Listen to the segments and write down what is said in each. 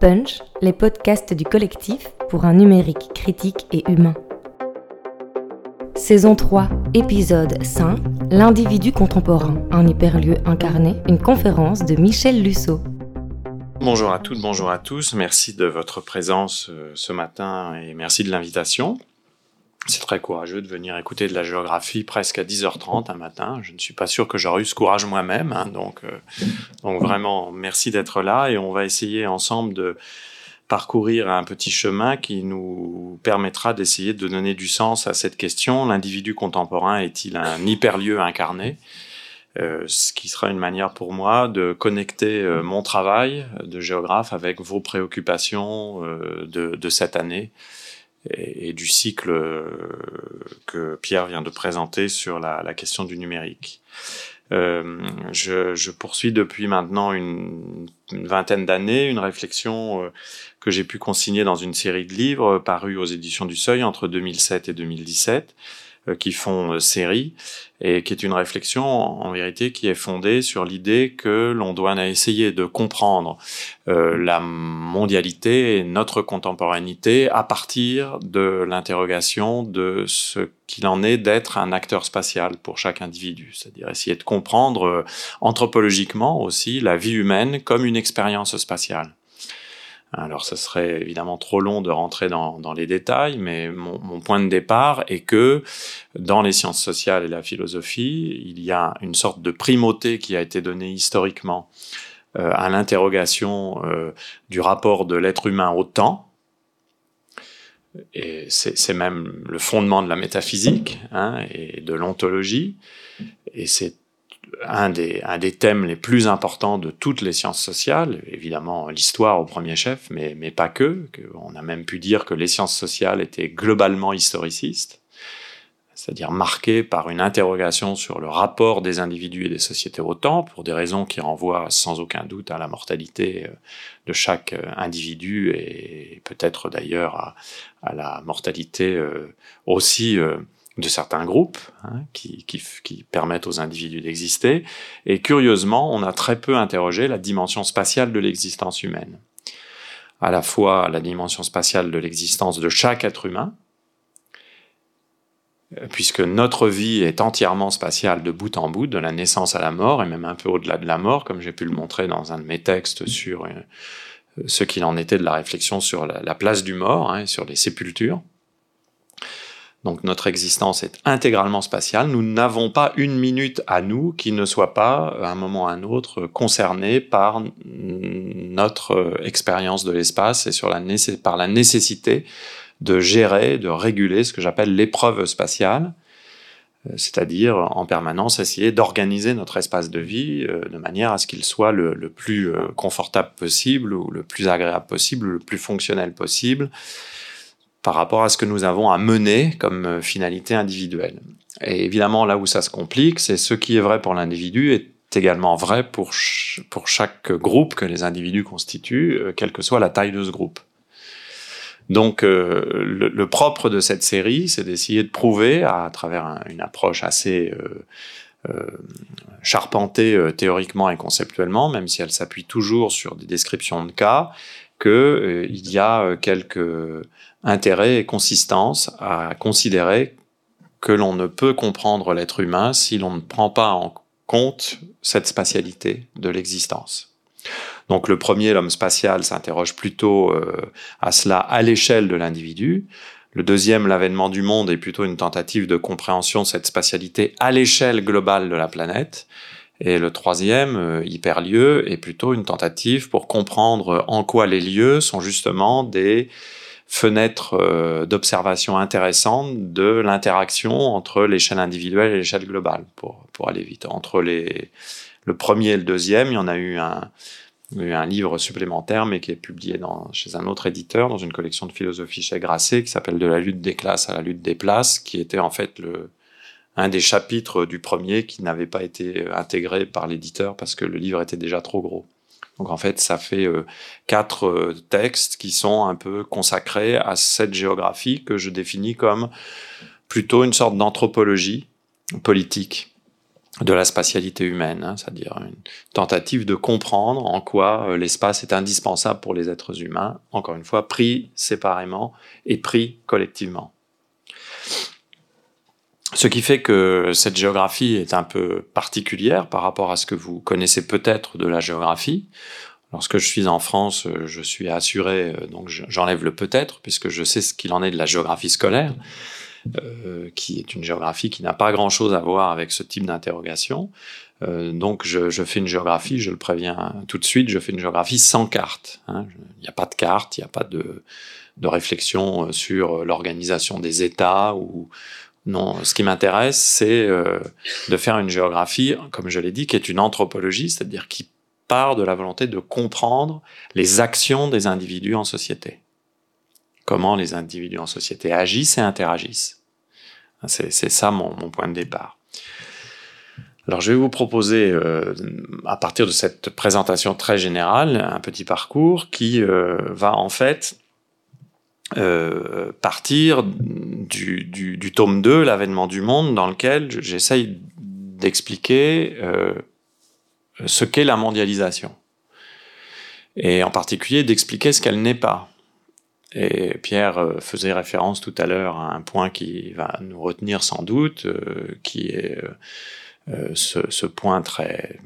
Punch, les podcasts du collectif pour un numérique critique et humain. Saison 3, épisode 5, L'individu contemporain, un hyperlieu incarné, une conférence de Michel Lusso. Bonjour à toutes, bonjour à tous, merci de votre présence euh, ce matin et merci de l'invitation. C'est très courageux de venir écouter de la géographie presque à 10h30 un matin. Je ne suis pas sûr que j'aurais eu ce courage moi-même. Hein, donc, euh, donc vraiment, merci d'être là et on va essayer ensemble de parcourir un petit chemin qui nous permettra d'essayer de donner du sens à cette question. L'individu contemporain est-il un hyperlieu incarné? Euh, ce qui sera une manière pour moi de connecter euh, mon travail de géographe avec vos préoccupations euh, de, de, cette année et, du cycle euh, que Pierre vient de présenter sur la, question du numérique. Euh, je, poursuis depuis maintenant une, vingtaine d'années une réflexion euh, que j'ai pu consigner dans une série de livres parus aux éditions du Seuil entre 2007 et 2017 euh, qui font euh, série et qui est une réflexion en vérité qui est fondée sur l'idée que l'on doit essayer de comprendre euh, la mondialité et notre contemporanéité à partir de l'interrogation de ce qu'il en est d'être un acteur spatial pour chaque individu, c'est-à-dire essayer de comprendre anthropologiquement aussi la vie humaine comme une expérience spatiale. Alors, ce serait évidemment trop long de rentrer dans, les détails, mais mon, mon, point de départ est que dans les sciences sociales et la philosophie, il y a une sorte de primauté qui a été donnée historiquement euh, à l'interrogation euh, du rapport de l'être humain au temps. Et c'est même le fondement de la métaphysique hein, et de l'ontologie. Et c'est un des, un des thèmes les plus importants de toutes les sciences sociales, évidemment l'histoire au premier chef, mais, mais pas que. On a même pu dire que les sciences sociales étaient globalement historicistes, c'est-à-dire marquées par une interrogation sur le rapport des individus et des sociétés au temps, pour des raisons qui renvoient sans aucun doute à la mortalité euh, de chaque euh, individu et peut-être d'ailleurs à, à, la mortalité euh, aussi de certains groupes hein, qui, permettent aux individus d'exister. Et curieusement, on a très peu interrogé la dimension spatiale de l'existence humaine. À la fois la dimension spatiale de l'existence de chaque être humain, puisque notre vie est entièrement spatiale de bout en bout, de la naissance à la mort, et même un peu au-delà de la mort, comme j'ai pu le montrer dans un de mes textes sur euh, ce qu'il en était de la réflexion sur la, la place du mort, hein, sur les sépultures. Donc notre existence est intégralement spatiale. Nous n'avons pas une minute à nous qui ne soit pas, à un moment ou à un autre, concernée par notre expérience de l'espace et par la nécessité de gérer, de réguler ce que j'appelle l'épreuve spatiale, euh, c'est-à-dire en permanence essayer d'organiser notre espace de vie euh, de manière à ce qu'il soit le, plus euh, confortable possible ou le plus agréable possible, le plus fonctionnel possible, par rapport à ce que nous avons à mener comme euh, finalité individuelle. Et évidemment, là où ça se complique, c'est ce qui est vrai pour l'individu est également vrai pour, ch pour chaque groupe que les individus constituent, euh, quelle que soit la taille de ce groupe. Donc, euh, le, propre de cette série, c'est d'essayer de prouver, à, travers un, une approche assez charpentée théoriquement et conceptuellement, même si elle s'appuie toujours sur des descriptions de cas, qu'il euh, y a quelques intérêt et consistance à considérer que l'on ne peut comprendre l'être humain si l'on ne prend pas en compte cette spatialité de l'existence. Donc le premier, l'homme spatial, s'interroge plutôt euh, à cela à l'échelle de l'individu. Le deuxième, l'avènement du monde, est plutôt une tentative de compréhension de cette spatialité à l'échelle globale de la planète. Et le troisième, euh, hyperlieu, est plutôt une tentative pour comprendre en quoi les lieux sont justement des fenêtre euh, d'observation intéressante de l'interaction entre l'échelle individuelle et l'échelle globale, pour, pour aller vite. Entre les, le premier et le deuxième, il y en a eu un, eu un livre supplémentaire, mais qui est publié dans, chez un autre éditeur, dans une collection de philosophie chez Grasset, qui s'appelle De la lutte des classes à la lutte des places, qui était en fait le, un des chapitres du premier qui n'avait pas été intégré par l'éditeur parce que le livre était déjà trop gros. Donc en fait, ça fait euh, quatre euh, textes qui sont un peu consacrés à cette géographie que je définis comme plutôt une sorte d'anthropologie politique de la spatialité humaine, hein, c'est-à-dire une tentative de comprendre en quoi euh, l'espace est indispensable pour les êtres humains, encore une fois, pris séparément et pris collectivement. Ce qui fait que cette géographie est un peu particulière par rapport à ce que vous connaissez peut-être de la géographie. Lorsque je suis en France, je suis assuré, donc j'enlève le peut-être, puisque je sais ce qu'il en est de la géographie scolaire. Euh, qui est une géographie qui n'a pas grand-chose à voir avec ce type d'interrogation. Euh, donc je, je, fais une géographie, je le préviens tout de suite, je fais une géographie sans carte. Hein. Il n'y a pas de carte, il n'y a pas de, de réflexion sur l'organisation des États ou non. Ce qui m'intéresse, c'est euh, de faire une géographie, comme je l'ai dit, qui est une anthropologie, c'est-à-dire qui part de la volonté de comprendre les actions des individus en société. Comment les individus en société agissent et interagissent. C'est ça mon, point de départ. Alors je vais vous proposer, euh, à partir de cette présentation très générale, un petit parcours qui euh, va en fait euh, partir du, du, tome 2, l'avènement du monde, dans lequel j'essaye d'expliquer ce qu'est la mondialisation. Et en particulier d'expliquer ce qu'elle n'est pas. Et Pierre euh, faisait référence tout à l'heure à un point qui va nous retenir sans doute, euh, qui est euh, ce, point très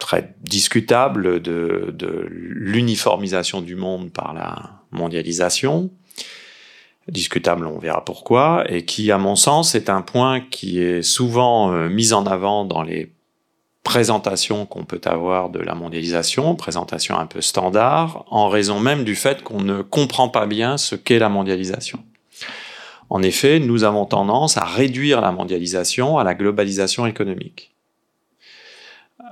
très discutable de, l'uniformisation du monde par la mondialisation. Discutable, on verra pourquoi, et qui, à mon sens, est un point qui est souvent mis en avant dans les présentation qu'on peut avoir de la mondialisation, présentation un peu standard, en raison même du fait qu'on ne comprend pas bien ce qu'est la mondialisation. En effet, nous avons tendance à réduire la mondialisation à la globalisation économique.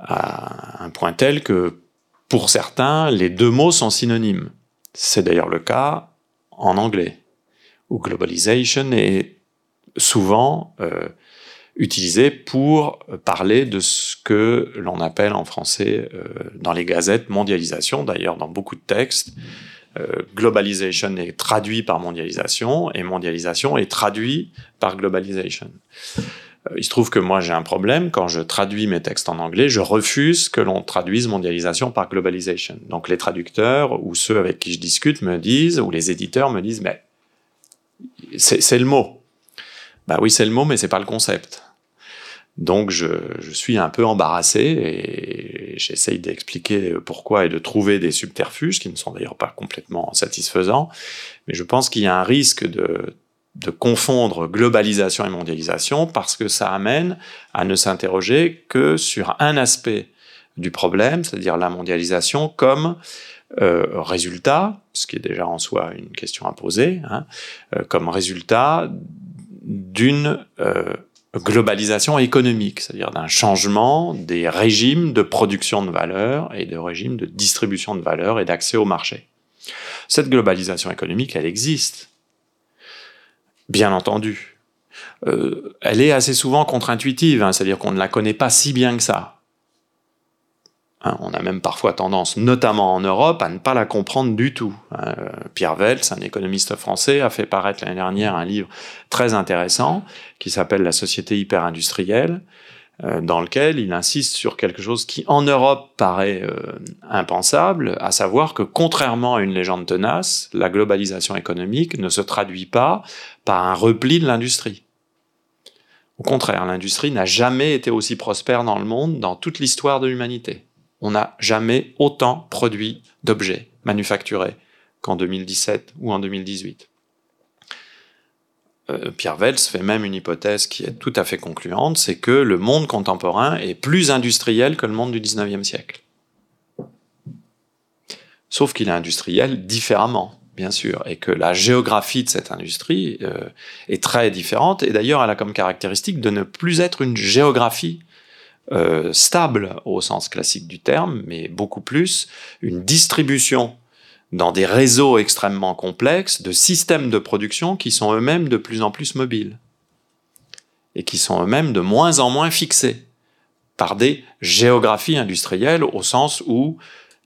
À un point tel que, pour certains, les deux mots sont synonymes. C'est d'ailleurs le cas en anglais, où globalization est souvent euh, utilisé pour parler de ce que l'on appelle en français euh, dans les gazettes mondialisation, d'ailleurs dans beaucoup de textes. Euh, globalization est traduit par mondialisation et mondialisation est traduit par globalization. Euh, il se trouve que moi j'ai un problème, quand je traduis mes textes en anglais, je refuse que l'on traduise mondialisation par globalization. Donc les traducteurs ou ceux avec qui je discute me disent, ou les éditeurs me disent, mais c'est le mot. Bah oui, c'est le mot, mais c'est pas le concept. Donc je, suis un peu embarrassé et j'essaye d'expliquer pourquoi et de trouver des subterfuges qui ne sont d'ailleurs pas complètement satisfaisants. Mais je pense qu'il y a un risque de, de confondre globalisation et mondialisation parce que ça amène à ne s'interroger que sur un aspect du problème, c'est-à-dire la mondialisation comme euh, résultat, ce qui est déjà en soi une question à poser, hein, euh, comme résultat d'une euh, globalisation économique, c'est-à-dire d'un changement des régimes de production de valeur et de régimes de distribution de valeur et d'accès au marché. Cette globalisation économique, elle existe, bien entendu. Euh, elle est assez souvent contre-intuitive, hein, c'est-à-dire qu'on ne la connaît pas si bien que ça. Hein, on a même parfois tendance, notamment en Europe, à ne pas la comprendre du tout. Hein, euh, Pierre Vels, un économiste français, a fait paraître l'année dernière un livre très intéressant qui s'appelle La société hyper-industrielle, euh, dans lequel il insiste sur quelque chose qui en Europe paraît impensable, à savoir que contrairement à une légende tenace, la globalisation économique ne se traduit pas par un repli de l'industrie. Au contraire, l'industrie n'a jamais été aussi prospère dans le monde dans toute l'histoire de l'humanité on n'a jamais autant produit d'objets manufacturés qu'en 2017 ou en 2018. Euh, Pierre Vels fait même une hypothèse qui est tout à fait concluante, c'est que le monde contemporain est plus industriel que le monde du 19e siècle. Sauf qu'il est industriel différemment, bien sûr, et que la géographie de cette industrie euh, est très différente, et d'ailleurs elle a comme caractéristique de ne plus être une géographie euh, stable au sens classique du terme, mais beaucoup plus une distribution dans des réseaux extrêmement complexes de systèmes de production qui sont eux-mêmes de plus en plus mobiles et qui sont eux-mêmes de moins en moins fixés par des géographies industrielles au sens où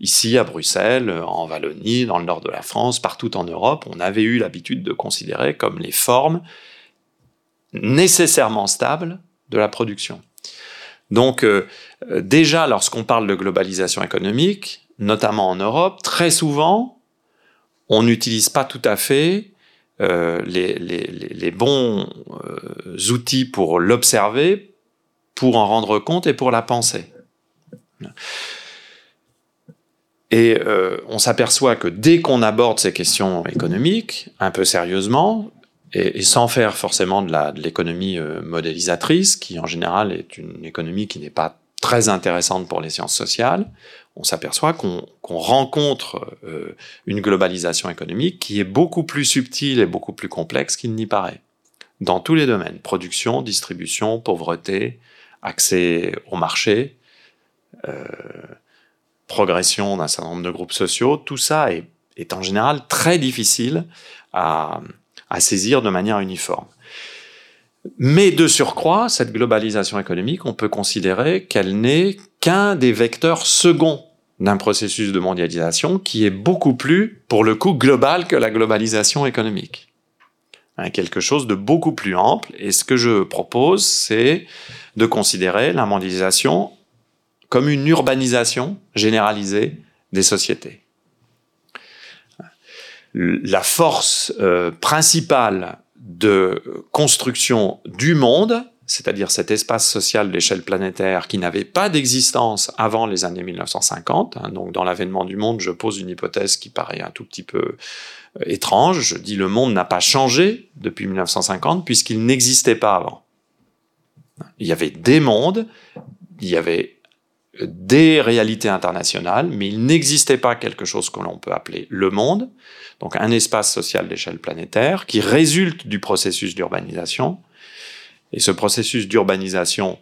ici à Bruxelles, en Wallonie, dans le nord de la France, partout en Europe, on avait eu l'habitude de considérer comme les formes nécessairement stables de la production. Donc euh, déjà, lorsqu'on parle de globalisation économique, notamment en Europe, très souvent, on n'utilise pas tout à fait euh, les, bons euh, outils pour l'observer, pour en rendre compte et pour la penser. Et euh, on s'aperçoit que dès qu'on aborde ces questions économiques, un peu sérieusement, et, sans faire forcément de l'économie euh, modélisatrice, qui en général est une économie qui n'est pas très intéressante pour les sciences sociales, on s'aperçoit qu'on rencontre euh, une globalisation économique qui est beaucoup plus subtile et beaucoup plus complexe qu'il n'y paraît. Dans tous les domaines, production, distribution, pauvreté, accès au marché, euh, progression d'un certain nombre de groupes sociaux, tout ça est, est en général très difficile à, à saisir de manière uniforme. Mais de surcroît, cette globalisation économique, on peut considérer qu'elle n'est qu'un des vecteurs seconds d'un processus de mondialisation qui est beaucoup plus, pour le coup, global que la globalisation économique. Hein, quelque chose de beaucoup plus ample. Et ce que je propose, c'est de considérer la mondialisation comme une urbanisation généralisée des sociétés. La force euh, principale de construction du monde, c'est-à-dire cet espace social d'échelle planétaire qui n'avait pas d'existence avant les années 1950. Hein, donc dans l'avènement du monde, je pose une hypothèse qui paraît un tout petit peu euh, étrange. Je dis le monde n'a pas changé depuis 1950 puisqu'il n'existait pas avant. Il y avait des mondes, il y avait des réalités internationales, mais il n'existait pas quelque chose que l'on peut appeler le monde, donc un espace social d'échelle planétaire qui résulte du processus d'urbanisation. Et ce processus d'urbanisation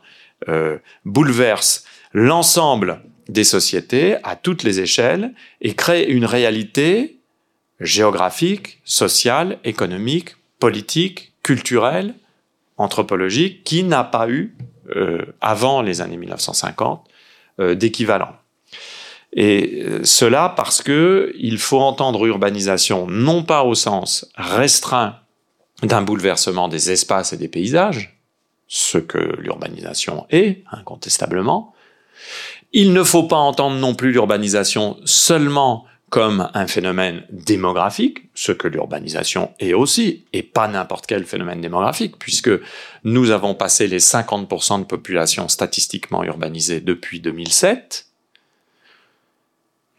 euh, bouleverse l'ensemble des sociétés à toutes les échelles et crée une réalité géographique, sociale, économique, politique, culturelle, anthropologique qui n'a pas eu euh, avant les années 1950 euh, d'équivalent. Et euh, cela parce que il faut entendre urbanisation non pas au sens restreint d'un bouleversement des espaces et des paysages, ce que l'urbanisation est, incontestablement. Il ne faut pas entendre non plus l'urbanisation seulement comme un phénomène démographique, ce que l'urbanisation est aussi, et pas n'importe quel phénomène démographique, puisque nous avons passé les 50% de population statistiquement urbanisée depuis 2007.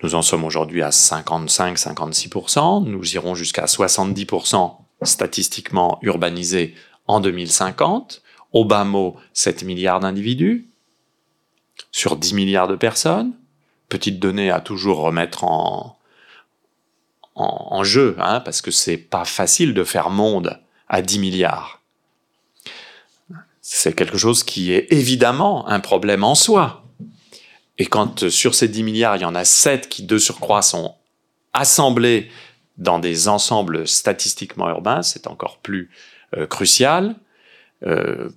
Nous en sommes aujourd'hui à 55-56%, nous irons jusqu'à 70% statistiquement urbanisés en 2050, au bas mot 7 milliards d'individus, sur 10 milliards de personnes, petite donnée à toujours remettre en, en, jeu, hein, parce que c'est pas facile de faire monde à 10 milliards. C'est quelque chose qui est évidemment un problème en soi. Et quand euh, sur ces 10 milliards, il y en a 7 qui de surcroît sont assemblés dans des ensembles statistiquement urbains, c'est encore plus euh, crucial. Euh,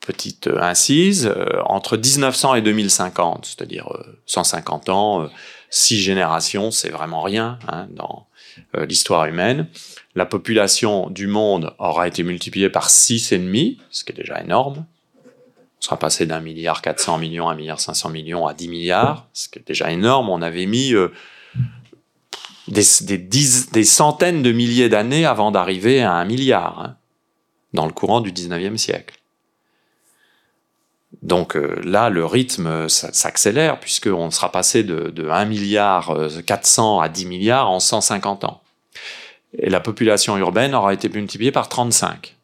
petite incise, entre 1900 et 2050, c'est-à-dire 150 ans, six générations, c'est vraiment rien hein, dans euh, l'histoire humaine. La population du monde aura été multipliée par six et demi, ce qui est déjà énorme. On sera passé d'un milliard 400 millions à un milliard 500 millions à 10 milliards, ce qui est déjà énorme. On avait mis euh, des, des, centaines de milliers d'années avant d'arriver à un milliard, hein, dans le courant du 19e siècle. Donc euh, là, le rythme s'accélère puisqu'on sera passé de, de 1 milliard 400 euh, à 10 milliards en 150 ans. Et la population urbaine aura été multipliée par 35,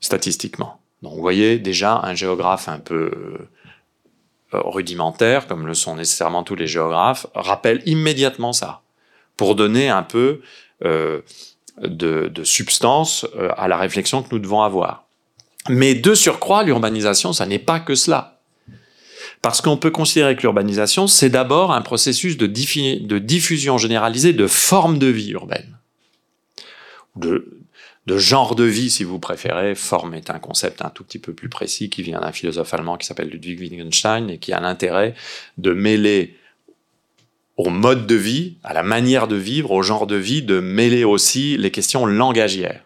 statistiquement. Donc vous voyez déjà un géographe un peu euh, rudimentaire, comme le sont nécessairement tous les géographes, rappelle immédiatement ça, pour donner un peu de, substance à la réflexion que nous devons avoir. Mais de surcroît, l'urbanisation, ça n'est pas que cela. Parce qu'on peut considérer que l'urbanisation, c'est d'abord un processus de, diffusion généralisée de formes de vie urbaine. De, de genre de vie, si vous préférez. Forme est un concept un tout petit peu plus précis qui vient d'un philosophe allemand qui s'appelle Ludwig Wittgenstein et qui a l'intérêt de mêler au mode de vie, à la manière de vivre, au genre de vie, de mêler aussi les questions langagières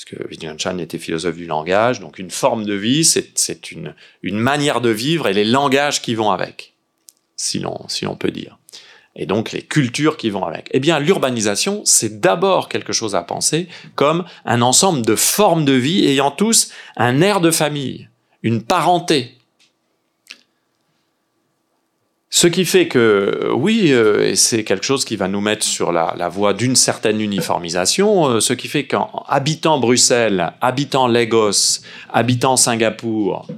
parce que Wittgenstein était philosophe du langage, donc une forme de vie, c'est une, manière de vivre et les langages qui vont avec, si l'on peut dire. Et donc les cultures qui vont avec. Eh bien, l'urbanisation, c'est d'abord quelque chose à penser comme un ensemble de formes de vie ayant tous un air de famille, une parenté, ce qui fait que, euh, oui, euh, c'est quelque chose qui va nous mettre sur la, voie d'une certaine uniformisation, euh, ce qui fait qu'en habitant Bruxelles, habitant Lagos, habitant Singapour,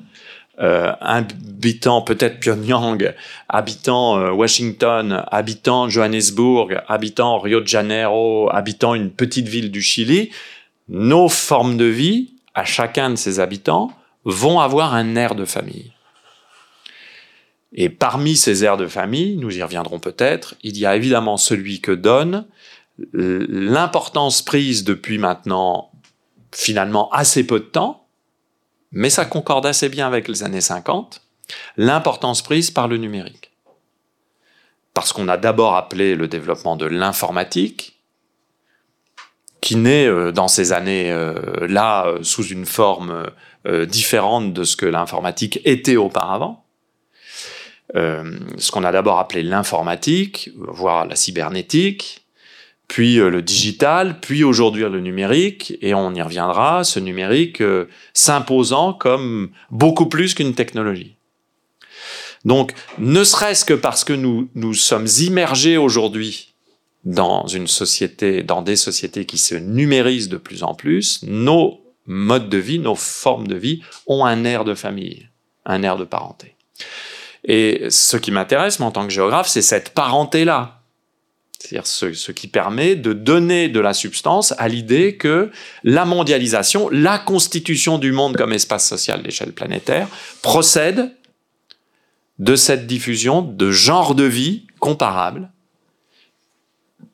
habitant peut-être Pyongyang, habitant Washington, habitant Johannesburg, habitant Rio de Janeiro, habitant une petite ville du Chili, nos formes de vie, à chacun de ces habitants, vont avoir un air de famille. Et parmi ces airs de famille, nous y reviendrons peut-être, il y a évidemment celui que donne l'importance prise depuis maintenant finalement assez peu de temps, mais ça concorde assez bien avec les années 50, l'importance prise par le numérique. Parce qu'on a d'abord appelé le développement de l'informatique, qui naît euh, dans ces années-là euh, sous une forme euh, différente de ce que l'informatique était auparavant euh, ce qu'on a d'abord appelé l'informatique, voire la cybernétique, puis euh, le digital, puis aujourd'hui le numérique, et on y reviendra, ce numérique euh, s'imposant comme beaucoup plus qu'une technologie. Donc, ne serait-ce que parce que nous, nous sommes immergés aujourd'hui dans une société, dans des sociétés qui se numérisent de plus en plus, nos modes de vie, nos formes de vie ont un air de famille, un air de parenté. Et ce qui m'intéresse, moi, en tant que géographe, c'est cette parenté-là. C'est-à-dire ce, qui permet de donner de la substance à l'idée que la mondialisation, la constitution du monde comme espace social d'échelle planétaire, procède de cette diffusion de genres de vie comparables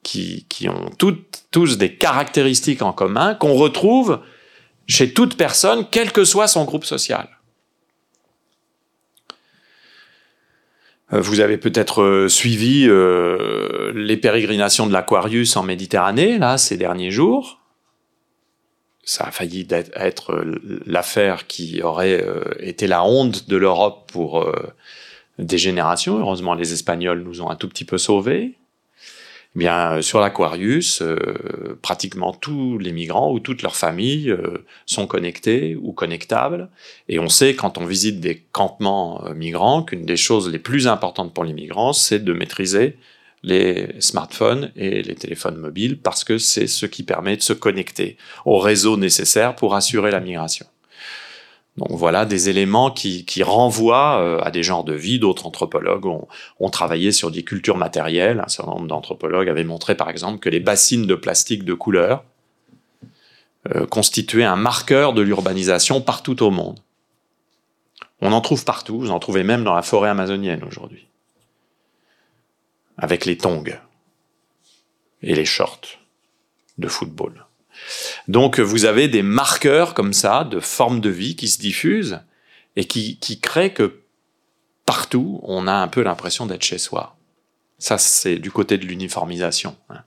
qui, ont tous des caractéristiques en commun qu'on retrouve chez toute personne, quel que soit son groupe social. Euh, vous avez peut-être euh, suivi euh, les pérégrinations de l'Aquarius en Méditerranée, là, ces derniers jours. Ça a failli être l'affaire qui aurait été la honte de l'Europe pour des générations. Heureusement, les Espagnols nous ont un tout petit peu sauvés. Eh euh, sur l'Aquarius, euh, pratiquement tous les migrants ou toutes leurs familles euh, sont connectés ou connectables. Et on sait, quand on visite des campements migrants, qu'une des choses les plus importantes pour les migrants, c'est de maîtriser les smartphones et les téléphones mobiles parce que c'est ce qui permet de se connecter au réseau nécessaire pour assurer la migration. Donc voilà des éléments qui, renvoient euh, à des genres de vie. D'autres anthropologues ont, travaillé sur des cultures matérielles. Un certain nombre d'anthropologues avaient montré par exemple que les bassines de plastique de couleur euh, constituaient un marqueur de l'urbanisation partout au monde. On en trouve partout, vous en trouvez même dans la forêt amazonienne aujourd'hui. Avec les tongs et les shorts de football. Donc vous avez des marqueurs comme ça de formes de vie qui se diffusent et qui, créent que partout on a un peu l'impression d'être chez soi. Ça c'est du côté de l'uniformisation. Hein.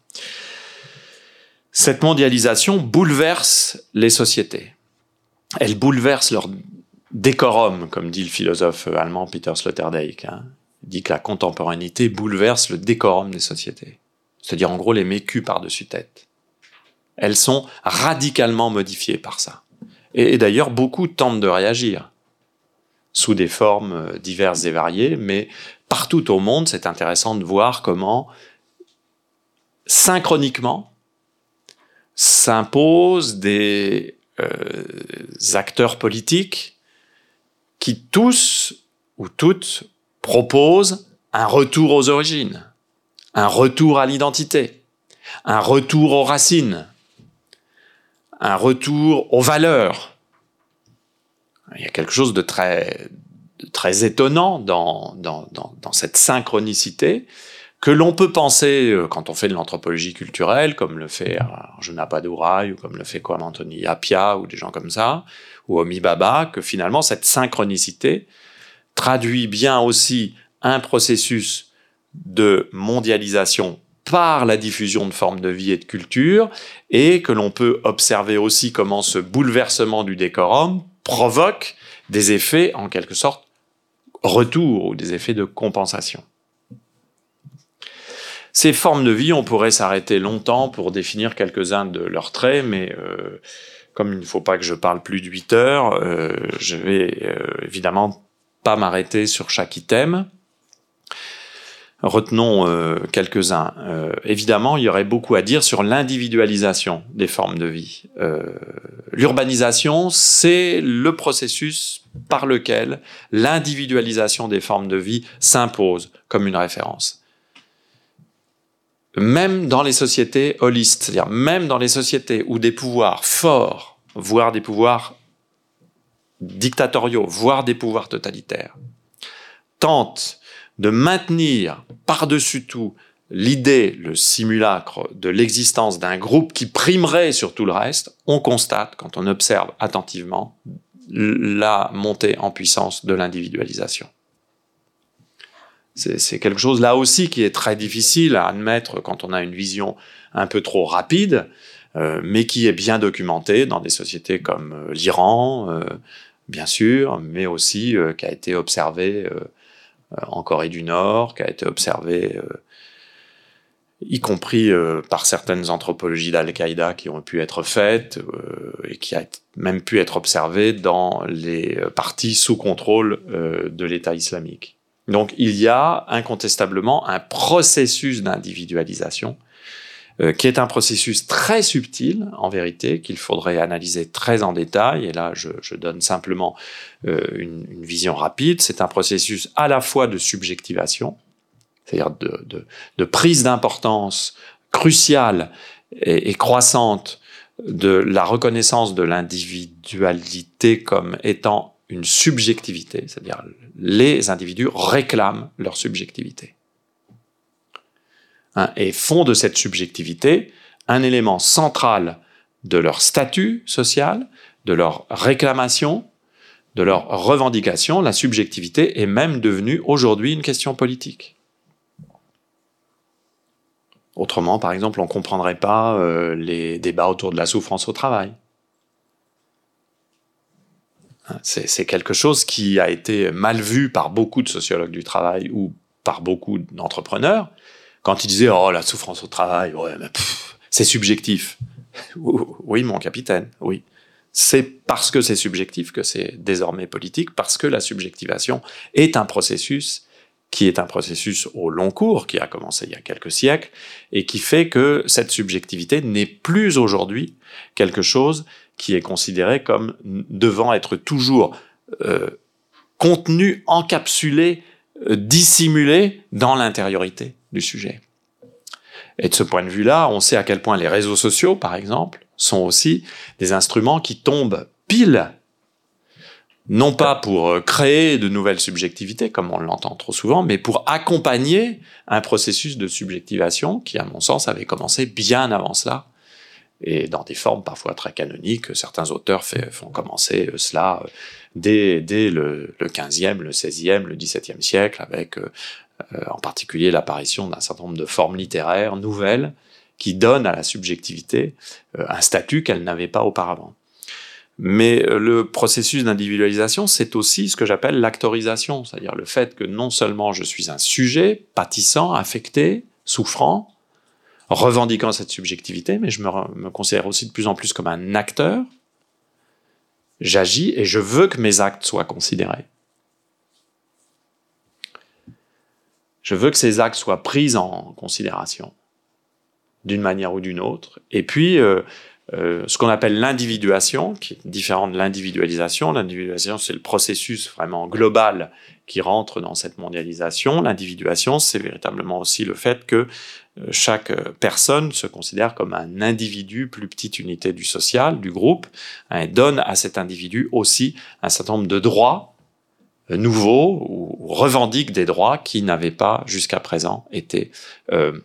Cette mondialisation bouleverse les sociétés. Elle bouleverse leur décorum, comme dit le philosophe allemand Peter Sloterdijk. Hein. Il dit que la contemporanéité bouleverse le décorum des sociétés. C'est-à-dire en gros les mécus par-dessus tête elles sont radicalement modifiées par ça. Et, d'ailleurs, beaucoup tentent de réagir sous des formes euh, diverses et variées, mais partout au monde, c'est intéressant de voir comment synchroniquement s'imposent des euh, acteurs politiques qui tous ou toutes proposent un retour aux origines, un retour à l'identité, un retour aux racines, un retour aux valeurs. Il y a quelque chose de très, étonnant dans, cette synchronicité que l'on peut penser euh, quand on fait de l'anthropologie culturelle, comme le fait Arjuna Padurai ou comme le fait Kwame Anthony Apia ou des gens comme ça, ou Omi Baba, que finalement cette synchronicité traduit bien aussi un processus de mondialisation par la diffusion de formes de vie et de culture, et que l'on peut observer aussi comment ce bouleversement du décorum provoque des effets en quelque sorte retour ou des effets de compensation. Ces formes de vie, on pourrait s'arrêter longtemps pour définir quelques-uns de leurs traits, mais euh, comme il ne faut pas que je parle plus de 8 heures, euh, je vais euh, évidemment pas m'arrêter sur chaque item. Retenons euh, quelques-uns. Euh, évidemment, il y aurait beaucoup à dire sur l'individualisation des formes de vie. Euh, l'urbanisation, c'est le processus par lequel l'individualisation des formes de vie s'impose comme une référence. Même dans les sociétés holistes, c'est-à-dire même dans les sociétés où des pouvoirs forts, voire des pouvoirs dictatoriaux, voire des pouvoirs totalitaires, tentent de maintenir par-dessus tout l'idée, le simulacre de l'existence d'un groupe qui primerait sur tout le reste, on constate, quand on observe attentivement, la montée en puissance de l'individualisation. C'est quelque chose là aussi qui est très difficile à admettre quand on a une vision un peu trop rapide, euh, mais qui est bien documenté dans des sociétés comme euh, l'Iran, euh, bien sûr, mais aussi qui a été observé euh, en Corée du Nord, qui a été observé, euh, y compris euh, par certaines anthropologies d'Al-Qaïda qui ont pu être faites et qui a même pu être observé dans les parties sous contrôle de l'État islamique. Donc il y a incontestablement un processus d'individualisation euh, qui est un processus très subtil, en vérité, qu'il faudrait analyser très en détail. Et là, je, je donne simplement euh, une, une, vision rapide. C'est un processus à la fois de subjectivation, c'est-à-dire de, de, de, prise d'importance cruciale et, et croissante de la reconnaissance de l'individualité comme étant une subjectivité, c'est-à-dire les individus réclament leur subjectivité. Hein, et font de cette subjectivité un élément central de leur statut social, de leur réclamation, de leur revendication. La subjectivité est même devenue aujourd'hui une question politique. Autrement, par exemple, on ne comprendrait pas euh, les débats autour de la souffrance au travail. Hein, c'est quelque chose qui a été mal vu par beaucoup de sociologues du travail ou par beaucoup d'entrepreneurs, quand il disait oh la souffrance au travail, ouais, c'est subjectif. oui, mon capitaine, oui. C'est parce que c'est subjectif que c'est désormais politique, parce que la subjectivation est un processus qui est un processus au long cours, qui a commencé il y a quelques siècles, et qui fait que cette subjectivité n'est plus aujourd'hui quelque chose qui est considéré comme devant être toujours euh, contenu, encapsulé, euh, dissimulé dans l'intériorité du sujet. Et de ce point de vue-là, on sait à quel point les réseaux sociaux, par exemple, sont aussi des instruments qui tombent pile, non pas pour euh, créer de nouvelles subjectivités, comme on l'entend trop souvent, mais pour accompagner un processus de subjectivation qui, à mon sens, avait commencé bien avant cela, et dans des formes parfois très canoniques. Certains auteurs font commencer euh, cela euh, dès, dès le, le 15e, le 16e, le 17e siècle, avec en particulier l'apparition d'un certain nombre de formes littéraires nouvelles qui donnent à la subjectivité euh, un statut qu'elle n'avait pas auparavant. Mais euh, le processus d'individualisation, c'est aussi ce que j'appelle l'actorisation, c'est-à-dire le fait que non seulement je suis un sujet pâtissant, affecté, souffrant, revendiquant cette subjectivité, mais je me, considère aussi de plus en plus comme un acteur. J'agis et je veux que mes actes soient considérés. Je veux que ces actes soient pris en considération d'une manière ou d'une autre. Et puis, euh, euh, ce qu'on appelle l'individuation, qui est différent de l'individualisation. L'individualisation, c'est le processus vraiment global qui rentre dans cette mondialisation. L'individuation, c'est véritablement aussi le fait que euh, chaque personne se considère comme un individu, plus petite unité du social, du groupe, hein, et donne à cet individu aussi un certain nombre de droits nouveaux ou, revendiquent des droits qui n'avaient pas jusqu'à présent été euh,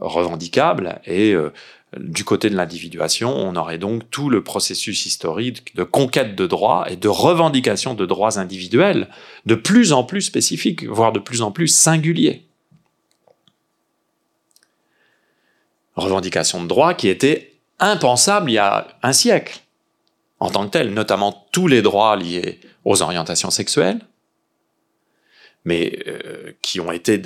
revendicables. Et euh, du côté de l'individuation, on aurait donc tout le processus historique de conquête de droits et de revendication de droits individuels de plus en plus spécifiques, voire de plus en plus singuliers. revendication de droit qui était impensable il y a un siècle en tant que tel, notamment tous les droits liés aux orientations sexuelles, mais euh, qui ont été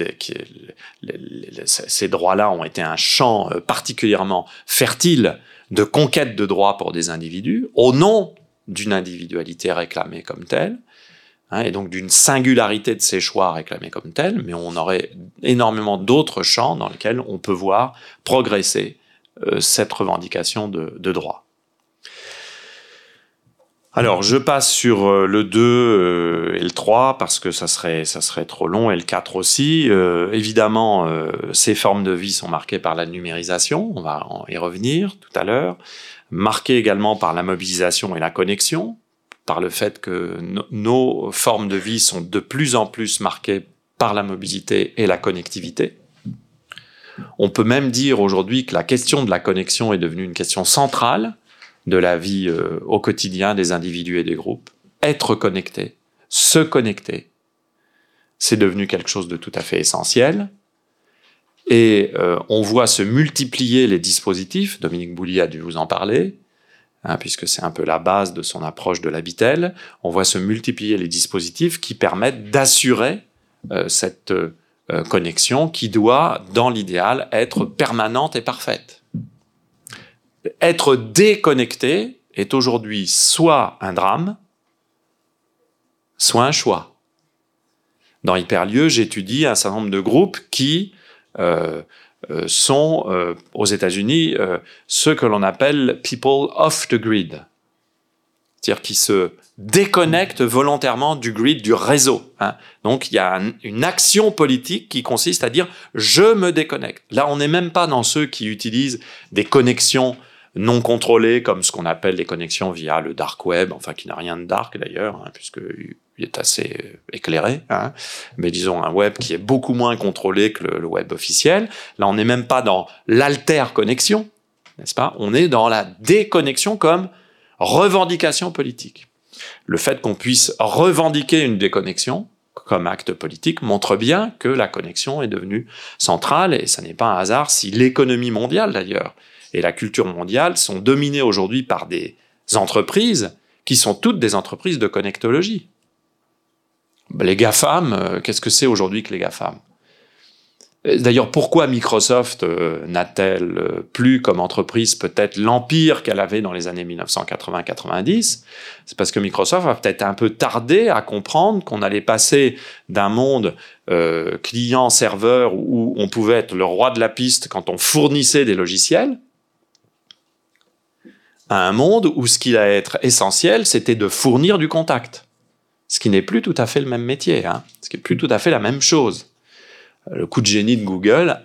ces droits-là ont été un champ euh, particulièrement fertile de conquête de droits pour des individus au nom d'une individualité réclamée comme telle hein, et donc d'une singularité de ces choix réclamés comme tels mais on aurait énormément d'autres champs dans lesquels on peut voir progresser euh, cette revendication de, de droit. Alors, je passe sur euh, le 2 euh, et le 3 parce que ça serait, ça serait trop long, et le 4 aussi. Euh, évidemment, ces formes de vie sont marquées par la numérisation, on va y revenir tout à l'heure, marquées également par la mobilisation et la connexion, par le fait que nos formes de vie sont de plus en plus marquées par la mobilité et la connectivité. On peut même dire aujourd'hui que la question de la connexion est devenue une question centrale de la vie euh, au quotidien des individus et des groupes. Être connecté, se connecter, c'est devenu quelque chose de tout à fait essentiel. Et euh, on voit se multiplier les dispositifs, Dominique Bouly a dû vous en parler, hein, puisque c'est un peu la base de son approche de l'habitel, on voit se multiplier les dispositifs qui permettent d'assurer euh, cette connexion qui doit, dans l'idéal, être permanente et parfaite être déconnecté est aujourd'hui soit un drame, soit un choix. Dans Hyperlieu, j'étudie un certain nombre de groupes qui euh, euh, sont euh, aux États-Unis ceux que l'on appelle people off the grid, c'est-à-dire qui se déconnectent volontairement du grid, du réseau. Hein. Donc il y a une action politique qui consiste à dire je me déconnecte. Là, on n'est même pas dans ceux qui utilisent des connexions non contrôlées, comme ce qu'on appelle les connexions via le dark web, enfin qui n'a rien de dark d'ailleurs, hein, puisqu'il est assez éclairé, hein. mais disons un web qui est beaucoup moins contrôlé que le, web officiel. Là, on n'est même pas dans l'alter connexion, n'est-ce pas? On est dans la déconnexion comme revendication politique. Le fait qu'on puisse revendiquer une déconnexion comme acte politique montre bien que la connexion est devenue centrale et ça n'est pas un hasard si l'économie mondiale d'ailleurs et la culture mondiale sont dominées aujourd'hui par des entreprises qui sont toutes des entreprises de connectologie. Les GAFAM, euh, qu'est-ce que c'est aujourd'hui que les GAFAM? D'ailleurs, pourquoi Microsoft euh, n'a-t-elle euh, plus comme entreprise peut-être l'empire qu'elle avait dans les années 1980-90 C'est parce que Microsoft a peut-être un peu tardé à comprendre qu'on allait passer d'un monde client-serveur où on pouvait être le roi de la piste quand on fournissait des logiciels, un monde où ce qui allait être essentiel, c'était de fournir du contact. Ce qui n'est plus tout à fait le même métier, hein. ce qui n'est plus tout à fait la même chose. Le coup de génie de Google,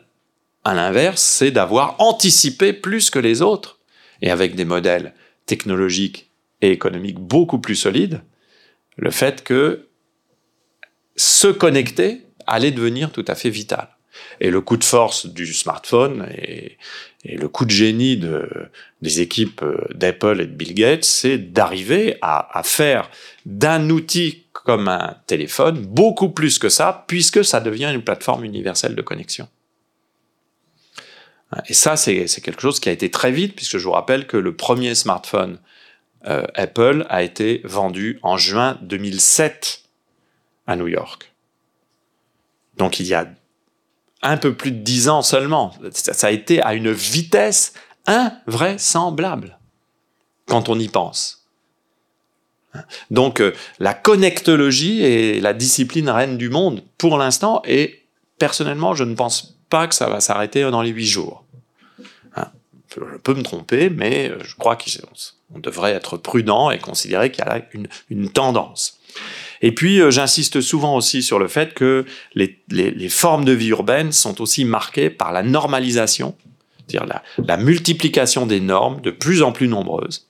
à l'inverse, c'est d'avoir anticipé plus que les autres, et avec des modèles technologiques et économiques beaucoup plus solides, le fait que se connecter allait devenir tout à fait vital. Et le coup de force du smartphone et, le coup de génie de, des équipes euh, d'Apple et de Bill Gates, c'est d'arriver à, à faire d'un outil comme un téléphone beaucoup plus que ça, puisque ça devient une plateforme universelle de connexion. Et ça, c'est quelque chose qui a été très vite, puisque je vous rappelle que le premier smartphone euh, Apple a été vendu en juin 2007 à New York. Donc il y a un peu plus de dix ans seulement. Ça a été à une vitesse invraisemblable quand on y pense. Donc euh, la connectologie est la discipline reine du monde pour l'instant et personnellement je ne pense pas que ça va s'arrêter dans les huit jours. Hein, je peux me tromper, mais je crois qu'on devrait être prudent et considérer qu'il y a une, une tendance. Et puis, euh, j'insiste souvent aussi sur le fait que les, formes de vie urbaine sont aussi marquées par la normalisation, c'est-à-dire la, multiplication des normes de plus en plus nombreuses.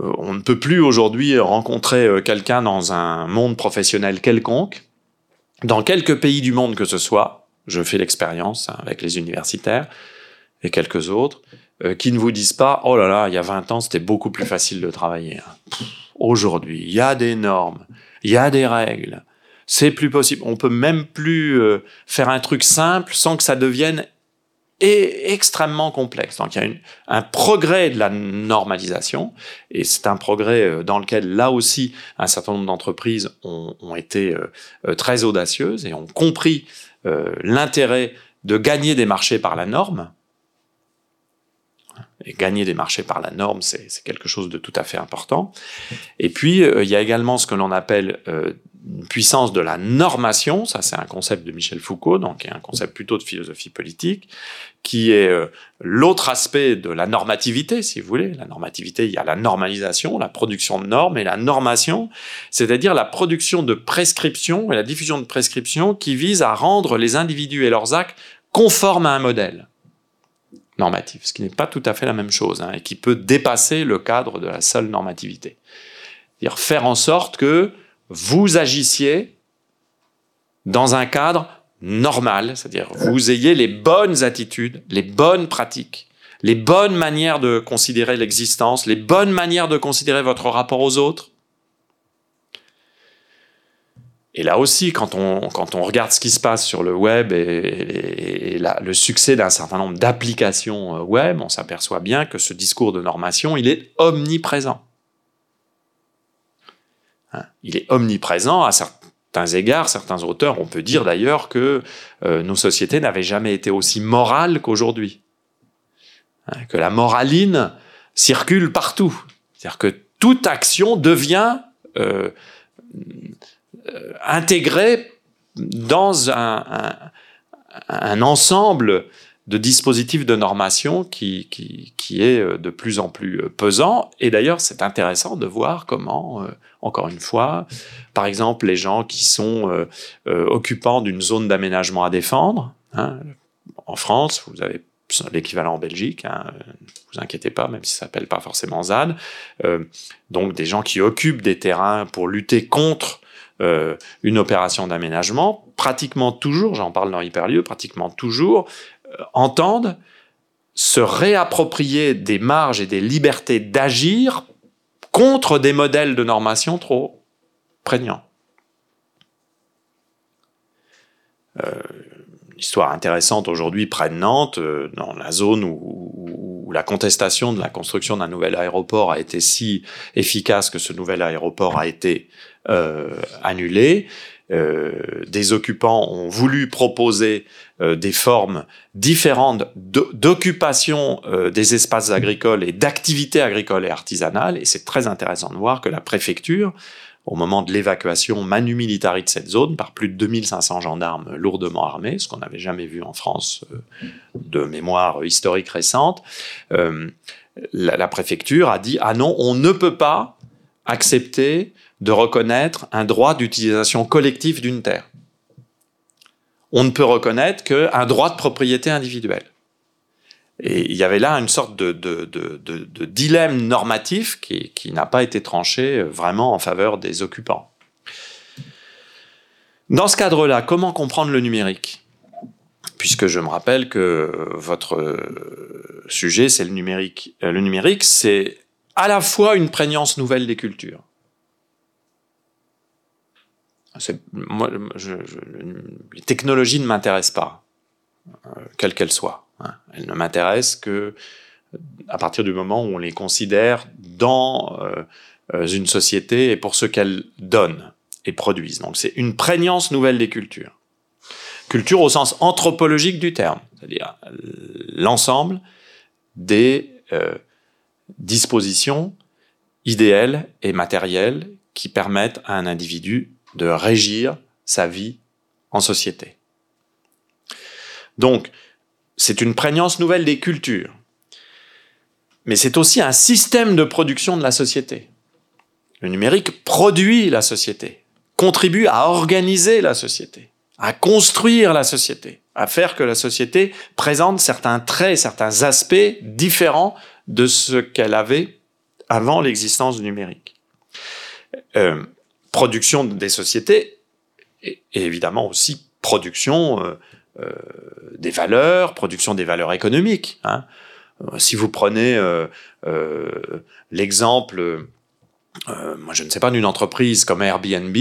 Euh, on ne peut plus aujourd'hui rencontrer euh, quelqu'un dans un monde professionnel quelconque, dans quelques pays du monde que ce soit, je fais l'expérience hein, avec les universitaires et quelques autres, qui ne vous disent pas, oh là là, il y a 20 ans, c'était beaucoup plus facile de travailler. Aujourd'hui. Il y a des normes, il y a des règles. C'est plus possible. On peut même plus euh, faire un truc simple sans que ça devienne est extrêmement complexe. Donc il y a un progrès de la normalisation, et c'est un progrès euh, dans lequel là aussi un certain nombre d'entreprises ont, ont, été euh, euh, très audacieuses et ont compris euh, l'intérêt de gagner des marchés par la norme. Et gagner des marchés par la norme, c'est quelque chose de tout à fait important. Et puis, euh, il y a également ce que l'on appelle euh, une puissance de la normation, ça c'est un concept de Michel Foucault, donc un concept plutôt de philosophie politique, qui est euh, l'autre aspect de la normativité, si vous voulez. La normativité, il y a la normalisation, la production de normes et la normation, c'est-à-dire la production de prescriptions et la diffusion de prescriptions qui visent à rendre les individus et leurs actes conformes à un modèle normatif, ce qui n'est pas tout à fait la même chose, hein, et qui peut dépasser le cadre de la seule normativité. C'est-à-dire faire en sorte que vous agissiez dans un cadre normal, c'est-à-dire vous ayez les bonnes attitudes, les bonnes pratiques, les bonnes manières de considérer l'existence, les bonnes manières de considérer votre rapport aux autres. Et là aussi, quand on, quand on regarde ce qui se passe sur le web et, le succès d'un certain nombre d'applications euh, web, on s'aperçoit bien que ce discours de normation, il est omniprésent. Hein, il est omniprésent à certains égards, certains auteurs, on peut dire d'ailleurs que euh, nos sociétés n'avaient jamais été aussi morales qu'aujourd'hui. Hein, que la moraline circule partout. C'est-à-dire que toute action devient euh, euh, intégrée dans un, ensemble de dispositifs de normation qui, qui, est euh, de plus en plus euh, pesant. Et d'ailleurs, c'est intéressant de voir comment, encore une fois, par exemple, les gens qui sont occupants d'une zone d'aménagement à défendre, hein, en France, vous avez l'équivalent en Belgique, hein, vous inquiétez pas, même si ça s'appelle pas forcément ZAD, donc des gens qui occupent des terrains pour lutter contre euh, une opération d'aménagement, pratiquement toujours, j'en parle dans Hyperlieu, pratiquement toujours, euh, entendent se réapproprier des marges et des libertés d'agir contre des modèles de normation trop prégnants. Euh, histoire intéressante aujourd'hui près Nantes, dans la zone où, la contestation de la construction d'un nouvel aéroport a été si efficace que ce nouvel aéroport a été euh, annulé. Euh, des occupants ont voulu proposer euh, des formes différentes d'occupation des espaces agricoles et d'activités agricoles et artisanales. Et c'est très intéressant de voir que la préfecture, au moment de l'évacuation manu militari de cette zone par plus de 2500 gendarmes lourdement armés, ce qu'on n'avait jamais vu en France de mémoire historique récente, la, préfecture a dit ah non, on ne peut pas accepter de reconnaître un droit d'utilisation collective d'une terre. On ne peut reconnaître qu'un droit de propriété individuelle. Et il y avait là une sorte de, dilemme normatif qui, qui n'a pas été tranché vraiment en faveur des occupants. Dans ce cadre-là, comment comprendre le numérique? Puisque je me rappelle que votre sujet, c'est le numérique. Le numérique, c'est à la fois une prégnance nouvelle des cultures les technologies ne m'intéressent pas, euh, quelles qu'elles soient. Hein. Elles ne m'intéressent que à partir du moment où on les considère dans euh, une société et pour ce qu'elles donnent et produisent. Donc c'est une prégnance nouvelle des cultures. Culture au sens anthropologique du terme, c'est-à-dire l'ensemble des euh, dispositions idéales et matérielles qui permettent à un individu de régir sa vie en société. Donc, c'est une prégnance nouvelle des cultures, mais c'est aussi un système de production de la société. Le numérique produit la société, contribue à organiser la société, à construire la société, à faire que la société présente certains traits, certains aspects différents de ce qu'elle avait avant l'existence du numérique. Euh, production des sociétés et, évidemment aussi production euh, euh, des valeurs, production des valeurs économiques. Hein. Euh, si vous prenez l'exemple, moi je ne sais pas, d'une entreprise comme Airbnb,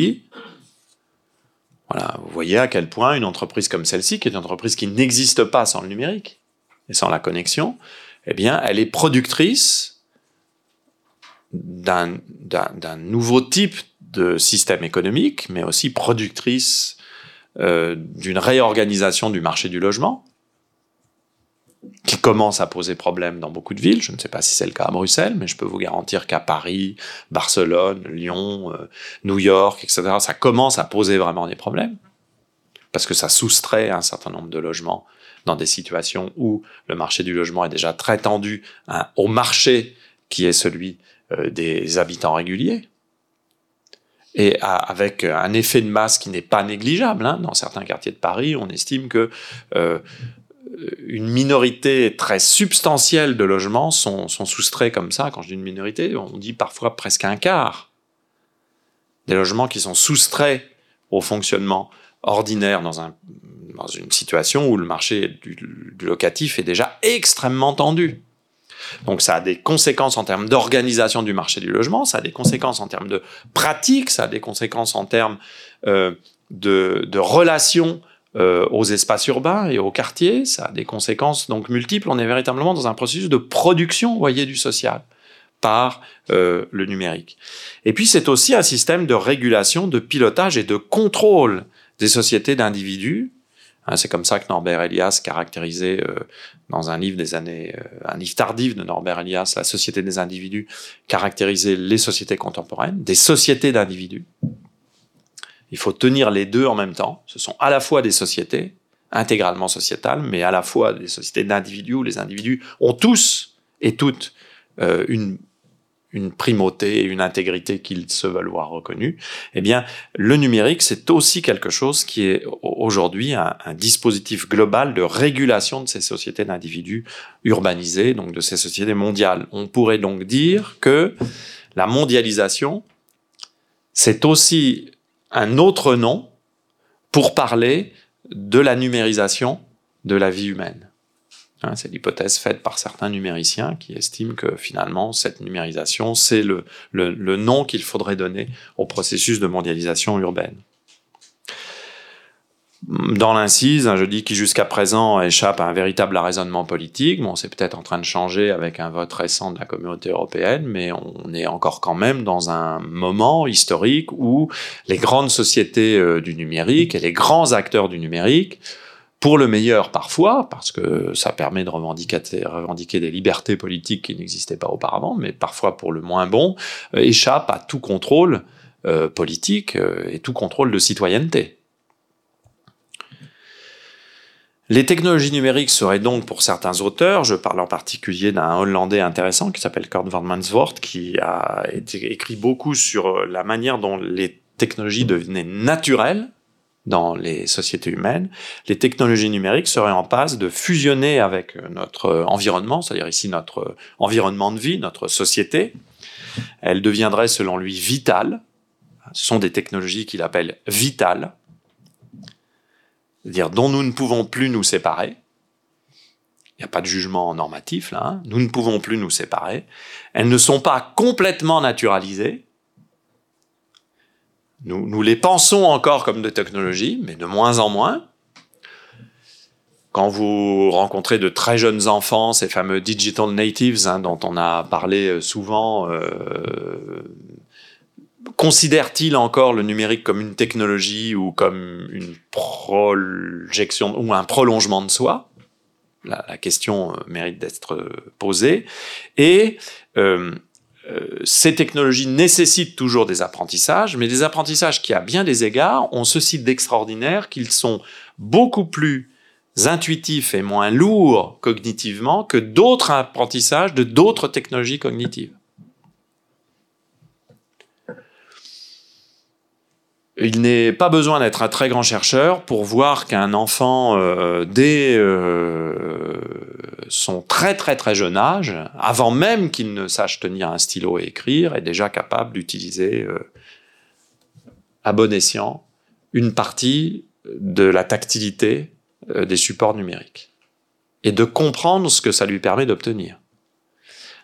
voilà, vous voyez à quel point une entreprise comme celle-ci, qui est une entreprise qui n'existe pas sans le numérique, et sans la connexion, eh bien, elle est productrice d'un nouveau type de système économique, mais aussi productrice euh, d'une réorganisation du marché du logement, qui commence à poser problème dans beaucoup de villes. Je ne sais pas si c'est le cas à Bruxelles, mais je peux vous garantir qu'à Paris, Barcelone, Lyon, euh, New York, etc., ça commence à poser vraiment des problèmes, parce que ça soustrait un certain nombre de logements dans des situations où le marché du logement est déjà très tendu hein, au marché qui est celui euh, des habitants réguliers. Et avec un effet de masse qui n'est pas négligeable. Hein. Dans certains quartiers de Paris, on estime que euh, une minorité très substantielle de logements sont, sont, soustraits comme ça. Quand je dis une minorité, on dit parfois presque un quart des logements qui sont soustraits au fonctionnement ordinaire dans, un, dans une situation où le marché du, locatif est déjà extrêmement tendu. Donc ça a des conséquences en termes d'organisation du marché du logement, ça a des conséquences en termes de pratique, ça a des conséquences en termes euh, de, de relations euh, aux espaces urbains et aux quartiers, ça a des conséquences donc multiples. On est véritablement dans un processus de production, vous voyez, du social par euh, le numérique. Et puis c'est aussi un système de régulation, de pilotage et de contrôle des sociétés d'individus. Hein, c'est comme ça que Norbert Elias caractérisait euh, dans un livre des années, euh, un livre tardif de Norbert Elias, la société des individus, caractérisait les sociétés contemporaines, des sociétés d'individus. Il faut tenir les deux en même temps. Ce sont à la fois des sociétés intégralement sociétales, mais à la fois des sociétés d'individus où les individus ont tous et toutes euh, une une primauté et une intégrité qu'ils se veulent voir reconnue, eh bien, le numérique, c'est aussi quelque chose qui est aujourd'hui un, dispositif global de régulation de ces sociétés d'individus urbanisés, donc de ces sociétés mondiales. On pourrait donc dire que la mondialisation, c'est aussi un autre nom pour parler de la numérisation de la vie humaine. Hein, c'est l'hypothèse faite par certains numériciens qui estiment que finalement cette numérisation, c'est le, nom qu'il faudrait donner au processus de mondialisation urbaine. Dans l'incise, je dis qui jusqu'à présent échappe à un véritable raisonnement politique. Bon, c'est peut-être en train de changer avec un vote récent de la communauté européenne, mais on est encore quand même dans un moment historique où les grandes sociétés euh, du numérique et les grands acteurs du numérique pour le meilleur parfois, parce que ça permet de revendiquer, des libertés politiques qui n'existaient pas auparavant, mais parfois pour le moins bon, euh, échappe à tout contrôle euh, politique euh, et tout contrôle de citoyenneté. Les technologies numériques seraient donc pour certains auteurs, je parle en particulier d'un Hollandais intéressant qui s'appelle Kurt van Mansvoort, qui a écrit beaucoup sur la manière dont les technologies devenaient naturelles dans les sociétés humaines, les technologies numériques seraient en passe de fusionner avec notre environnement, c'est-à-dire ici notre environnement de vie, notre société. Elles deviendraient selon lui vitales. Ce sont des technologies qu'il appelle vitales, c'est-à-dire dont nous ne pouvons plus nous séparer. Il n'y a pas de jugement normatif là. Hein. Nous ne pouvons plus nous séparer. Elles ne sont pas complètement naturalisées, nous, les pensons encore comme des technologies, mais de moins en moins. Quand vous rencontrez de très jeunes enfants, ces fameux digital natives hein, dont on a parlé euh, souvent, euh, considèrent-ils encore le numérique comme une technologie ou comme une projection ou un prolongement de soi? La, question euh, mérite d'être posée. Et euh, ces technologies nécessitent toujours des apprentissages, mais des apprentissages qui, à bien des égards, ont ceci d'extraordinaire qu'ils sont beaucoup plus intuitifs et moins lourds cognitivement que d'autres apprentissages de d'autres technologies cognitives. Il n'est pas besoin d'être un très grand chercheur pour voir qu'un enfant, euh, dès euh, son très très très jeune âge, avant même qu'il ne sache tenir un stylo et écrire, est déjà capable d'utiliser euh, à bon escient une partie de la tactilité euh, des supports numériques et de comprendre ce que ça lui permet d'obtenir.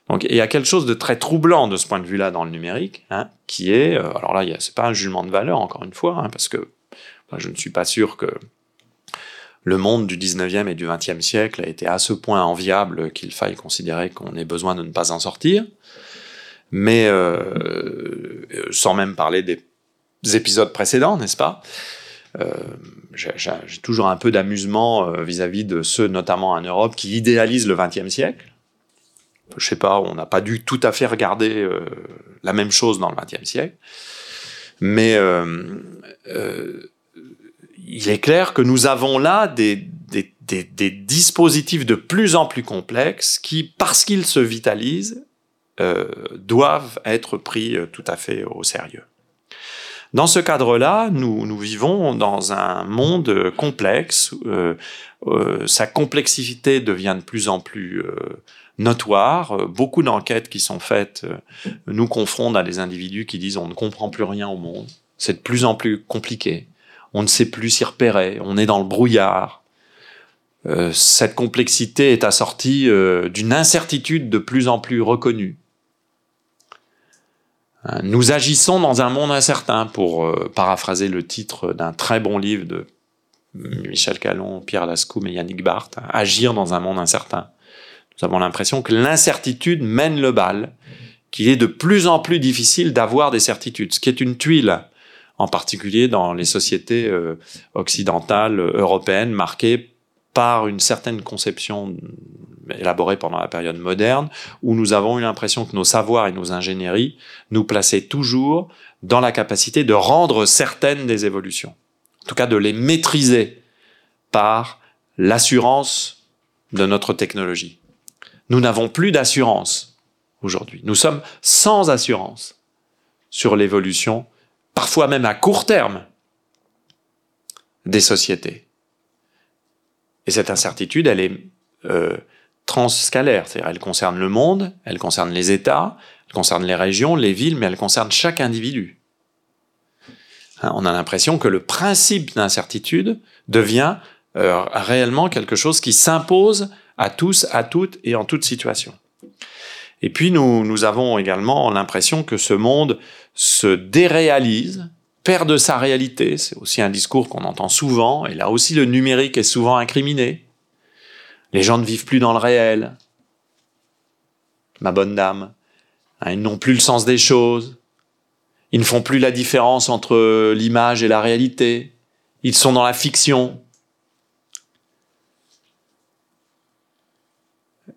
Donc il y a quelque chose de très troublant de ce point de vue-là dans le numérique, hein, qui est, euh, alors là, c'est pas un jugement de valeur encore une fois, hein, parce que je ne suis pas sûr que le monde du 19e et du 20e siècle a été à ce point enviable qu'il faille considérer qu'on ait besoin de ne pas en sortir. Mais euh, sans même parler des épisodes précédents, n'est-ce pas? Euh, J'ai toujours un peu d'amusement euh, vis-à-vis de ceux, notamment en Europe, qui idéalisent le 20e siècle. Je sais pas, on n'a pas dû tout à fait regarder euh, la même chose dans le 20e siècle. Mais euh, euh, il est clair que nous avons là des, dispositifs de plus en plus complexes qui, parce qu'ils se vitalisent, doivent être pris tout à fait au sérieux. Dans ce cadre-là, nous, nous, vivons dans un monde complexe. Sa complexité devient de plus en plus notoire. Beaucoup d'enquêtes qui sont faites nous confrontent à des individus qui disent on ne comprend plus rien au monde. C'est de plus en plus compliqué on ne sait plus s'y repérer, on est dans le brouillard. Euh, cette complexité est assortie euh, d'une incertitude de plus en plus reconnue. Euh, nous agissons dans un monde incertain, pour euh, paraphraser le titre d'un très bon livre de Michel Calon, Pierre Lascoum et Yannick Barthes, hein, Agir dans un monde incertain. Nous avons l'impression que l'incertitude mène le bal, qu'il est de plus en plus difficile d'avoir des certitudes, ce qui est une tuile en particulier dans les sociétés euh, occidentales, européennes, marquées par une certaine conception élaborée pendant la période moderne, où nous avons eu l'impression que nos savoirs et nos ingénieries nous plaçaient toujours dans la capacité de rendre certaines des évolutions, en tout cas de les maîtriser par l'assurance de notre technologie. Nous n'avons plus d'assurance aujourd'hui. Nous sommes sans assurance sur l'évolution parfois même à court terme, des sociétés. Et cette incertitude, elle est euh, transscalaire, c'est-à-dire elle concerne le monde, elle concerne les États, elle concerne les régions, les villes, mais elle concerne chaque individu. Hein, on a l'impression que le principe d'incertitude devient euh, réellement quelque chose qui s'impose à tous, à toutes et en toute situation. Et puis nous, nous avons également l'impression que ce monde se déréalise, perd de sa réalité. C'est aussi un discours qu'on entend souvent. Et là aussi, le numérique est souvent incriminé. Les gens ne vivent plus dans le réel. Ma bonne dame. Hein, ils n'ont plus le sens des choses. Ils ne font plus la différence entre l'image et la réalité. Ils sont dans la fiction.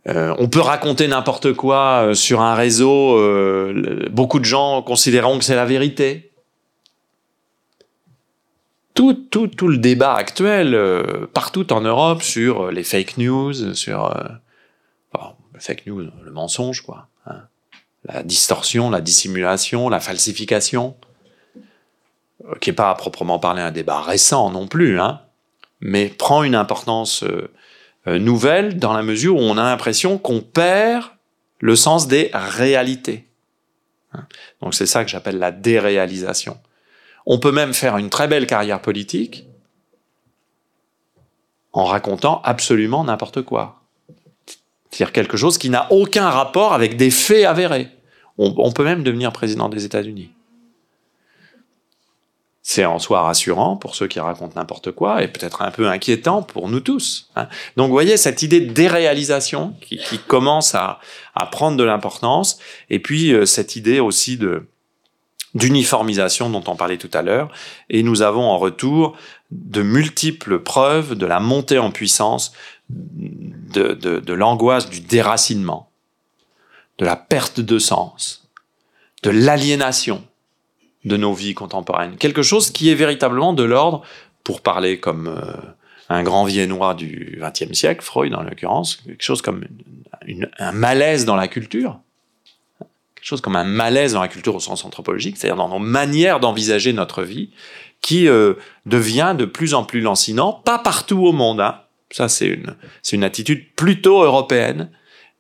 Euh, on peut raconter n'importe quoi euh, sur un réseau, euh, beaucoup de gens considéreront que c'est la vérité. Tout, le débat actuel, partout en Europe, sur les fake news, sur bon, le fake news, le mensonge, quoi. Hein. La distorsion, la dissimulation, la falsification, qui n'est pas à proprement parler un débat récent non plus, hein, mais prend une importance nouvelle dans la mesure où on a l'impression qu'on perd le sens des réalités. Hein. Donc c'est ça que j'appelle la déréalisation. On peut même faire une très belle carrière politique en racontant absolument n'importe quoi. C'est-à-dire quelque chose qui n'a aucun rapport avec des faits avérés. On, on peut même devenir président des États-Unis. C'est en soi rassurant pour ceux qui racontent n'importe quoi et peut-être un peu inquiétant pour nous tous. Hein. Donc vous voyez cette idée de déréalisation qui, commence à, prendre de l'importance et puis euh, cette idée aussi de d'uniformisation dont on parlait tout à l'heure et nous avons en retour de multiples preuves de la montée en puissance de l'angoisse du déracinement, de la perte de sens, de l'aliénation de nos vies contemporaines. Quelque chose qui est véritablement de l'ordre, pour parler comme euh, un grand viennois du XXe siècle, Freud en l'occurrence, quelque chose comme une, un malaise dans la culture, quelque chose comme un malaise dans la culture au sens anthropologique, c'est-à-dire dans nos manières d'envisager notre vie, qui euh, devient de plus en plus lancinant, pas partout au monde. Hein. Ça, c'est une, une attitude plutôt européenne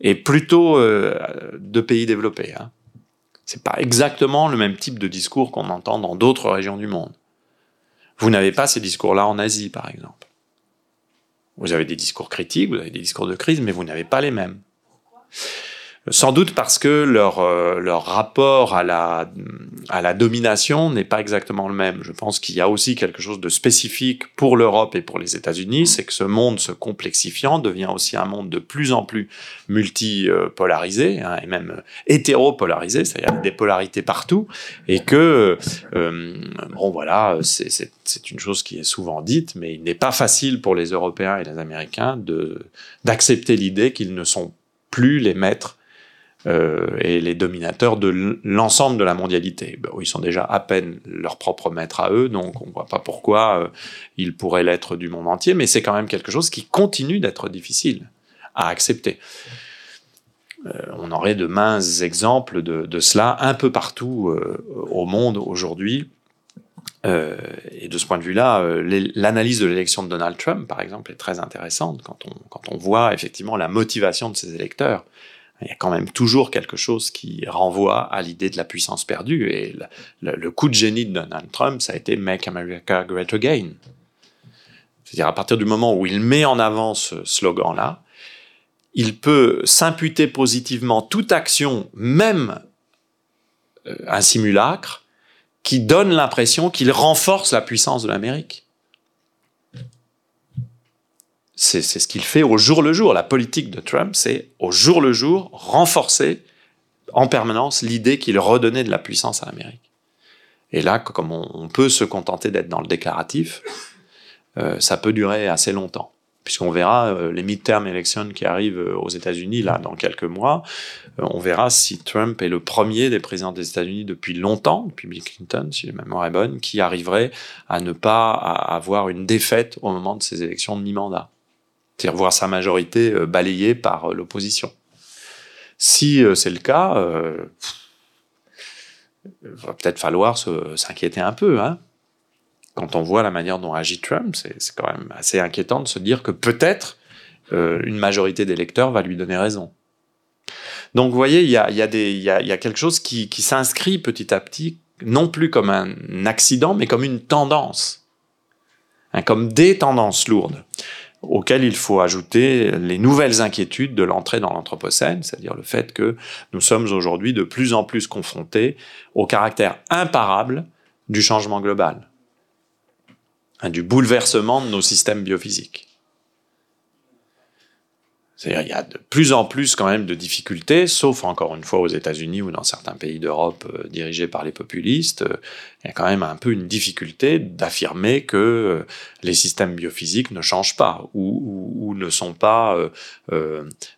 et plutôt euh, de pays développés. Hein. C'est pas exactement le même type de discours qu'on entend dans d'autres régions du monde. Vous n'avez pas ces discours-là en Asie, par exemple. Vous avez des discours critiques, vous avez des discours de crise, mais vous n'avez pas les mêmes. Sans doute parce que leur, euh, leur rapport à la, à la domination n'est pas exactement le même. Je pense qu'il y a aussi quelque chose de spécifique pour l'Europe et pour les États-Unis, c'est que ce monde se complexifiant devient aussi un monde de plus en plus multipolarisé, hein, et même hétéropolarisé, c'est-à-dire des polarités partout, et que, euh, bon voilà, c'est une chose qui est souvent dite, mais il n'est pas facile pour les Européens et les Américains d'accepter l'idée qu'ils ne sont plus les maîtres euh, et les dominateurs de l'ensemble de la mondialité. Ils sont déjà à peine leurs propres maîtres à eux, donc on ne voit pas pourquoi euh, ils pourraient l'être du monde entier, mais c'est quand même quelque chose qui continue d'être difficile à accepter. Euh, on aurait de minces exemples de, cela un peu partout au monde aujourd'hui. Et de ce point de vue-là, l'analyse de l'élection de Donald Trump, par exemple, est très intéressante quand on voit effectivement la motivation de ses électeurs il y a quand même toujours quelque chose qui renvoie à l'idée de la puissance perdue. Et le, coup de génie de Donald Trump, ça a été Make America Great Again. C'est-à-dire à partir du moment où il met en avant ce slogan-là, il peut s'imputer positivement toute action, même euh, un simulacre, qui donne l'impression qu'il renforce la puissance de l'Amérique c'est ce qu'il fait au jour le jour. La politique de Trump, c'est au jour le jour renforcer en permanence l'idée qu'il redonnait de la puissance à l'Amérique. Et là, comme on, peut se contenter d'être dans le déclaratif, euh, ça peut durer assez longtemps. Puisqu'on verra euh, les midterm elections qui arrivent euh, aux États-Unis là dans quelques mois, on verra si Trump est le premier des présidents des États-Unis depuis longtemps, depuis Bill Clinton, si la mémoire est bonne, qui arriverait à ne pas avoir une défaite au moment de ces élections de mi-mandat c'est-à-dire voir sa majorité euh, balayée par euh, l'opposition. Si euh, c'est le cas, il va peut-être falloir s'inquiéter un peu. Hein. Quand on voit la manière dont agit Trump, c'est quand même assez inquiétant de se dire que peut-être une majorité d'électeurs va lui donner raison. Donc vous voyez, il y a, quelque chose qui, qui s'inscrit petit à petit, non plus comme un accident, mais comme une tendance, hein, comme des tendances lourdes auquel il faut ajouter les nouvelles inquiétudes de l'entrée dans l'Anthropocène, c'est-à-dire le fait que nous sommes aujourd'hui de plus en plus confrontés au caractère imparable du changement global, hein, du bouleversement de nos systèmes biophysiques. C'est-à-dire il y a de plus en plus quand même de difficultés, sauf encore une fois aux États-Unis ou dans certains pays d'Europe euh, dirigés par les populistes, euh, il y a quand même un peu une difficulté d'affirmer que euh, les systèmes biophysiques ne changent pas ou, ne sont pas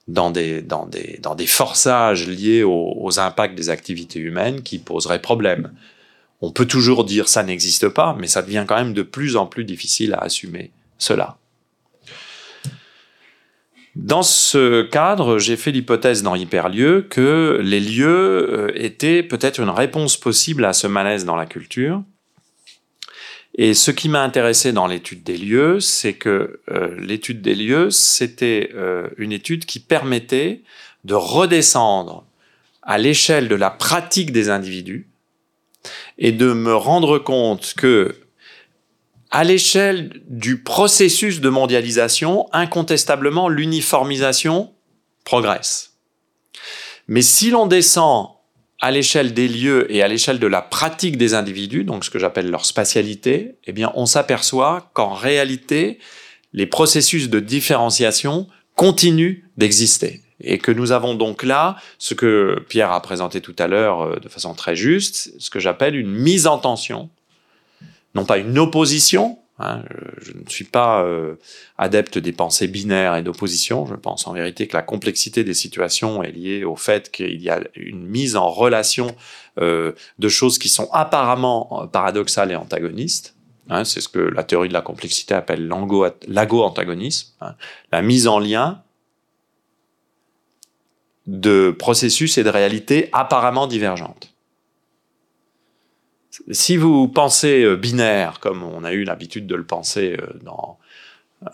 dans, des, dans, des, dans des forçages liés aux, aux impacts des activités humaines qui poseraient problème. On peut toujours dire ça n'existe pas, mais ça devient quand même de plus en plus difficile à assumer cela. Dans ce cadre, j'ai fait l'hypothèse dans Hyperlieu que les lieux euh, étaient peut-être une réponse possible à ce malaise dans la culture. Et ce qui m'a intéressé dans l'étude des lieux, c'est que euh, l'étude des lieux, c'était euh, une étude qui permettait de redescendre à l'échelle de la pratique des individus et de me rendre compte que à l'échelle du processus de mondialisation, incontestablement, l'uniformisation progresse. Mais si l'on descend à l'échelle des lieux et à l'échelle de la pratique des individus, donc ce que j'appelle leur spatialité, eh bien, on s'aperçoit qu'en réalité, les processus de différenciation continuent d'exister. Et que nous avons donc là ce que Pierre a présenté tout à l'heure euh, de façon très juste, ce que j'appelle une mise en tension non pas une opposition. Hein, je, ne suis pas euh, adepte des pensées binaires et d'opposition. Je pense en vérité que la complexité des situations est liée au fait qu'il y a une mise en relation euh, de choses qui sont apparemment euh, paradoxales et antagonistes. Hein, c'est ce que la théorie de la complexité appelle l'ago-antagonisme, hein, la mise en lien de processus et de réalités apparemment divergentes si vous pensez euh, binaire, comme on a eu l'habitude de le penser euh, dans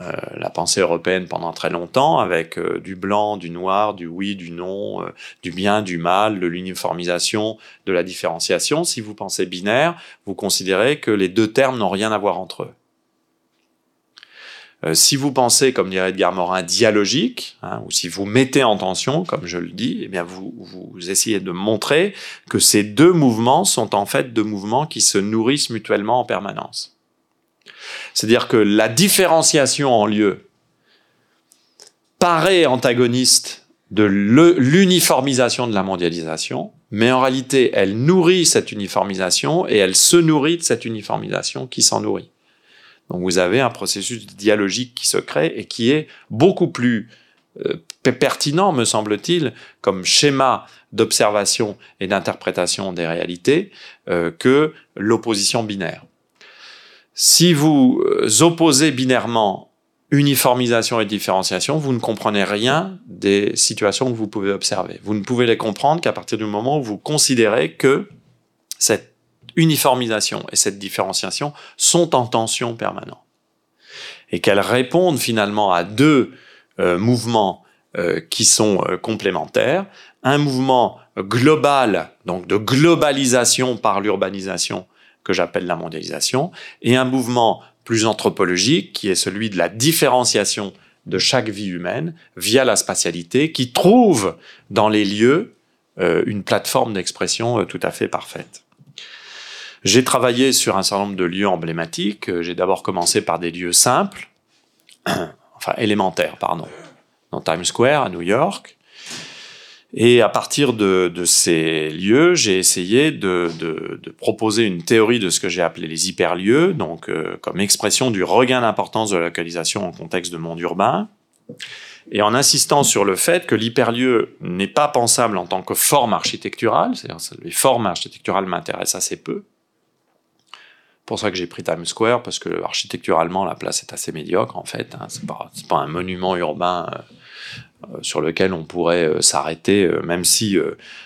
euh, la pensée européenne pendant très longtemps, avec du blanc, du noir, du oui, du non, du bien, du mal, de l'uniformisation, de la différenciation, si vous pensez binaire, vous considérez que les deux termes n'ont rien à voir entre eux. Euh, si vous pensez, comme dirait Edgar Morin, dialogique, hein, ou si vous mettez en tension, comme je le dis, eh bien vous, vous essayez de montrer que ces deux mouvements sont en fait deux mouvements qui se nourrissent mutuellement en permanence. C'est-à-dire que la différenciation en lieu paraît antagoniste de l'uniformisation de la mondialisation, mais en réalité, elle nourrit cette uniformisation et elle se nourrit de cette uniformisation qui s'en nourrit. Donc vous avez un processus dialogique qui se crée et qui est beaucoup plus euh, pertinent, me semble-t-il, comme schéma d'observation et d'interprétation des réalités euh, que l'opposition binaire. Si vous euh, opposez binairement uniformisation et différenciation, vous ne comprenez rien des situations que vous pouvez observer. Vous ne pouvez les comprendre qu'à partir du moment où vous considérez que cette uniformisation et cette différenciation sont en tension permanente. Et qu'elles répondent finalement à deux euh, mouvements euh, qui sont euh, complémentaires. Un mouvement global, donc de globalisation par l'urbanisation, que j'appelle la mondialisation, et un mouvement plus anthropologique, qui est celui de la différenciation de chaque vie humaine via la spatialité, qui trouve dans les lieux une plateforme d'expression tout à fait parfaite. J'ai travaillé sur un certain nombre de lieux emblématiques. Euh, j'ai d'abord commencé par des lieux simples, enfin élémentaires, pardon, dans Times Square à New York. Et à partir de, ces lieux, j'ai essayé de, proposer une théorie de ce que j'ai appelé les hyperlieux, donc euh, comme expression du regain d'importance de la localisation en contexte de monde urbain, et en insistant sur le fait que l'hyperlieu n'est pas pensable en tant que forme architecturale, c'est-à-dire les formes architecturales m'intéressent assez peu, pour ça que j'ai pris Times Square, parce que architecturalement, la place est assez médiocre, en fait. Hein. C'est pas, un monument urbain euh, euh, sur lequel on pourrait euh, s'arrêter, même si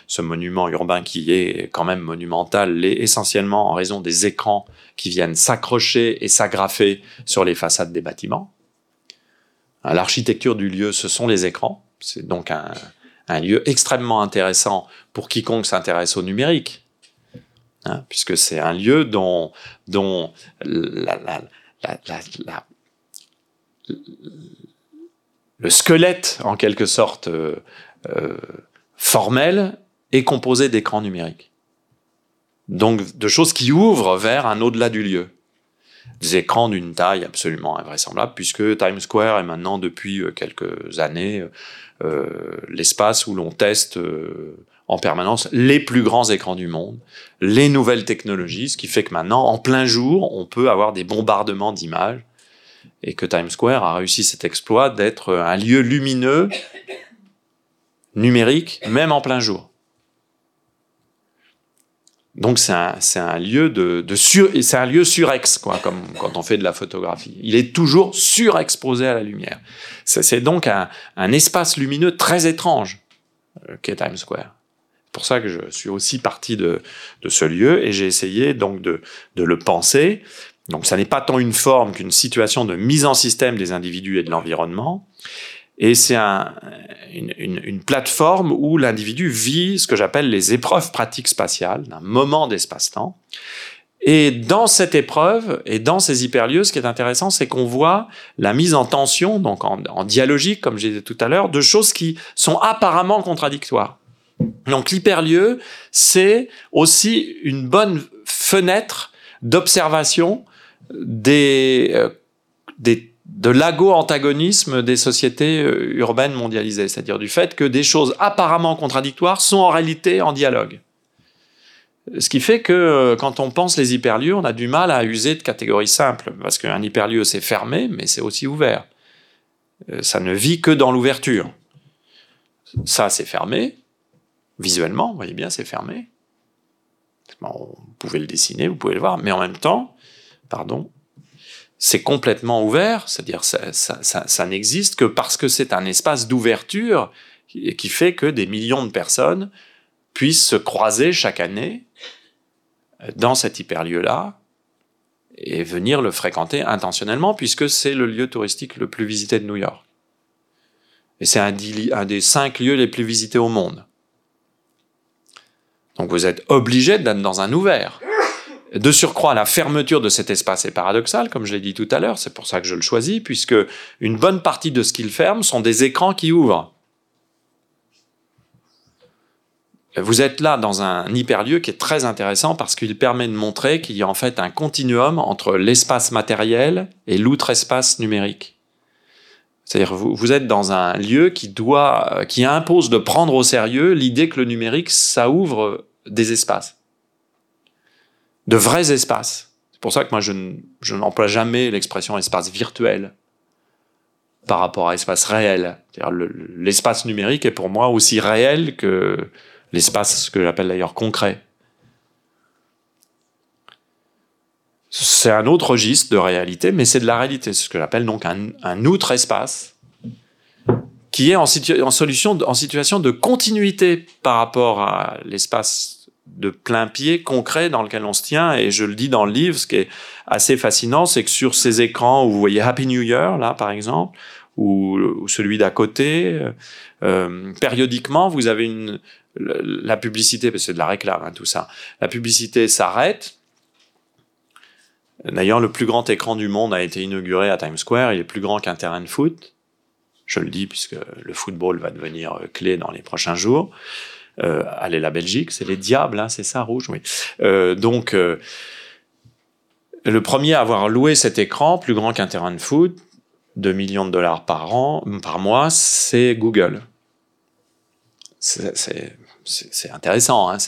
ce monument urbain qui est quand même monumental l'est essentiellement en raison des écrans qui viennent s'accrocher et s'agrafer sur les façades des bâtiments. Hein, l'architecture du lieu, ce sont les écrans. C'est donc un lieu extrêmement intéressant pour quiconque s'intéresse au numérique Hein, puisque c'est un lieu dont, le squelette, en quelque sorte euh, euh, formel, est composé d'écrans numériques. Donc de choses qui ouvrent vers un au-delà du lieu. Des écrans d'une taille absolument invraisemblable, puisque Times Square est maintenant depuis euh, quelques années l'espace où l'on teste en permanence les plus grands écrans du monde, les nouvelles technologies, ce qui fait que maintenant, en plein jour, on peut avoir des bombardements d'images et que Times Square a réussi cet exploit d'être un lieu lumineux, numérique, même en plein jour. Donc c'est un, lieu de, c'est un lieu surex, quoi, comme quand on fait de la photographie. Il est toujours surexposé à la lumière. C'est donc un, un, espace lumineux très étrange euh, qu'est Times Square pour ça que je suis aussi parti de, ce lieu et j'ai essayé donc de, le penser. Donc ça n'est pas tant une forme qu'une situation de mise en système des individus et de l'environnement. Et c'est un, une, plateforme où l'individu vit ce que j'appelle les épreuves pratiques spatiales, d'un moment d'espace-temps. Et dans cette épreuve et dans ces hyperlieux, ce qui est intéressant, c'est qu'on voit la mise en tension, donc en, en dialogique, comme j'ai dit tout à l'heure, de choses qui sont apparemment contradictoires. Donc l'hyperlieu, c'est aussi une bonne fenêtre d'observation euh, de l'ago-antagonisme des sociétés euh, urbaines mondialisées, c'est-à-dire du fait que des choses apparemment contradictoires sont en réalité en dialogue. Ce qui fait que euh, quand on pense les hyperlieux, on a du mal à user de catégories simples, parce qu'un hyperlieu c'est fermé, mais c'est aussi ouvert. Ça ne vit que dans l'ouverture. Ça c'est fermé, Visuellement, vous voyez bien, c'est fermé. vous pouvez le dessiner, vous pouvez le voir, mais en même temps, pardon, c'est complètement ouvert, c'est-à-dire ça, ça, ça, n'existe que parce que c'est un espace d'ouverture qui, qui fait que des millions de personnes puissent se croiser chaque année dans cet hyperlieu-là et venir le fréquenter intentionnellement puisque c'est le lieu touristique le plus visité de New York. Et c'est un, un des cinq lieux les plus visités au monde. Donc vous êtes obligé d'être dans un ouvert. De surcroît, la fermeture de cet espace est paradoxale, comme je l'ai dit tout à l'heure, c'est pour ça que je le choisis, puisque une bonne partie de ce qu'il ferme sont des écrans qui ouvrent. Vous êtes là dans un hyperlieu qui est très intéressant parce qu'il permet de montrer qu'il y a en fait un continuum entre l'espace matériel et l'outre-espace numérique. C'est-à-dire vous, vous êtes dans un lieu qui doit, qui impose de prendre au sérieux l'idée que le numérique, ça ouvre des espaces de vrais espaces. C'est pour ça que moi, je, n'emploie jamais l'expression espace virtuel par rapport à espace réel. L'espace numérique est pour moi aussi réel que l'espace que j'appelle d'ailleurs concret. C'est un autre registre de réalité, mais c'est de la réalité. C'est ce que j'appelle donc un, outre espace qui est en, solution, en situation de continuité par rapport à l'espace de plein pied concret dans lequel on se tient. Et je le dis dans le livre, ce qui est assez fascinant, c'est que sur ces écrans où vous voyez Happy New Year, là par exemple, ou, celui d'à côté, euh, périodiquement, vous avez une, la publicité, parce que c'est de la réclame, hein, tout ça. La publicité s'arrête. D'ailleurs, le plus grand écran du monde a été inauguré à Times Square. Il est plus grand qu'un terrain de foot. Je le dis puisque le football va devenir euh, clé dans les prochains jours. Euh, allez, la Belgique, c'est les diables, hein, c'est ça, rouge, oui. Euh, donc, euh, le premier à avoir loué cet écran, plus grand qu'un terrain de foot, 2 millions de dollars par an, par mois, c'est Google. C'est intéressant, hein,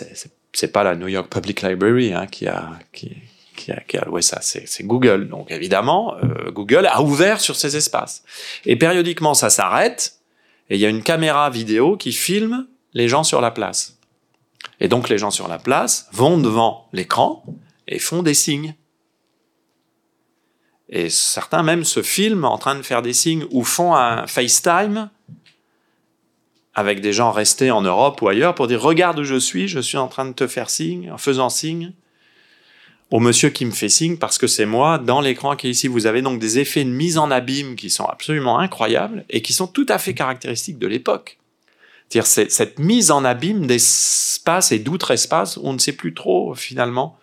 c'est pas la New York Public Library hein, qui, a, qui, qui, a, qui a loué ça, c'est Google. Donc évidemment, euh, Google a ouvert sur ces espaces. Et périodiquement, ça s'arrête, et il y a une caméra vidéo qui filme les gens sur la place. Et donc les gens sur la place vont devant l'écran et font des signes. Et certains même se filment en train de faire des signes ou font un FaceTime avec des gens restés en Europe ou ailleurs pour dire regarde où je suis, je suis en train de te faire signe, en faisant signe au monsieur qui me fait signe parce que c'est moi dans l'écran qui est ici. Vous avez donc des effets de mise en abîme qui sont absolument incroyables et qui sont tout à fait caractéristiques de l'époque. C'est-à-dire cette mise en abîme d'espace et d'outre-espace, on ne sait plus trop finalement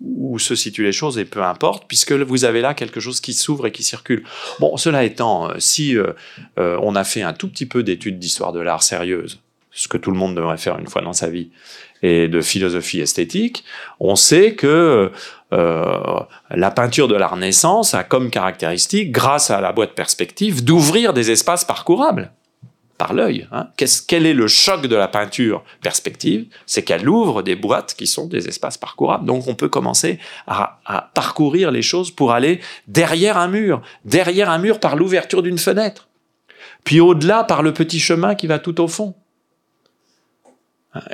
où se situent les choses et peu importe, puisque vous avez là quelque chose qui s'ouvre et qui circule. Bon, cela étant, euh, si euh, euh, on a fait un tout petit peu d'études d'histoire de l'art sérieuse, ce que tout le monde devrait faire une fois dans sa vie, et de philosophie esthétique, on sait que la peinture de la Renaissance a comme caractéristique, grâce à la boîte perspective, d'ouvrir des espaces parcourables par l'œil. Hein. quel est le choc de la peinture perspective? C'est qu'elle ouvre des boîtes qui sont des espaces parcourables. Donc on peut commencer à, parcourir les choses pour aller derrière un mur, derrière un mur par l'ouverture d'une fenêtre, puis au-delà par le petit chemin qui va tout au fond.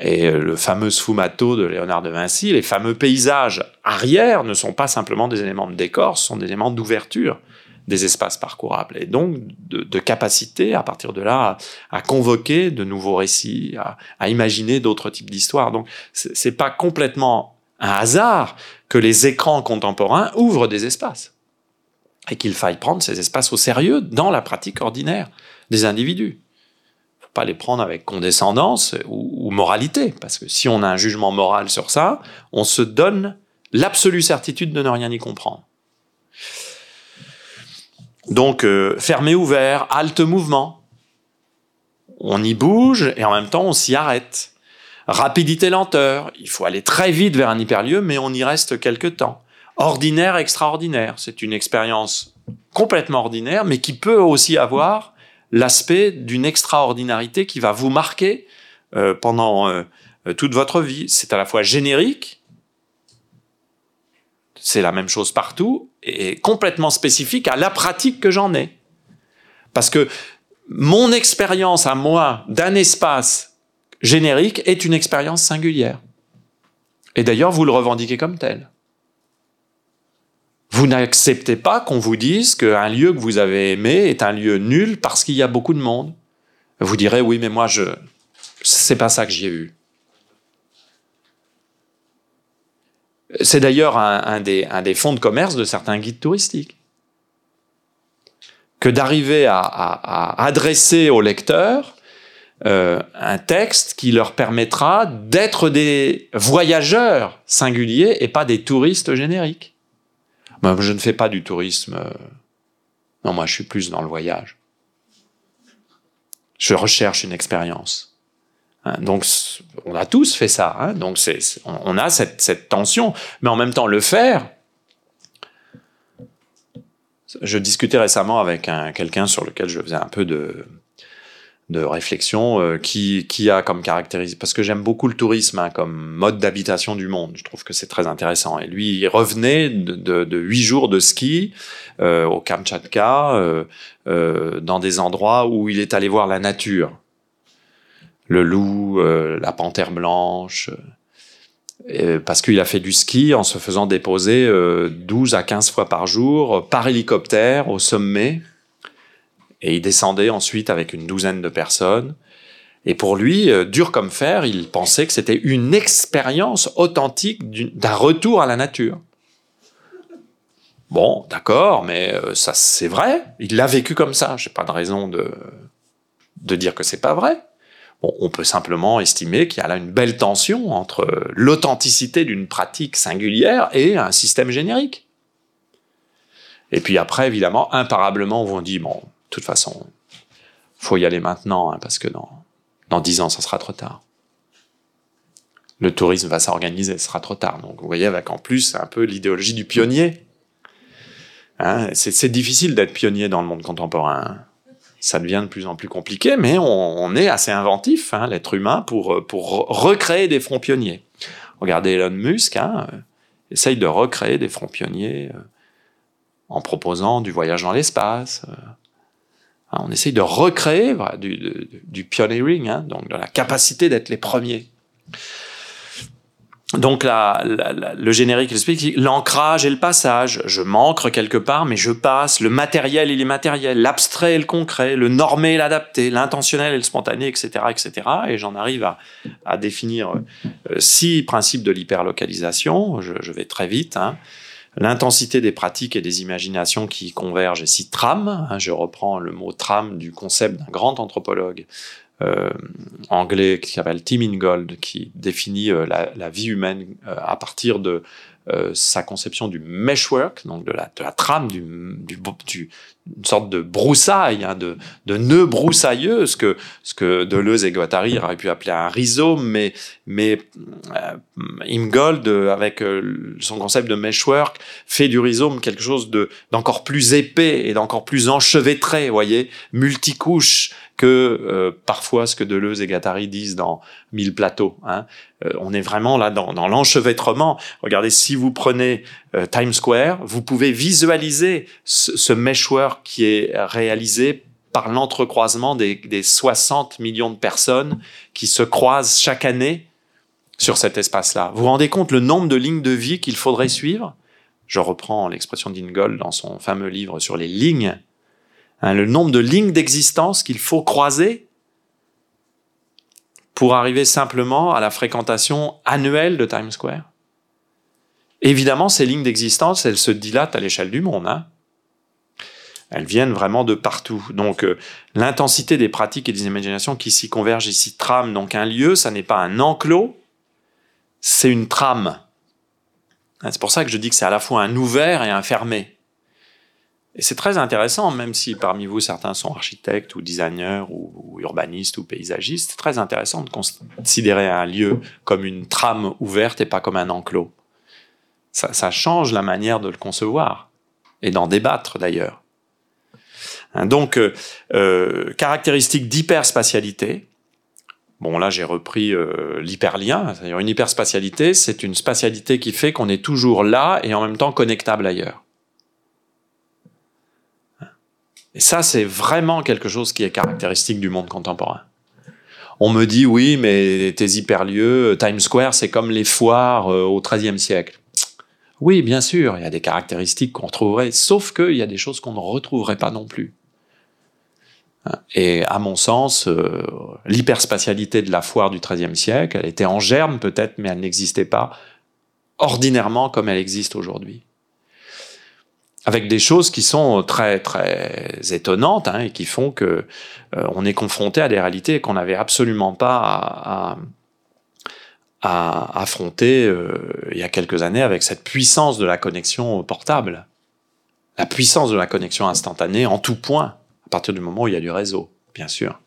Et le fameux sfumato de Léonard de Vinci, les fameux paysages arrière ne sont pas simplement des éléments de décor, ce sont des éléments d'ouverture des espaces parcourables et donc de, capacité à partir de là à, convoquer de nouveaux récits, à, imaginer d'autres types d'histoires. Donc c'est pas complètement un hasard que les écrans contemporains ouvrent des espaces et qu'il faille prendre ces espaces au sérieux dans la pratique ordinaire des individus. Faut pas les prendre avec condescendance ou moralité, parce que si on a un jugement moral sur ça, on se donne l'absolue certitude de ne rien y comprendre. Donc euh, fermé ouvert, halte mouvement. On y bouge et en même temps on s'y arrête. Rapidité lenteur, il faut aller très vite vers un hyperlieu mais on y reste quelque temps. Ordinaire extraordinaire, c'est une expérience complètement ordinaire mais qui peut aussi avoir l'aspect d'une extraordinarité qui va vous marquer euh, pendant euh, toute votre vie. C'est à la fois générique c'est la même chose partout, et complètement spécifique à la pratique que j'en ai. Parce que mon expérience à moi d'un espace générique est une expérience singulière. Et d'ailleurs, vous le revendiquez comme tel. Vous n'acceptez pas qu'on vous dise qu'un lieu que vous avez aimé est un lieu nul parce qu'il y a beaucoup de monde. Vous direz oui, mais moi je c'est pas ça que j'ai vu. C'est d'ailleurs un, des, fonds de commerce de certains guides touristiques. Que d'arriver à, adresser au lecteur euh, un texte qui leur permettra d'être des voyageurs singuliers et pas des touristes génériques. Moi, je ne fais pas du tourisme. euh, Non, moi, je suis plus dans le voyage. Je recherche une expérience. Hein, donc, on a tous fait ça. hein, donc, on a cette, tension, mais en même temps, le faire. Je discutais récemment avec un, quelqu'un sur lequel je faisais un peu de, réflexion euh, qui, a comme caractéristique, parce que j'aime beaucoup le tourisme hein, comme mode d'habitation du monde, je trouve que c'est très intéressant. Et lui, il revenait de, huit jours de ski euh, au Kamtchatka, euh, euh, dans des endroits où il est allé voir la nature. Le loup, euh, la panthère blanche, euh, parce qu'il a fait du ski en se faisant déposer euh, 12 à 15 fois par jour euh, par hélicoptère au sommet. Et il descendait ensuite avec une douzaine de personnes. Et pour lui, euh, dur comme fer, il pensait que c'était une expérience authentique d'un retour à la nature. Bon, d'accord, mais euh, ça c'est vrai. Il l'a vécu comme ça. J'ai pas de raison de de dire que c'est pas vrai. On peut simplement estimer qu'il y a là une belle tension entre l'authenticité d'une pratique singulière et un système générique. Et puis après, évidemment, imparablement, on dit bon, de toute façon, faut y aller maintenant, hein, parce que dans, dans 10 ans, ça sera trop tard. Le tourisme va s'organiser, ce sera trop tard. Donc vous voyez, avec en plus un peu l'idéologie du pionnier. Hein, c'est c'est difficile d'être pionnier dans le monde contemporain. hein. Ça devient de plus en plus compliqué, mais on, est assez inventif, hein, l'être humain, pour, euh, pour re- recréer des fronts pionniers. Regardez Elon Musk, hein, euh, essaye de recréer des fronts pionniers euh, en proposant du voyage dans l'espace. Hein, on essaye de recréer du, du, du pioneering, hein, donc de la capacité d'être les premiers. Donc la, le générique explique l'ancrage et le passage. Je m'ancre quelque part, mais je passe. Le matériel et l'immatériel, l'abstrait et le concret, le normé et l'adapté, l'intentionnel et le spontané, etc., etc. Et j'en arrive à, définir euh, six principes de l'hyperlocalisation. Je, vais très vite. hein. L'intensité des pratiques et des imaginations qui convergent, et six trames. hein. je reprends le mot trame du concept d'un grand anthropologue anglais qui s'appelle Tim Ingold, qui définit euh, la, la vie humaine euh, à partir de euh, sa conception du meshwork, donc de la, de la trame, du, du, du- sorte de broussaille, hein, de, de nœud broussailleux, ce que, ce que Deleuze et Guattari auraient pu appeler un rhizome, mais, mais euh, Ingold, euh, avec euh, son concept de meshwork, fait du rhizome quelque chose de d'encore plus épais et d'encore plus enchevêtré, voyez, multicouche que euh, parfois ce que Deleuze et Guattari disent dans Mille plateaux. Hein. Euh, on est vraiment là dans, l'enchevêtrement. Regardez, si vous prenez euh, Times Square, vous pouvez visualiser ce, ce meshwork qui est réalisé par l'entrecroisement des, des 60 millions de personnes qui se croisent chaque année sur cet espace-là. Vous vous rendez compte le nombre de lignes de vie qu'il faudrait suivre? Je reprends l'expression d'Ingold dans son fameux livre sur les lignes. Hein, le nombre de lignes d'existence qu'il faut croiser pour arriver simplement à la fréquentation annuelle de Times Square. Évidemment, ces lignes d'existence, elles se dilatent à l'échelle du monde. Hein. Elles viennent vraiment de partout. Donc, euh, l'intensité des pratiques et des imaginations qui s'y convergent s'y trament. Donc, un lieu, ça n'est pas un enclos, c'est une trame. Hein, C'est pour ça que je dis que c'est à la fois un ouvert et un fermé. Et c'est très intéressant, même si parmi vous certains sont architectes ou designers ou, urbanistes ou paysagistes, c'est très intéressant de considérer un lieu comme une trame ouverte et pas comme un enclos. Ça, ça change la manière de le concevoir et d'en débattre d'ailleurs. Hein, donc, euh, euh, caractéristique d'hyperspatialité. Bon, là, j'ai repris euh, l'hyperlien. C'est-à-dire une hyperspatialité, c'est une spatialité qui fait qu'on est toujours là et en même temps connectable ailleurs. Et ça, c'est vraiment quelque chose qui est caractéristique du monde contemporain. On me dit, oui, mais tes hyperlieux, Times Square, c'est comme les foires euh, au XIIIe siècle. Oui, bien sûr, il y a des caractéristiques qu'on retrouverait, sauf qu'il y a des choses qu'on ne retrouverait pas non plus. Et à mon sens, euh, l'hyperspatialité de la foire du XIIIe siècle, elle était en germe peut-être, mais elle n'existait pas ordinairement comme elle existe aujourd'hui. Avec des choses qui sont très très étonnantes hein, et qui font que euh, on est confronté à des réalités qu'on n'avait absolument pas à, affronter euh, il y a quelques années avec cette puissance de la connexion portable, la puissance de la connexion instantanée en tout point, à partir du moment où il y a du réseau, bien sûr.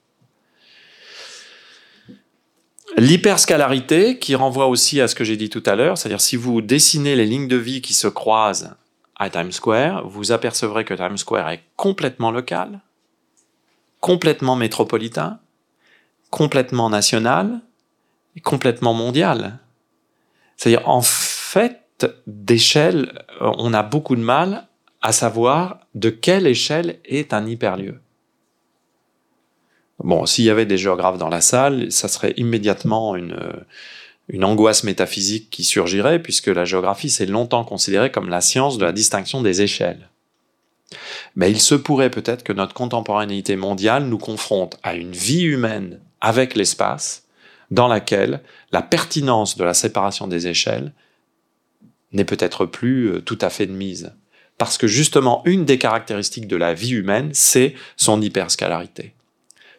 L'hyperscalarité, qui renvoie aussi à ce que j'ai dit tout à l'heure, c'est-à-dire si vous dessinez les lignes de vie qui se croisent à Times Square, vous apercevrez que Times Square est complètement local, complètement métropolitain, complètement national et complètement mondial. C'est-à-dire, en fait, d'échelle, on a beaucoup de mal à savoir de quelle échelle est un hyperlieu. Bon, s'il y avait des géographes dans la salle, ça serait immédiatement une, une angoisse métaphysique qui surgirait, puisque la géographie s'est longtemps considérée comme la science de la distinction des échelles. Mais il se pourrait peut-être que notre contemporanéité mondiale nous confronte à une vie humaine avec l'espace, dans laquelle la pertinence de la séparation des échelles n'est peut-être plus euh, tout à fait de mise. Parce que justement, une des caractéristiques de la vie humaine, c'est son hyperscalarité.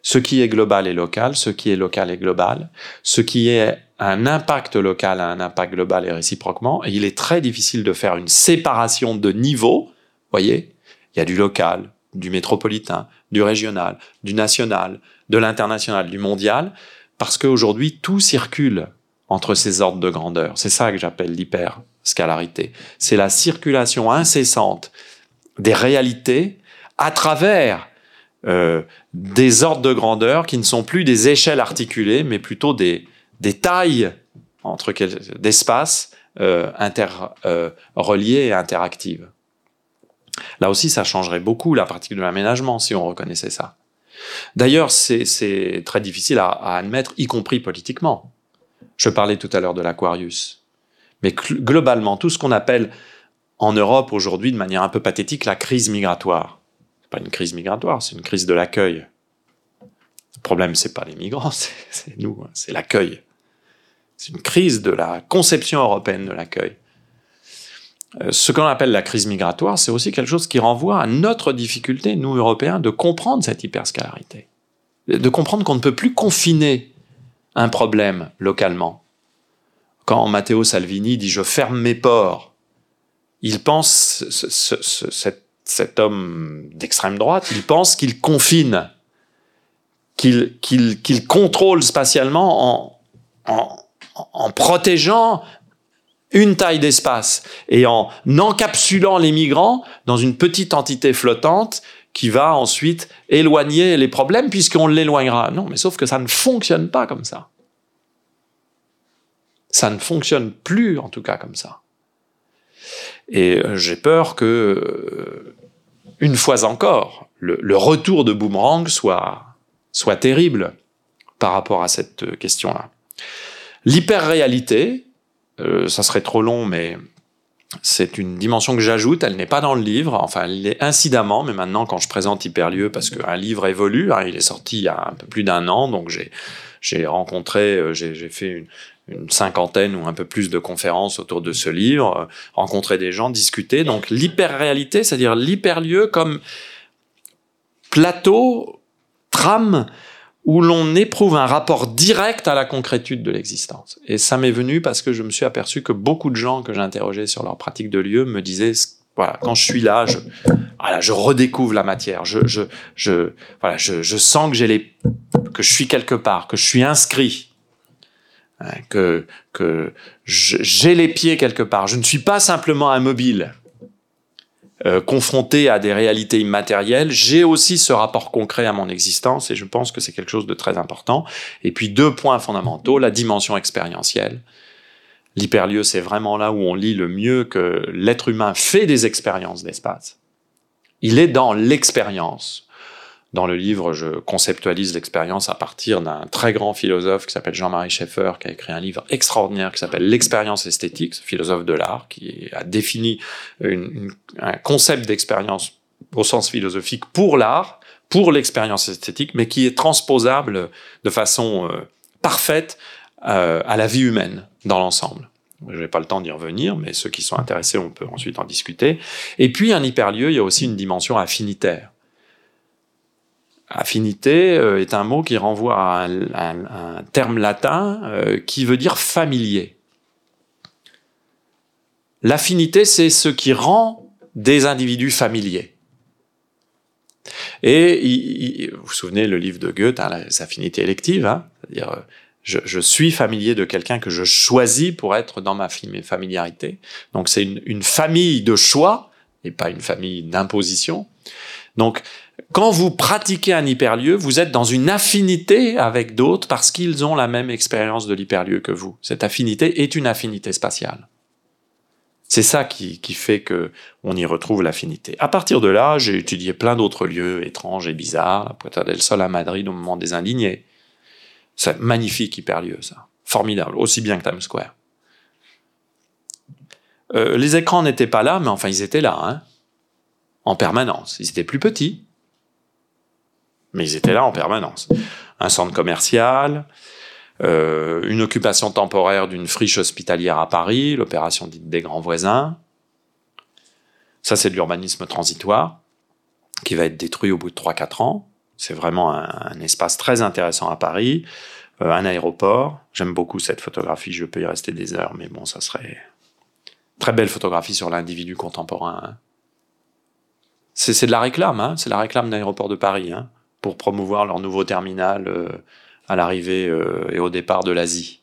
Ce qui est global est local, ce qui est local est global, ce qui est un impact local a un impact global et réciproquement, et il est très difficile de faire une séparation de niveau. Voyez, il y a du local, du métropolitain, du régional, du national, de l'international, du mondial, parce qu'aujourd'hui tout circule entre ces ordres de grandeur. C'est ça que j'appelle l'hyperscalarité. C'est la circulation incessante des réalités à travers euh, des ordres de grandeur qui ne sont plus des échelles articulées, mais plutôt des, des tailles entre d'espaces euh, interreliés euh, et interactives. Là aussi, ça changerait beaucoup la pratique de l'aménagement si on reconnaissait ça. D'ailleurs, c'est très difficile à, à, admettre, y compris politiquement. Je parlais tout à l'heure de l'Aquarius. Mais globalement, tout ce qu'on appelle en Europe aujourd'hui, de manière un peu pathétique, la crise migratoire, pas une crise migratoire, c'est une crise de l'accueil. Problème, c'est pas les migrants, c'est nous, hein, c'est l'accueil. C'est une crise de la conception européenne de l'accueil. Euh, ce qu'on appelle la crise migratoire, c'est aussi quelque chose qui renvoie à notre difficulté, nous Européens, de comprendre cette hyperscalarité. De comprendre qu'on ne peut plus confiner un problème localement. Quand Matteo Salvini dit je ferme mes ports, il pense cet cet homme d'extrême droite, il pense qu'il confine, qu'il contrôle spatialement en, en, protégeant une taille d'espace et en encapsulant les migrants dans une petite entité flottante qui va ensuite éloigner les problèmes puisqu'on l'éloignera. Non, mais sauf que ça ne fonctionne pas comme ça. Ça ne fonctionne plus en tout cas comme ça. Et euh, j'ai peur que, euh, une fois encore, le, retour de Boomerang soit, soit terrible par rapport à cette question-là. L'hyperréalité, euh, ça serait trop long, mais c'est une dimension que j'ajoute, elle n'est pas dans le livre, enfin elle est incidemment, mais maintenant quand je présente Hyperlieu, parce qu'un livre évolue, hein, il est sorti il y a un peu plus d'un an, donc j'ai rencontré, j'ai fait une, cinquantaine ou un peu plus de conférences autour de ce livre, euh, rencontrer des gens, discuter. Donc l'hyperréalité, c'est-à-dire l'hyperlieu comme plateau, trame, où l'on éprouve un rapport direct à la concrétude de l'existence. Et ça m'est venu parce que je me suis aperçu que beaucoup de gens que j'interrogeais sur leur pratique de lieu me disaient, voilà, quand je suis là, je, redécouvre la matière. Je, voilà, je, sens que j'ai les, que je suis quelque part, que je suis inscrit Hein, que, j'ai les pieds quelque part. Je ne suis pas simplement un mobile euh, confronté à des réalités immatérielles. J'ai aussi ce rapport concret à mon existence et je pense que c'est quelque chose de très important. Et puis deux points fondamentaux, la dimension expérientielle. L'hyperlieu, c'est vraiment là où on lit le mieux que l'être humain fait des expériences d'espace. Il est dans l'expérience. Dans le livre, je conceptualise l'expérience à partir d'un très grand philosophe qui s'appelle Jean-Marie Schaeffer, qui a écrit un livre extraordinaire qui s'appelle L'expérience esthétique, philosophe de l'art, qui a défini un concept d'expérience au sens philosophique pour l'art, pour l'expérience esthétique, mais qui est transposable de façon euh, parfaite euh, à la vie humaine dans l'ensemble. Je n'ai pas le temps d'y revenir, mais ceux qui sont intéressés, on peut ensuite en discuter. Et puis, un hyperlieu, il y a aussi une dimension affinitaire. Affinité euh, est un mot qui renvoie à un, terme latin euh, qui veut dire familier. L'affinité, c'est ce qui rend des individus familiers. Et vous vous souvenez le livre de Goethe, hein, les affinités électives, hein, c'est-à-dire euh, je, suis familier de quelqu'un que je choisis pour être dans ma familiarité. Donc c'est une, une famille de choix et pas une famille d'imposition. Donc quand vous pratiquez un hyperlieu, vous êtes dans une affinité avec d'autres parce qu'ils ont la même expérience de l'hyperlieu que vous. Cette affinité est une affinité spatiale. C'est ça qui, fait que on y retrouve l'affinité. À partir de là, j'ai étudié plein d'autres lieux étranges et bizarres, la Puerta del Sol à Madrid au moment des Indignés. C'est magnifique hyperlieu, ça. Formidable, aussi bien que Times Square. Euh, les écrans n'étaient pas là, mais enfin ils étaient là, hein, en permanence. Ils étaient plus petits, mais ils étaient là en permanence. Un centre commercial, euh, une occupation temporaire d'une friche hospitalière à Paris, l'opération dite des grands voisins. Ça, c'est de l'urbanisme transitoire, qui va être détruit au bout de 3-4 ans. C'est vraiment un, espace très intéressant à Paris. Euh, un aéroport. J'aime beaucoup cette photographie, je peux y rester des heures, mais bon, ça serait... Très belle photographie sur l'individu contemporain. Hein. C'est de la réclame, hein. c'est la réclame d'aéroport de Paris. Hein pour promouvoir leur nouveau terminal euh, à l'arrivée euh, et au départ de l'Asie.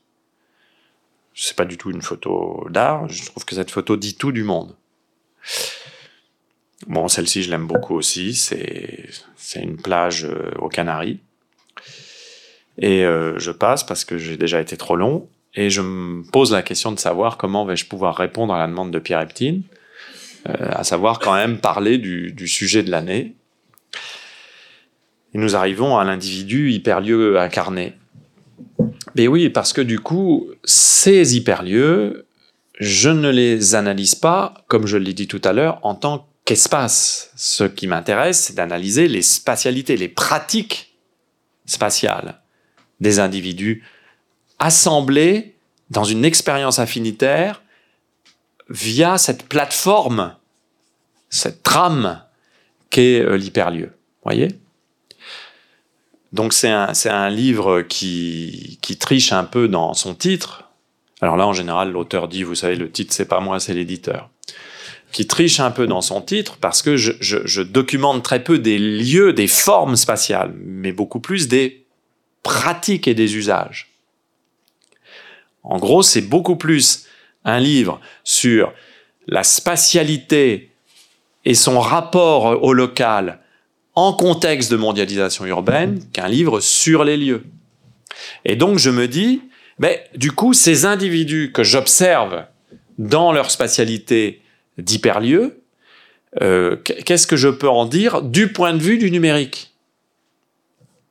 C'est pas du tout une photo d'art, je trouve que cette photo dit tout du monde. Bon, celle-ci, je l'aime beaucoup aussi, c'est une plage euh, aux Canaries. Et je passe parce que j'ai déjà été trop long, et je me pose la question de savoir comment vais-je pouvoir répondre à la demande de Pierre Eptine, à savoir quand même parler du sujet de l'année, et nous arrivons à l'individu hyperlieu incarné. Mais oui, parce que du coup, ces hyperlieux, je ne les analyse pas, comme je l'ai dit tout à l'heure, en tant qu'espace. Ce qui m'intéresse, c'est d'analyser les spatialités, les pratiques spatiales des individus assemblés dans une expérience affinitaire via cette plateforme, cette trame qu'est euh, l'hyperlieu. Voyez? Donc c'est un, un, livre qui, qui, triche un peu dans son titre. Alors là, en général, l'auteur dit, vous savez, le titre, c'est pas moi, c'est l'éditeur. Qui triche un peu dans son titre parce que je, je, je, documente très peu des lieux, des formes spatiales, mais beaucoup plus des pratiques et des usages. En gros, c'est beaucoup plus un livre sur la spatialité et son rapport au local en contexte de mondialisation urbaine qu'un livre sur les lieux. Et donc je me dis, mais du coup, ces individus que j'observe dans leur spatialité d'hyperlieu, euh, qu'est-ce que je peux en dire du point de vue du numérique?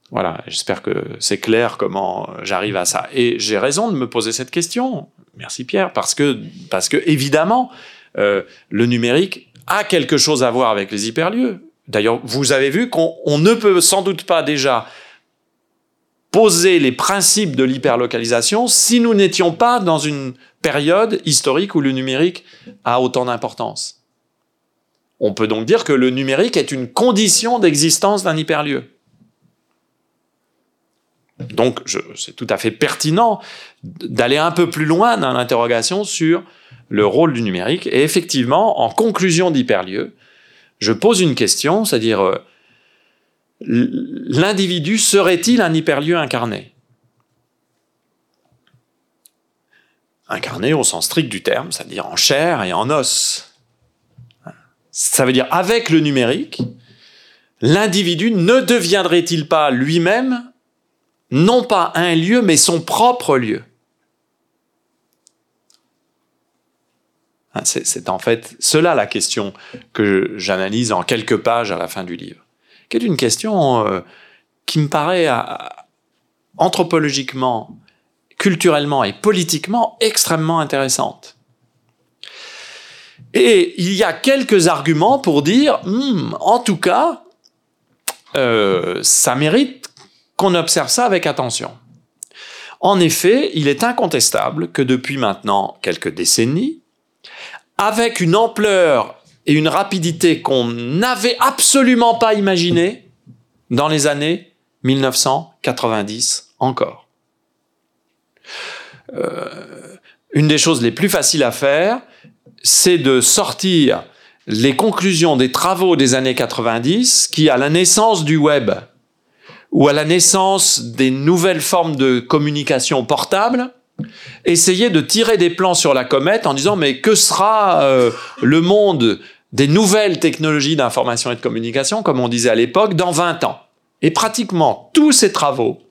Voilà, j'espère que c'est clair comment j'arrive à ça. Et j'ai raison de me poser cette question. Merci Pierre, parce que, parce que évidemment, euh, le numérique a quelque chose à voir avec les hyperlieux. D'ailleurs, vous avez vu qu'on ne peut sans doute pas déjà poser les principes de l'hyperlocalisation si nous n'étions pas dans une période historique où le numérique a autant d'importance. On peut donc dire que le numérique est une condition d'existence d'un hyperlieu. Donc, c'est tout à fait pertinent d'aller un peu plus loin dans l'interrogation sur le rôle du numérique. Et effectivement, en conclusion d'hyperlieu, je pose une question, c'est-à-dire euh, l'individu serait-il un hyperlieu incarné? Incarné au sens strict du terme, c'est-à-dire en chair et en os. Ça veut dire avec le numérique, l'individu ne deviendrait-il pas lui-même non pas un lieu, mais son propre lieu Hein, c'est en fait cela la question que j'analyse en quelques pages à la fin du livre, qui est une question euh, qui me paraît anthropologiquement, culturellement et politiquement extrêmement intéressante. Et il y a quelques arguments pour dire, hmm, en tout cas, euh, ça mérite qu'on observe ça avec attention. En effet, il est incontestable que depuis maintenant quelques décennies, avec une ampleur et une rapidité qu'on n'avait absolument pas imaginé dans les années 1990 encore. Euh, une des choses les plus faciles à faire, c'est de sortir les conclusions des travaux des années 90 qui, à la naissance du web ou à la naissance des nouvelles formes de communication portable, essayaient de tirer des plans sur la comète en disant mais que sera euh, le monde des nouvelles technologies d'information et de communication, comme on disait à l'époque, dans 20 ans? Et pratiquement tous ces travaux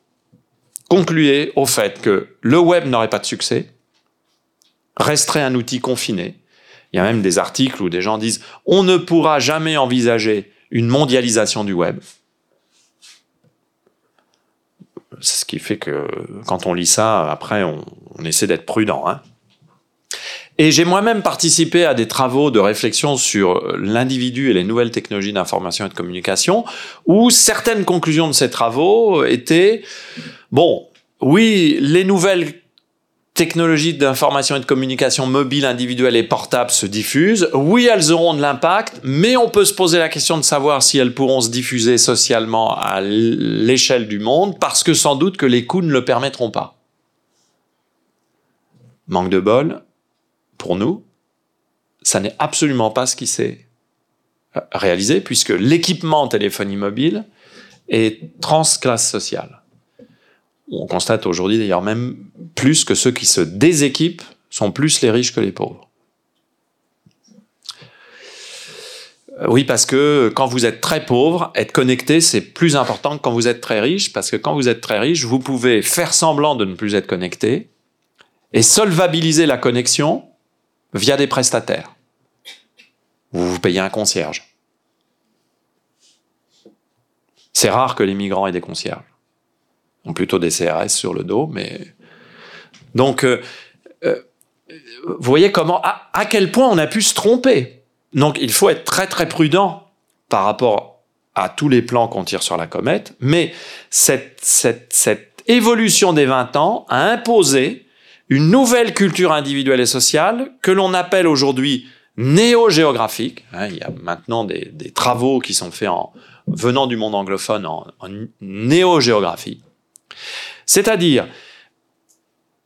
concluaient au fait que le web n'aurait pas de succès, resterait un outil confiné. Il y a même des articles où des gens disent on ne pourra jamais envisager une mondialisation du web. C'est ce qui fait que quand on lit ça, après, on, essaie d'être prudent. Hein. Et j'ai moi-même participé à des travaux de réflexion sur l'individu et les nouvelles technologies d'information et de communication, où certaines conclusions de ces travaux étaient, bon, oui, les nouvelles technologies d'information et de communication mobile, individuelle et portable se diffusent. Oui, elles auront de l'impact, mais on peut se poser la question de savoir si elles pourront se diffuser socialement à l'échelle du monde, parce que sans doute que les coûts ne le permettront pas. Manque de bol, pour nous, ça n'est absolument pas ce qui s'est euh, réalisé, puisque l'équipement en téléphonie mobile est transclasse sociale. On constate aujourd'hui d'ailleurs même plus que ceux qui se déséquipent sont plus les riches que les pauvres. Euh, oui, parce que quand vous êtes très pauvre, être connecté, c'est plus important que quand vous êtes très riche, parce que quand vous êtes très riche, vous pouvez faire semblant de ne plus être connecté et solvabiliser la connexion via des prestataires. Vous vous payez un concierge. C'est rare que les migrants aient des concierges. Ont plutôt des CRS sur le dos, mais... Donc, euh, euh, vous voyez comment, à, quel point on a pu se tromper. Donc, il faut être très très prudent par rapport à tous les plans qu'on tire sur la comète, mais cette, cette, cette évolution des 20 ans a imposé une nouvelle culture individuelle et sociale que l'on appelle aujourd'hui néo-géographique. Hein, il y a maintenant des, travaux qui sont faits en venant du monde anglophone en, en néo-géographie. C'est-à-dire,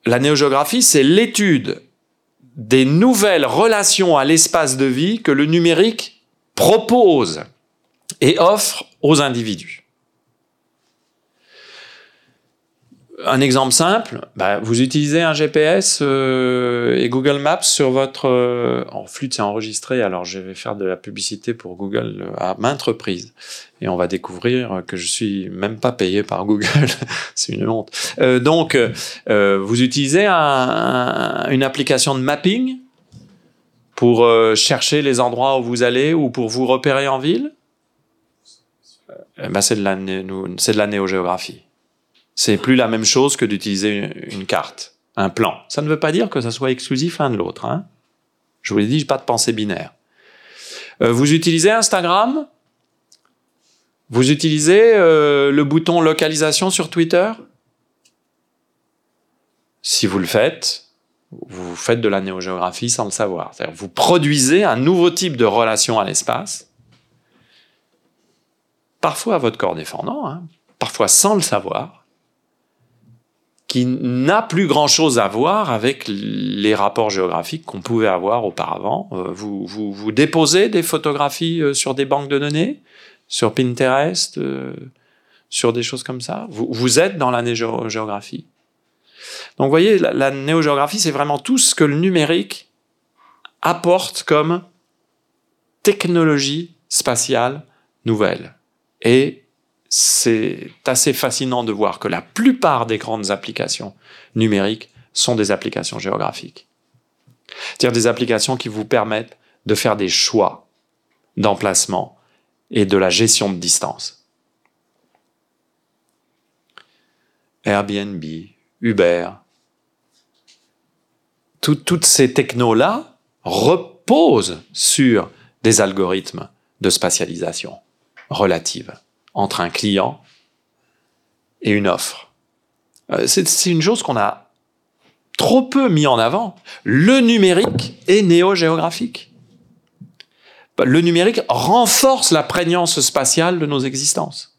la néo-géographie, c'est l'étude des nouvelles relations à l'espace de vie que le numérique propose et offre aux individus. Un exemple simple, bah, vous utilisez un GPS euh, et Google Maps sur votre... Euh, en flûte, c'est enregistré, alors je vais faire de la publicité pour Google euh, à maintes reprises. Et on va découvrir que je suis même pas payé par Google. c'est une honte. donc, vous utilisez une application de mapping pour chercher les endroits où vous allez ou pour vous repérer en ville? Bah, C'est de, la, de la néogéographie. C'est plus la même chose que d'utiliser une carte, un plan. Ça ne veut pas dire que ça soit exclusif l'un de l'autre. Hein. Je vous l'ai dit, pas de pensée binaire. Euh, vous utilisez Instagram? Vous utilisez euh, le bouton localisation sur Twitter? Si vous le faites, vous faites de la néogéographie sans le savoir. Vous produisez un nouveau type de relation à l'espace, parfois à votre corps défendant, hein, parfois sans le savoir, qui n'a plus grand-chose à voir avec les rapports géographiques qu'on pouvait avoir auparavant. Euh, vous, vous, déposez des photographies euh, sur des banques de données, sur Pinterest, euh, sur des choses comme ça? Vous, vous êtes dans la néogéographie? Donc vous voyez, la, la néogéographie, c'est vraiment tout ce que le numérique apporte comme technologie spatiale nouvelle. Et c'est assez fascinant de voir que la plupart des grandes applications numériques sont des applications géographiques. C'est-à-dire des applications qui vous permettent de faire des choix d'emplacement et de la gestion de distance. Airbnb, Uber, toutes ces technos-là reposent sur des algorithmes de spatialisation relative entre un client et une offre. Euh, c'est une chose qu'on a trop peu mis en avant. Le numérique est néo-géographique. Le numérique renforce la prégnance spatiale de nos existences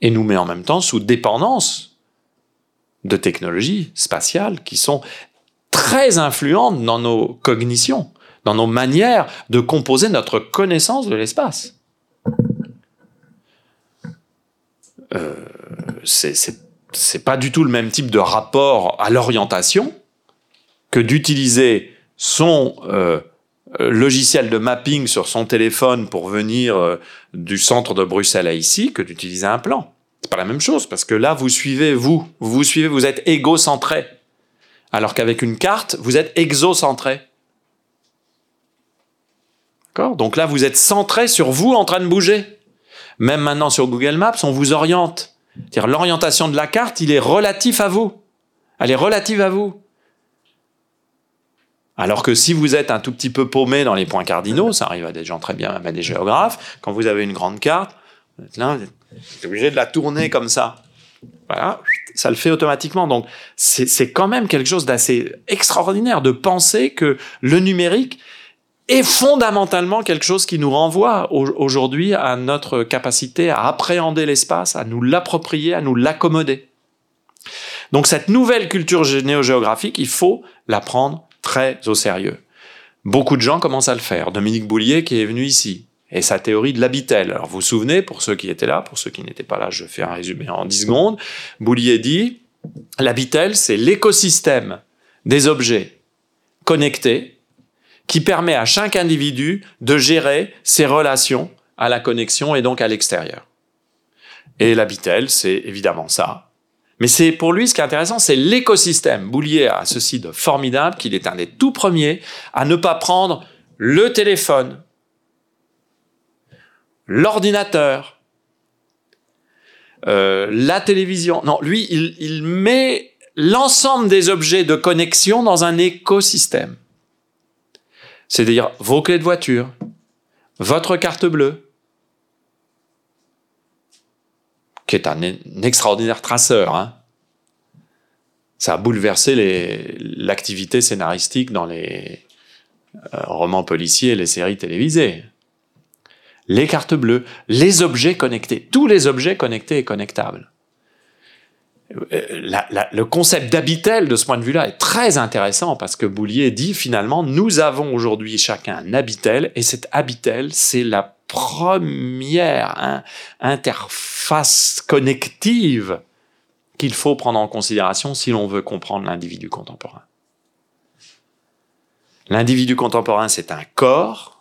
et nous met en même temps sous dépendance de technologies spatiales qui sont très influentes dans nos cognitions, dans nos manières de composer notre connaissance de l'espace. Euh, c'est pas du tout le même type de rapport à l'orientation que d'utiliser son euh, logiciel de mapping sur son téléphone pour venir euh, du centre de Bruxelles à ici que d'utiliser un plan. C'est pas la même chose parce que là vous suivez vous, vous suivez, vous êtes égocentré, alors qu'avec une carte vous êtes exocentré. D'accord? Donc là vous êtes centré sur vous en train de bouger. Même maintenant sur Google Maps on vous oriente. C'est-à-dire l'orientation de la carte, il est relatif à vous. Elle est relative à vous. Alors que si vous êtes un tout petit peu paumé dans les points cardinaux, ça arrive à des gens très bien, même à des géographes, quand vous avez une grande carte, vous êtes là, vous êtes obligé de la tourner comme ça. Voilà, ça le fait automatiquement. Donc c'est quand même quelque chose d'assez extraordinaire de penser que le numérique est fondamentalement quelque chose qui nous renvoie aujourd'hui à notre capacité à appréhender l'espace, à nous l'approprier, à nous l'accommoder. Donc cette nouvelle culture néo-géographique, il faut la prendre très au sérieux. Beaucoup de gens commencent à le faire. Dominique Boulier qui est venu ici, et sa théorie de l'habitel. Alors vous vous souvenez, pour ceux qui étaient là, pour ceux qui n'étaient pas là, je fais un résumé en 10 secondes. Boulier dit, l'habitel, c'est l'écosystème des objets connectés qui permet à chaque individu de gérer ses relations à la connexion et donc à l'extérieur. Et l'habitel, c'est évidemment ça. Mais c'est pour lui ce qui est intéressant, c'est l'écosystème. Boulier a ceci de formidable qu'il est un des tout premiers à ne pas prendre le téléphone, l'ordinateur, euh, la télévision. Non, lui, il, il met l'ensemble des objets de connexion dans un écosystème. C'est-à-dire vos clés de voiture, votre carte bleue, qui est un, extraordinaire traceur. Hein. Ça a bouleversé l'activité scénaristique dans les euh, romans policiers et les séries télévisées. Les cartes bleues, les objets connectés, tous les objets connectés et connectables. Euh, le concept d'habitel de ce point de vue-là est très intéressant parce que Boulier dit finalement nous avons aujourd'hui chacun un habitel et cet habitel c'est la première interface connective qu'il faut prendre en considération si l'on veut comprendre l'individu contemporain. L'individu contemporain, c'est un corps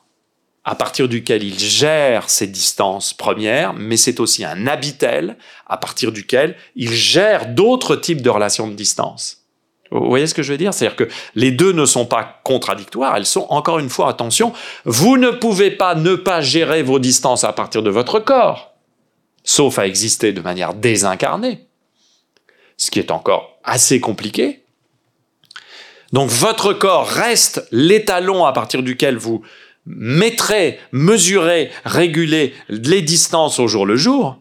à partir duquel il gère ses distances premières, mais c'est aussi un habitel à partir duquel il gère d'autres types de relations de distance. Vous voyez ce que je veux dire? C'est-à-dire que les deux ne sont pas contradictoires, elles sont encore une fois, attention, vous ne pouvez pas ne pas gérer vos distances à partir de votre corps, sauf à exister de manière désincarnée, ce qui est encore assez compliqué. Donc votre corps reste l'étalon à partir duquel vous mettrez, mesurez, régulez les distances au jour le jour,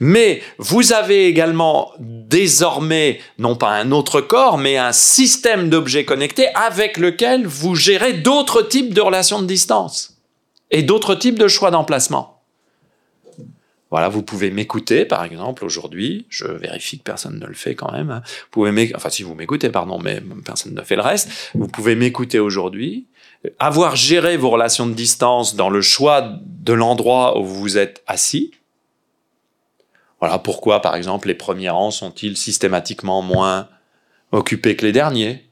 mais vous avez également désormais, non pas un autre corps, mais un système d'objets connectés avec lequel vous gérez d'autres types de relations de distance et d'autres types de choix d'emplacement. Voilà, vous pouvez m'écouter, par exemple, aujourd'hui. Je vérifie que personne ne le fait quand même. Hein. Vous pouvez enfin, si vous m'écoutez, pardon, mais personne ne fait le reste. Vous pouvez m'écouter aujourd'hui, avoir géré vos relations de distance dans le choix de l'endroit où vous êtes assis, voilà pourquoi, par exemple, les premiers rangs sont-ils systématiquement moins occupés que les derniers.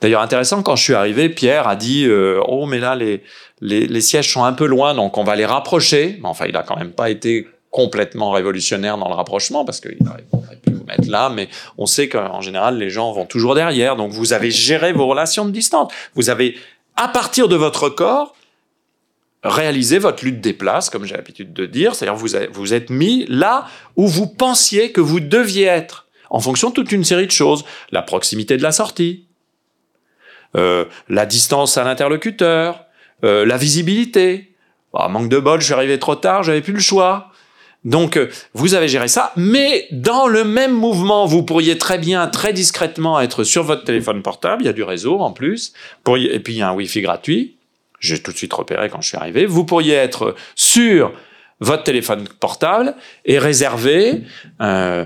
D'ailleurs, intéressant, quand je suis arrivé, Pierre a dit euh, Oh, mais là, les, les, sièges sont un peu loin, donc on va les rapprocher. Mais enfin, il n'a quand même pas été complètement révolutionnaire dans le rapprochement, parce qu'il aurait pu vous mettre là, mais on sait qu'en général, les gens vont toujours derrière. Donc, vous avez géré vos relations de distance. Vous avez, à partir de votre corps, réaliser votre lutte des places, comme j'ai l'habitude de dire, c'est-à-dire vous vous êtes mis là où vous pensiez que vous deviez être, en fonction de toute une série de choses, la proximité de la sortie, euh, la distance à l'interlocuteur, euh, la visibilité. Ah, manque de bol, je suis arrivé trop tard, j'avais plus le choix. Donc, euh, vous avez géré ça, mais dans le même mouvement, vous pourriez très bien, très discrètement être sur votre téléphone portable, il y a du réseau en plus, et puis il y a un Wi-Fi gratuit, j'ai tout de suite repéré quand je suis arrivé, vous pourriez être sur votre téléphone portable et réserver euh,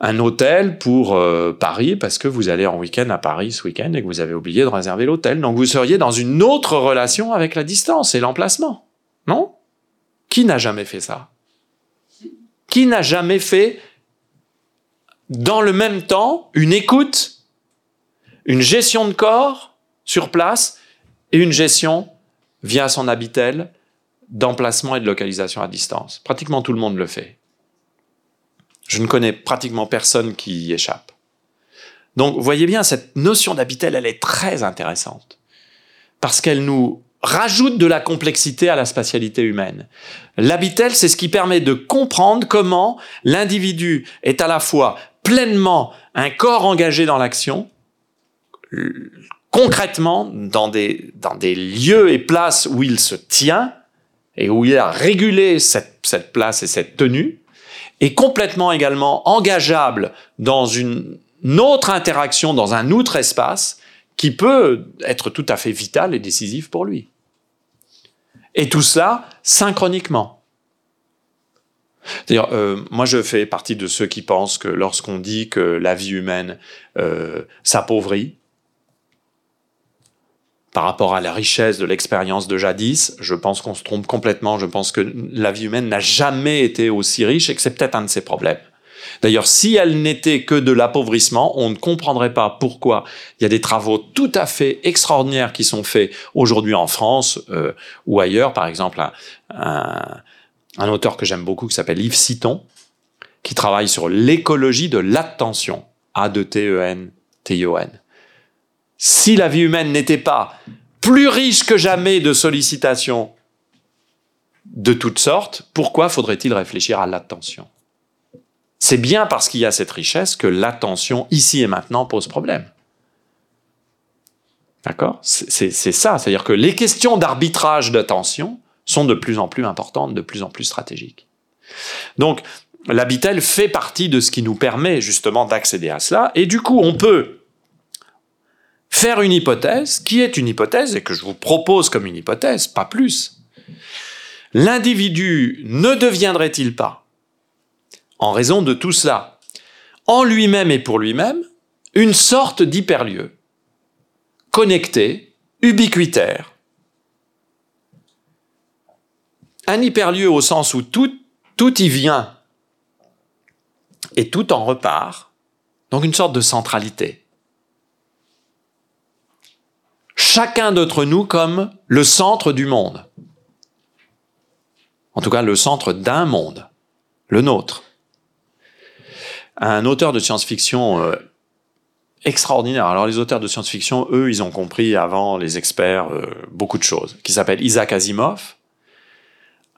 un hôtel pour euh, Paris parce que vous allez en week-end à Paris ce week-end et que vous avez oublié de réserver l'hôtel. Donc vous seriez dans une autre relation avec la distance et l'emplacement. Non? Qui n'a jamais fait ça? Qui n'a jamais fait dans le même temps une écoute, une gestion de corps sur place et une gestion via son habitel d'emplacement et de localisation à distance? Pratiquement tout le monde le fait. Je ne connais pratiquement personne qui y échappe. Donc, voyez bien, cette notion d'habitel, elle est très intéressante. Parce qu'elle nous rajoute de la complexité à la spatialité humaine. L'habitel, c'est ce qui permet de comprendre comment l'individu est à la fois pleinement un corps engagé dans l'action, concrètement dans des, dans des lieux et places où il se tient, et où il a régulé cette, cette place et cette tenue, est complètement également engageable dans une autre interaction, dans un autre espace, qui peut être tout à fait vital et décisif pour lui. Et tout cela synchroniquement. C'est-à-dire, euh, moi je fais partie de ceux qui pensent que lorsqu'on dit que la vie humaine euh, s'appauvrit, par rapport à la richesse de l'expérience de jadis, je pense qu'on se trompe complètement. Je pense que la vie humaine n'a jamais été aussi riche et que c'est peut-être un de ses problèmes. D'ailleurs, si elle n'était que de l'appauvrissement, on ne comprendrait pas pourquoi il y a des travaux tout à fait extraordinaires qui sont faits aujourd'hui en France euh, ou ailleurs. Par exemple, un, un auteur que j'aime beaucoup qui s'appelle Yves Citon, qui travaille sur l'écologie de l'attention. A-D-T-E-N-T-I-O-N si la vie humaine n'était pas plus riche que jamais de sollicitations de toutes sortes, pourquoi faudrait-il réfléchir à l'attention? C'est bien parce qu'il y a cette richesse que l'attention, ici et maintenant, pose problème. D'accord? C'est ça, c'est-à-dire que les questions d'arbitrage d'attention sont de plus en plus importantes, de plus en plus stratégiques. Donc, l'habitel fait partie de ce qui nous permet justement d'accéder à cela, et du coup, on peut faire une hypothèse qui est une hypothèse et que je vous propose comme une hypothèse, pas plus. L'individu ne deviendrait-il pas, en raison de tout cela, en lui-même et pour lui-même, une sorte d'hyperlieu, connecté, ubiquitaire. Un hyperlieu au sens où tout, tout y vient et tout en repart, donc une sorte de centralité chacun d'entre nous comme le centre du monde. En tout cas, le centre d'un monde, le nôtre. Un auteur de science-fiction euh, extraordinaire. Alors les auteurs de science-fiction, eux, ils ont compris avant les experts euh, beaucoup de choses. Qui s'appelle Isaac Asimov,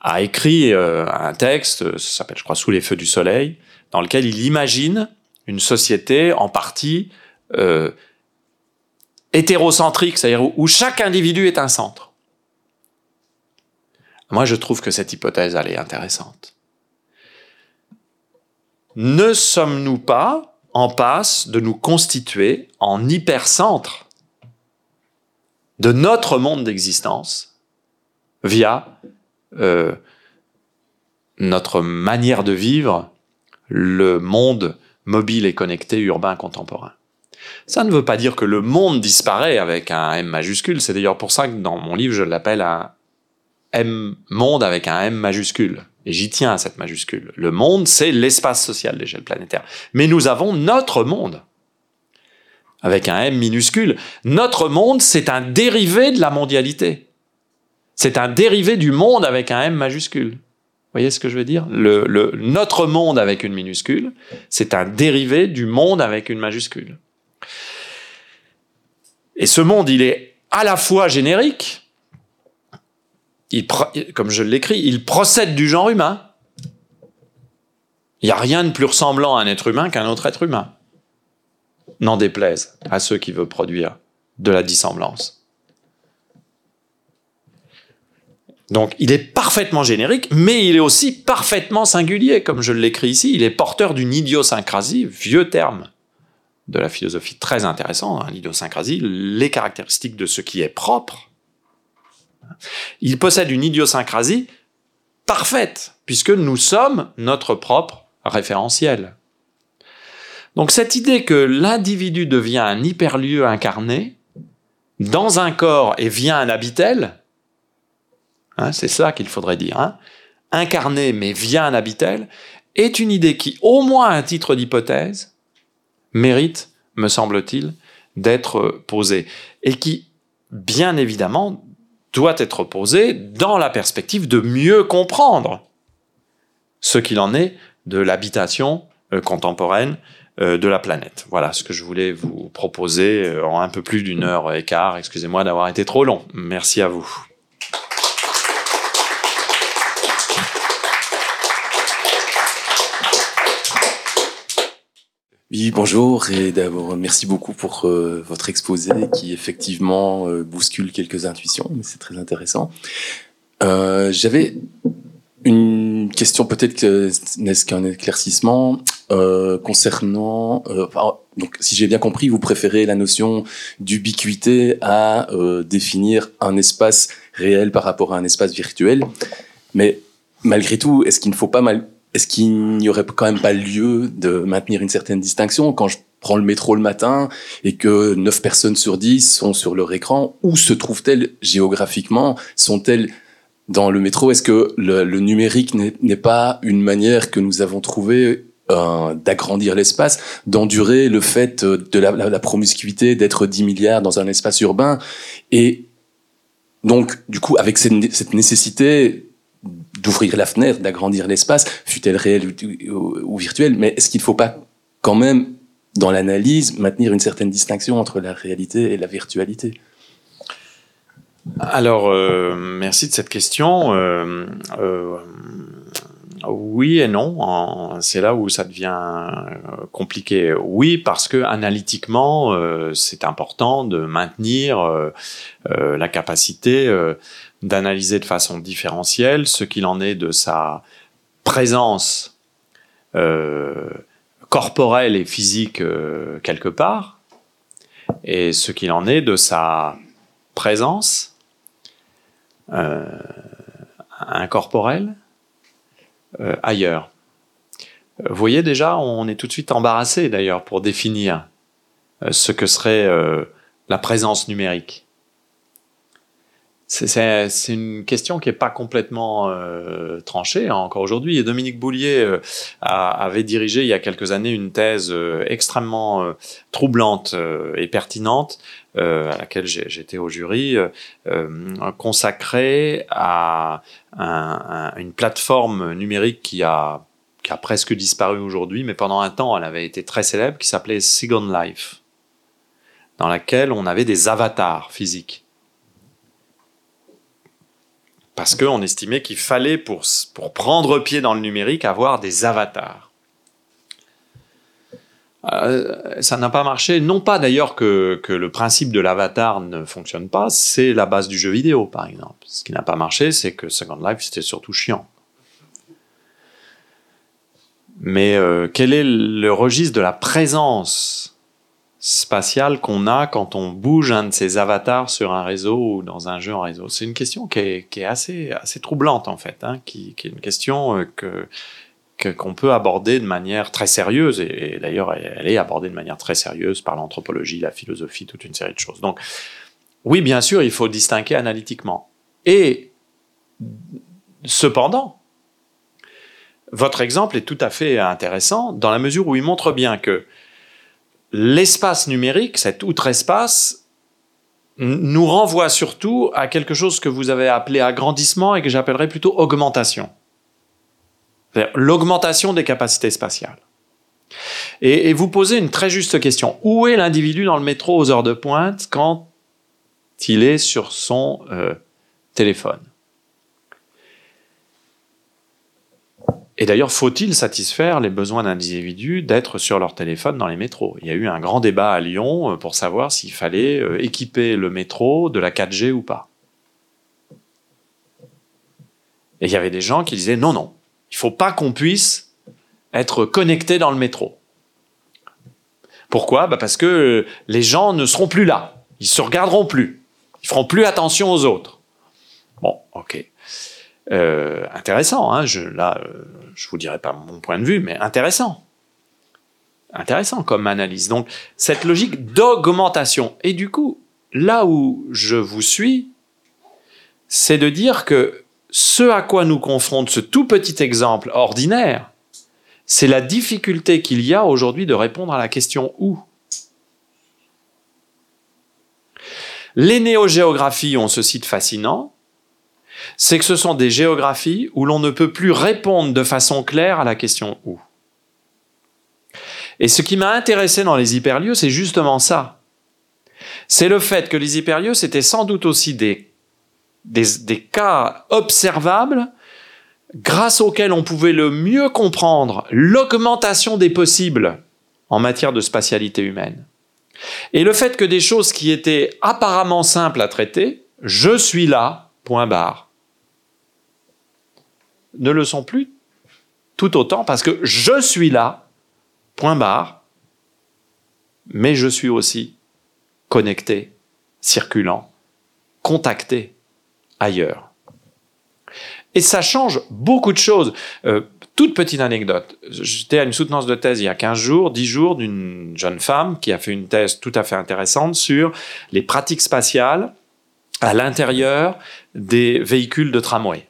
a écrit euh, un texte, ça s'appelle, je crois, Sous les feux du soleil, dans lequel il imagine une société en partie hétérocentrique, c'est-à-dire où chaque individu est un centre. Moi, je trouve que cette hypothèse, elle est intéressante. Ne sommes-nous pas en passe de nous constituer en hypercentre de notre monde d'existence via euh, notre manière de vivre le monde mobile et connecté urbain contemporain? Ça ne veut pas dire que le monde disparaît avec un M majuscule. C'est d'ailleurs pour ça que dans mon livre, je l'appelle un M monde avec un M majuscule. Et j'y tiens à cette majuscule. Le monde, c'est l'espace social d'échelle planétaire. Mais nous avons notre monde avec un M minuscule. Notre monde, c'est un dérivé de la mondialité. C'est un dérivé du monde avec un M majuscule. Vous voyez ce que je veux dire? Le, Notre monde avec une minuscule, c'est un dérivé du monde avec une majuscule. Et ce monde, il est à la fois générique, il, comme je l'écris, il procède du genre humain. Il n'y a rien de plus ressemblant à un être humain qu'un autre être humain. N'en déplaise à ceux qui veulent produire de la dissemblance. Donc il est parfaitement générique, mais il est aussi parfaitement singulier, comme je l'écris ici. Il est porteur d'une idiosyncrasie, vieux terme de la philosophie très intéressant, hein, l'idiosyncrasie, les caractéristiques de ce qui est propre. Il possède une idiosyncrasie parfaite, puisque nous sommes notre propre référentiel. Donc cette idée que l'individu devient un hyperlieu incarné dans un corps et vient un habitel, Hein, c'est ça qu'il faudrait dire. Hein. Incarné mais via un habitel est une idée qui, au moins à titre d'hypothèse, mérite, me semble-t-il, d'être posée. Et qui, bien évidemment, doit être posée dans la perspective de mieux comprendre ce qu'il en est de l'habitation euh, contemporaine euh, de la planète. Voilà ce que je voulais vous proposer euh, en un peu plus d'une heure et quart. Excusez-moi d'avoir été trop long. Merci à vous. Oui, bonjour et d'abord merci beaucoup pour euh, votre exposé qui effectivement euh, bouscule quelques intuitions, mais c'est très intéressant. Euh, J'avais une question peut-être que n'est-ce qu'un éclaircissement euh, concernant donc si j'ai bien compris, vous préférez la notion d'ubiquité à définir un espace réel par rapport à un espace virtuel, mais malgré tout, est-ce qu'il ne faut pas mal est-ce qu'il n'y aurait quand même pas lieu de maintenir une certaine distinction quand je prends le métro le matin et que 9 personnes sur 10 sont sur leur écran? Où se trouvent-elles géographiquement? Sont-elles dans le métro? Est-ce que le, numérique n'est pas une manière que nous avons trouvé euh, d'agrandir l'espace, d'endurer le fait de la, la promiscuité, d'être 10 milliards dans un espace urbain? Et donc, du coup, avec cette nécessité d'ouvrir la fenêtre, d'agrandir l'espace, fut-elle réelle ou, virtuelle, mais est-ce qu'il ne faut pas quand même, dans l'analyse, maintenir une certaine distinction entre la réalité et la virtualité? Alors, euh, merci de cette question. Euh, euh, oui et non, c'est là où ça devient compliqué. Oui, parce que analytiquement, c'est important de maintenir la capacité d'analyser de façon différentielle ce qu'il en est de sa présence euh, corporelle et physique euh, quelque part, et ce qu'il en est de sa présence euh, incorporelle ailleurs. Vous voyez déjà, on est tout de suite embarrassé d'ailleurs pour définir ce que serait la présence numérique. C'est une question qui n'est pas complètement euh, tranchée hein, encore aujourd'hui. Et Dominique Boulier euh, avait dirigé il y a quelques années une thèse euh, extrêmement troublante et pertinente à laquelle j'étais au jury, consacrée à une plateforme numérique qui a, qui a presque disparu aujourd'hui, mais pendant un temps elle avait été très célèbre, qui s'appelait Second Life, dans laquelle on avait des avatars physiques parce qu'on estimait qu'il fallait, pour, pour prendre pied dans le numérique, avoir des avatars. Euh, ça n'a pas marché. Non pas d'ailleurs que, que, le principe de l'avatar ne fonctionne pas, c'est la base du jeu vidéo par exemple. Ce qui n'a pas marché, c'est que Second Life c'était surtout chiant. Mais euh, quel est le registre de la présence spatial qu'on a quand on bouge un de ces avatars sur un réseau ou dans un jeu en réseau C'est une question qui est, assez, assez troublante en fait, hein, qui, est une question euh, que qu'on peut aborder de manière très sérieuse, et, d'ailleurs elle est abordée de manière très sérieuse par l'anthropologie, la philosophie, toute une série de choses. Donc oui, bien sûr, il faut distinguer analytiquement. Et cependant, votre exemple est tout à fait intéressant dans la mesure où il montre bien que l'espace numérique, cet outre-espace, nous renvoie surtout à quelque chose que vous avez appelé agrandissement et que j'appellerais plutôt augmentation. L'augmentation des capacités spatiales. Et, vous posez une très juste question. Où est l'individu dans le métro aux heures de pointe quand il est sur son euh, téléphone? Et d'ailleurs, faut-il satisfaire les besoins d'individus d'être sur leur téléphone dans les métros? Il y a eu un grand débat à Lyon euh, pour savoir s'il fallait euh, équiper le métro de la 4G ou pas. Et il y avait des gens qui disaient non, non, il faut pas qu'on puisse être connecté dans le métro. Pourquoi? Bah Parce que les gens ne seront plus là. Ils se regarderont plus. Ils feront plus attention aux autres. Bon, ok. Euh, intéressant, hein, je, là, euh, je vous dirai pas mon point de vue, mais intéressant. Intéressant comme analyse. Donc, cette logique d'augmentation. Et du coup, là où je vous suis, c'est de dire que ce à quoi nous confronte ce tout petit exemple ordinaire, c'est la difficulté qu'il y a aujourd'hui de répondre à la question où? Les néogéographies ont ce site fascinant, c'est que ce sont des géographies où l'on ne peut plus répondre de façon claire à la question où. Et ce qui m'a intéressé dans les hyperlieux, c'est justement ça. C'est le fait que les hyperlieux, c'était sans doute aussi des, des, cas observables grâce auxquels on pouvait le mieux comprendre l'augmentation des possibles en matière de spatialité humaine. Et le fait que des choses qui étaient apparemment simples à traiter, je suis là, point barre, ne le sont plus tout autant parce que je suis là, point barre, mais je suis aussi connecté, circulant, contacté ailleurs. Et ça change beaucoup de choses. Euh, toute petite anecdote. J'étais à une soutenance de thèse il y a 15 jours, 10 jours, d'une jeune femme qui a fait une thèse tout à fait intéressante sur les pratiques spatiales à l'intérieur des véhicules de tramway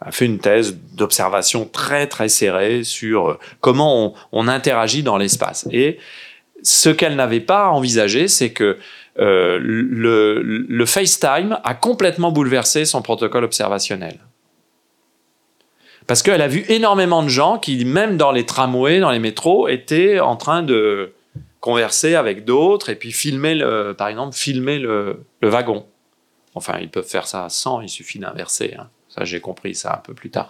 a fait une thèse d'observation très très serrée sur comment on, interagit dans l'espace. Et ce qu'elle n'avait pas envisagé, c'est que euh, le, FaceTime a complètement bouleversé son protocole observationnel. Parce qu'elle a vu énormément de gens qui, même dans les tramways, dans les métros, étaient en train de converser avec d'autres et puis filmer, le, par exemple, filmer le, le wagon. Enfin, ils peuvent faire ça sans, il suffit d'inverser. Hein. J'ai compris ça un peu plus tard.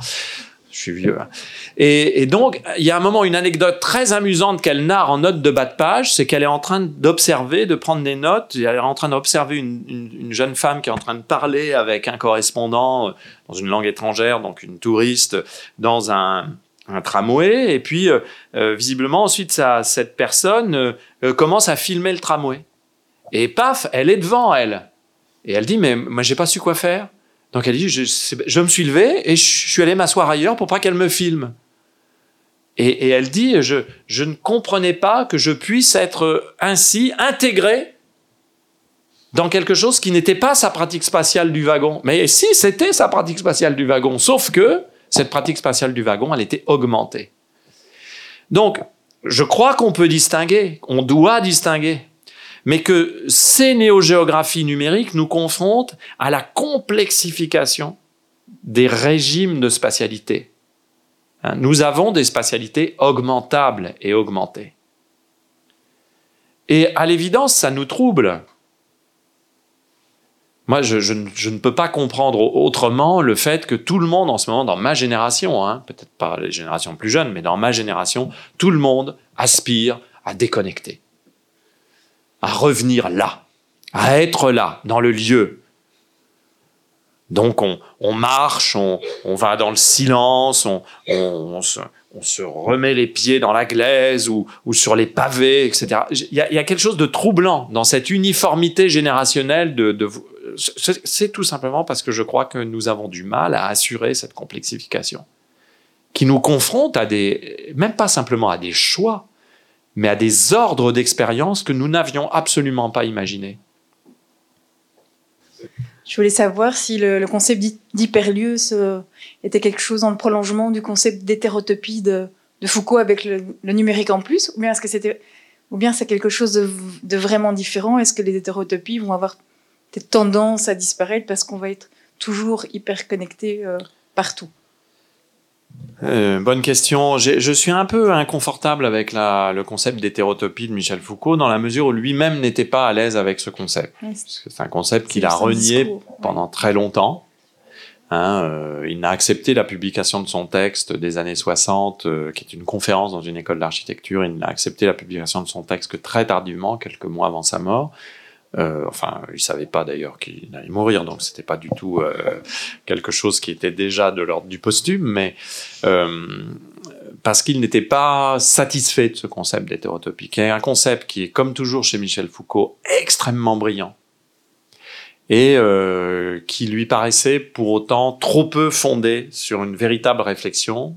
Je suis vieux. Hein. Et, donc, il y a un moment, une anecdote très amusante qu'elle narre en note de bas de page, c'est qu'elle est en train d'observer, de prendre des notes. Elle est en train d'observer une, jeune femme qui est en train de parler avec un correspondant euh, dans une langue étrangère, donc une touriste, dans un, tramway. Et puis, euh, euh, visiblement, ensuite, cette personne commence à filmer le tramway. Et paf, elle est devant elle. Et elle dit, mais moi, j'ai pas su quoi faire. Donc elle dit, je, me suis levé et je suis allé m'asseoir ailleurs pour pas qu'elle me filme. Et, elle dit, je, je ne comprenais pas que je puisse être ainsi intégré dans quelque chose qui n'était pas sa pratique spatiale du wagon. Mais si, c'était sa pratique spatiale du wagon, sauf que cette pratique spatiale du wagon, elle était augmentée. Donc, je crois qu'on peut distinguer, on doit distinguer mais que ces néogéographies numériques nous confrontent à la complexification des régimes de spatialité. Hein, nous avons des spatialités augmentables et augmentées. Et à l'évidence, ça nous trouble. Moi, je, ne peux pas comprendre autrement le fait que tout le monde en ce moment, dans ma génération, hein, peut-être pas les générations plus jeunes, mais dans ma génération, tout le monde aspire à déconnecter à revenir là, à être là, dans le lieu. Donc on, marche, on, va dans le silence, on, se, remet les pieds dans la glaise ou, sur les pavés, etc. Il y, a, quelque chose de troublant dans cette uniformité générationnelle c'est tout simplement parce que je crois que nous avons du mal à assurer cette complexification qui nous confronte à des, même pas simplement à des choix, mais à des ordres d'expérience que nous n'avions absolument pas imaginés. Je voulais savoir si le, concept d'hyperlieu était quelque chose dans le prolongement du concept d'hétérotopie de, Foucault avec le, numérique en plus, ou bien est-ce que c'était, ou bien c'est quelque chose de, vraiment différent? Est-ce que les hétérotopies vont avoir des tendances à disparaître parce qu'on va être toujours hyper connecté euh, partout? Euh, bonne question. Je suis un peu inconfortable avec la, le concept d'hétérotopie de Michel Foucault dans la mesure où lui-même n'était pas à l'aise avec ce concept. c'est un concept qu'il a renié pendant très longtemps. Hein, euh, il n'a accepté la publication de son texte des années 60, euh, qui est une conférence dans une école d'architecture. Il n'a accepté la publication de son texte que très tardivement, quelques mois avant sa mort. Euh, enfin, il savait pas d'ailleurs qu'il allait mourir, donc c'était pas du tout euh, quelque chose qui était déjà de l'ordre du posthume, mais euh, parce qu'il n'était pas satisfait de ce concept d'hétérotopie, qui est un concept qui est, comme toujours chez Michel Foucault, extrêmement brillant. Et euh, qui lui paraissait pour autant trop peu fondé sur une véritable réflexion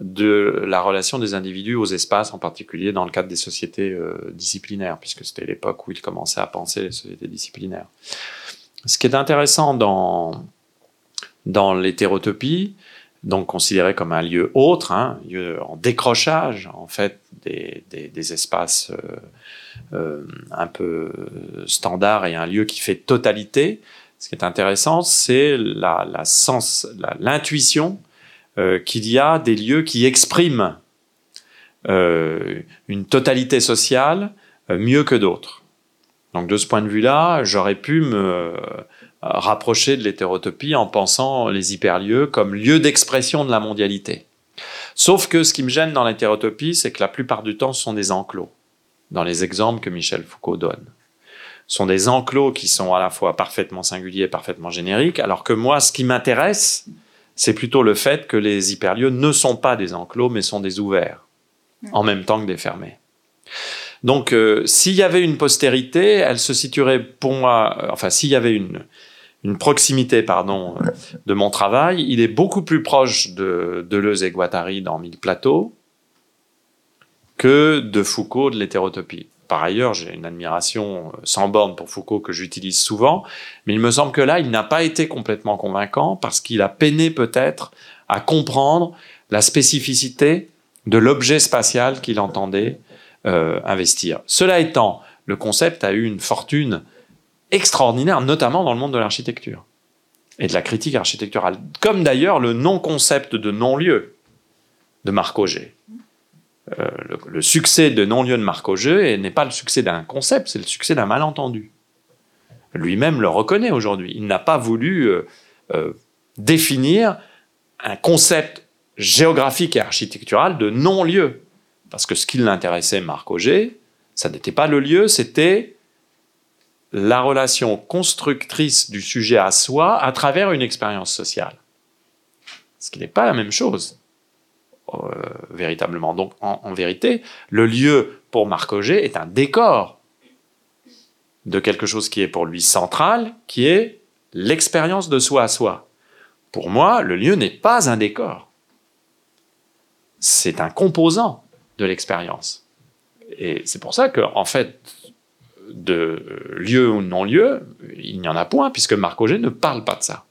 de la relation des individus aux espaces, en particulier dans le cadre des sociétés euh, disciplinaires, puisque c'était l'époque où il commençait à penser les sociétés disciplinaires. Ce qui est intéressant dans, dans l'hétérotopie, donc considéré comme un lieu autre, hein, un lieu en décrochage en fait des, des, espaces euh, euh, un peu standards et un lieu qui fait totalité. Ce qui est intéressant, c'est la, la sens, l'intuition euh, qu'il y a des lieux qui expriment euh, une totalité sociale euh, mieux que d'autres. Donc de ce point de vue-là, j'aurais pu me rapprocher de l'hétérotopie en pensant les hyperlieux comme lieu d'expression de la mondialité. Sauf que ce qui me gêne dans l'hétérotopie, c'est que la plupart du temps, ce sont des enclos, dans les exemples que Michel Foucault donne. Sont des enclos qui sont à la fois parfaitement singuliers et parfaitement génériques, alors que moi, ce qui m'intéresse, c'est plutôt le fait que les hyperlieux ne sont pas des enclos, mais sont des ouverts, en même temps que des fermés. Donc, euh, s'il y avait une postérité, elle se situerait pour moi, euh, enfin, s'il y avait une, une proximité, pardon, euh, de mon travail, il est beaucoup plus proche de Deleuze et Guattari dans Mille Plateaux que de Foucault de l'hétérotopie. Par ailleurs, j'ai une admiration sans borne pour Foucault que j'utilise souvent, mais il me semble que là, il n'a pas été complètement convaincant parce qu'il a peiné peut-être à comprendre la spécificité de l'objet spatial qu'il entendait euh, investir. Cela étant, le concept a eu une fortune extraordinaire, notamment dans le monde de l'architecture et de la critique architecturale, comme d'ailleurs le non-concept de non-lieu de Marc Auger. Euh, le, succès de non-lieu de Marc Auger n'est pas le succès d'un concept, c'est le succès d'un malentendu. Lui-même le reconnaît aujourd'hui. Il n'a pas voulu euh, euh, définir un concept géographique et architectural de non-lieu. Parce que ce qui l'intéressait, Marc Auger, ça n'était pas le lieu, c'était la relation constructrice du sujet à soi à travers une expérience sociale. Ce qui n'est pas la même chose. Euh, véritablement. Donc, en, vérité, le lieu pour Marc Auger est un décor de quelque chose qui est pour lui central, qui est l'expérience de soi à soi. Pour moi, le lieu n'est pas un décor. C'est un composant de l'expérience. Et c'est pour ça que, en fait, de lieu ou non-lieu, il n'y en a point, puisque Marc Auger ne parle pas de ça.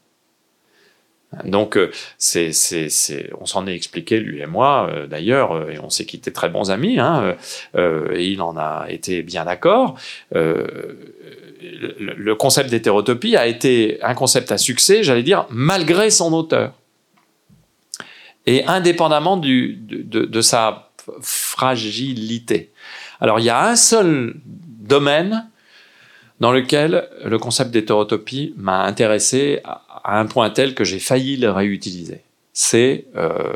Donc, euh, c'est, c'est, c'est, on s'en est expliqué, lui et moi, euh, d'ailleurs, euh, et on s'est quittés très bons amis, hein, euh, et il en a été bien d'accord. Le, le, concept d'hétérotopie a été un concept à succès, j'allais dire, malgré son auteur. Et indépendamment du, de, de, sa fragilité. Alors, il y a un seul domaine dans lequel le concept d'hétérotopie m'a intéressé un point tel que j'ai failli le réutiliser. C'est euh,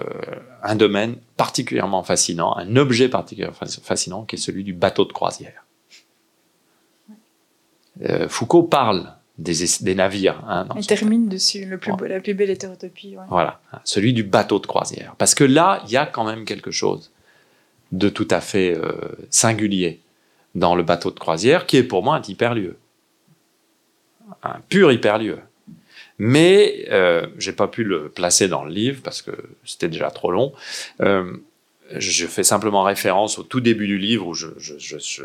un domaine particulièrement fascinant, un objet particulièrement fascinant qui est celui du bateau de croisière. Euh, Foucault parle des, des navires. Hein, Il termine dessus, le plus beau, la plus belle hétérotopie. Ouais. Voilà, celui du bateau de croisière. Parce que là, il y a quand même quelque chose de tout à fait euh, singulier dans le bateau de croisière, qui est pour moi un hyperlieu. Un pur hyperlieu. Mais euh, j'ai pas pu le placer dans le livre parce que c'était déjà trop long. Euh, je fais simplement référence au tout début du livre où je, je, je,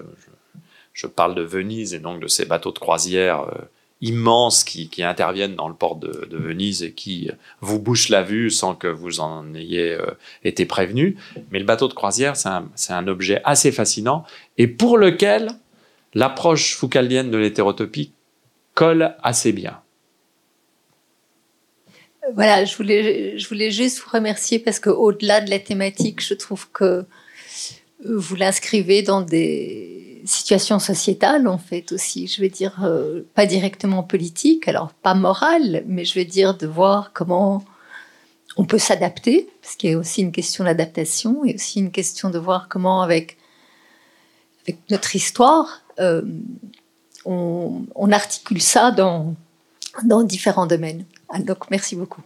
je parle de Venise et donc de ces bateaux de croisière euh, immenses qui, qui, interviennent dans le port de, de, Venise et qui vous bouchent la vue sans que vous en ayez euh, été prévenu. Mais le bateau de croisière, c'est un, un, objet assez fascinant et pour lequel l'approche foucaldienne de l'hétérotopie colle assez bien. Voilà, je voulais, juste vous remercier parce que au-delà de la thématique, je trouve que vous l'inscrivez dans des situations sociétales en fait aussi. Je vais dire euh, pas directement politique, alors pas morale, mais je vais dire de voir comment on peut s'adapter, parce qu'il y a aussi une question d'adaptation et aussi une question de voir comment avec notre histoire, euh, on, articule ça dans différents domaines. Ah, donc, merci beaucoup.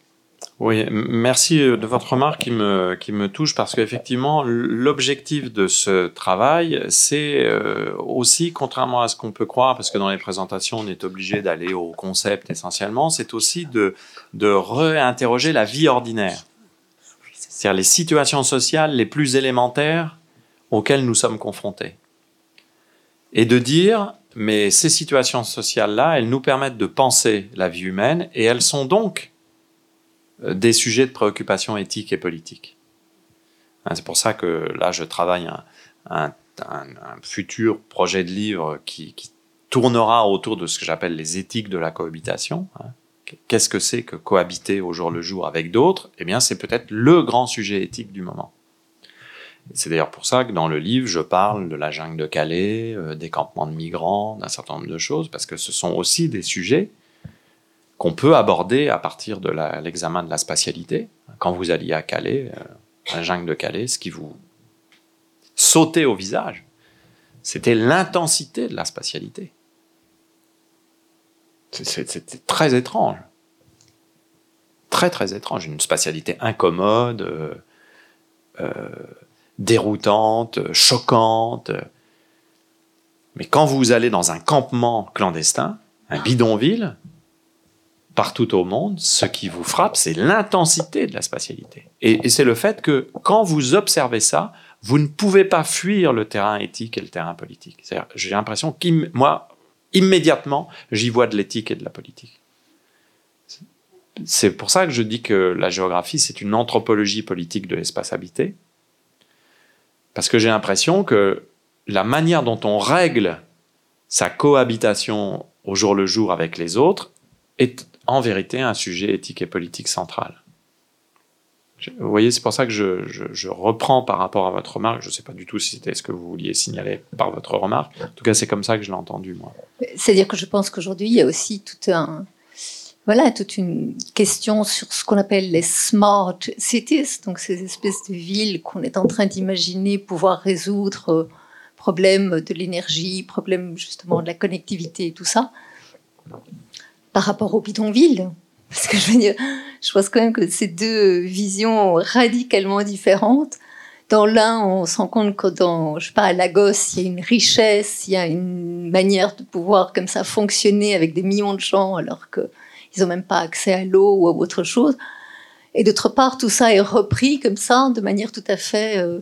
Oui, merci de votre remarque qui me, qui me touche parce qu'effectivement, l'objectif de ce travail, c'est euh, aussi, contrairement à ce qu'on peut croire, parce que dans les présentations, on est obligé d'aller au concept essentiellement, c'est aussi de, de réinterroger la vie ordinaire. C'est-à-dire les situations sociales les plus élémentaires auxquelles nous sommes confrontés. Et de dire, mais ces situations sociales-là, elles nous permettent de penser la vie humaine et elles sont donc euh, des sujets de préoccupation éthique et politique. Hein, c'est pour ça que là, je travaille un, futur projet de livre qui, tournera autour de ce que j'appelle les éthiques de la cohabitation. Hein. Qu'est-ce que c'est que cohabiter au jour le jour avec d'autres? Eh bien, c'est peut-être le grand sujet éthique du moment. C'est d'ailleurs pour ça que dans le livre, je parle de la jungle de Calais, euh, des campements de migrants, d'un certain nombre de choses, parce que ce sont aussi des sujets qu'on peut aborder à partir de l'examen de la spatialité. Quand vous alliez à Calais, euh, la jungle de Calais, ce qui vous sautait au visage, c'était l'intensité de la spatialité. C'était très étrange. Très, très étrange. Une spatialité incommode, euh, déroutante, choquante. Mais quand vous allez dans un campement clandestin, un bidonville, partout au monde, ce qui vous frappe, c'est l'intensité de la spatialité. Et, c'est le fait que quand vous observez ça, vous ne pouvez pas fuir le terrain éthique et le terrain politique. J'ai l'impression que moi, immédiatement, j'y vois de l'éthique et de la politique. C'est pour ça que je dis que la géographie, c'est une anthropologie politique de l'espace habité. Parce que j'ai l'impression que la manière dont on règle sa cohabitation au jour le jour avec les autres est en vérité un sujet éthique et politique central. Vous voyez, c'est pour ça que je, reprends par rapport à votre remarque. Je ne sais pas du tout si c'était ce que vous vouliez signaler par votre remarque. En tout cas, c'est comme ça que je l'ai entendu, moi. C'est-à-dire que je pense qu'aujourd'hui, il y a aussi tout un, voilà, toute une question sur ce qu'on appelle les smart cities, donc ces espèces de villes qu'on est en train d'imaginer pouvoir résoudre euh, problèmes de l'énergie, problèmes justement de la connectivité et tout ça, par rapport aux bidonvilles. Parce que je veux dire, je pense quand même que ces deux visions radicalement différentes. Dans l'un, on se rend compte que dans, je sais pas, à Lagos, il y a une richesse, il y a une manière de pouvoir comme ça fonctionner avec des millions de gens, alors n'ont même pas accès à l'eau ou à autre chose. Et d'autre part, tout ça est repris comme ça, de manière tout à fait euh,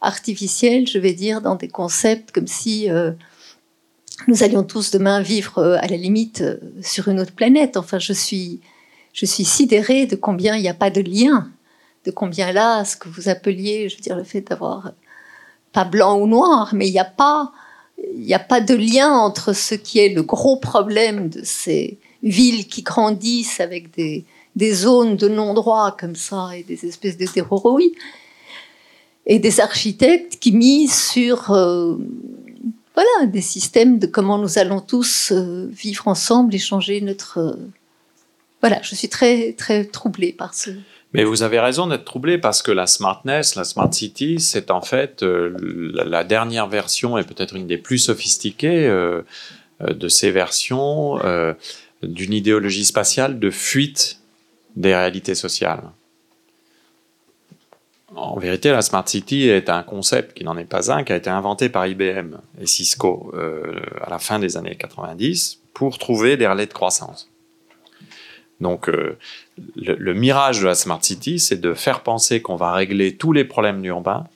artificielle, je vais dire, dans des concepts comme si euh, nous allions tous demain vivre euh, à la limite sur une autre planète. Enfin, je suis je suis sidérée de combien il n'y a pas de lien, de combien là, ce que vous appeliez, je veux dire, le fait d'avoir pas blanc ou noir, mais il n'y a pas, il n'y a pas de lien entre ce qui est le gros problème de ces villes qui grandissent avec des, des zones de non-droit comme ça et des espèces de terroriers et des architectes qui misent sur euh, voilà, des systèmes de comment nous allons tous euh, vivre ensemble et changer notre, voilà, je suis très, très troublée par ce. Mais vous avez raison d'être troublé parce que la smartness, la smart city, c'est en fait euh, la, dernière version et peut-être une des plus sophistiquées euh, euh, de ces versions d'une idéologie spatiale de fuite des réalités sociales. En vérité, la Smart City est un concept qui n'en est pas un, qui a été inventé par IBM et Cisco à la fin des années 90 pour trouver des relais de croissance. Donc, euh, le, mirage de la Smart City, c'est de faire penser qu'on va régler tous les problèmes urbains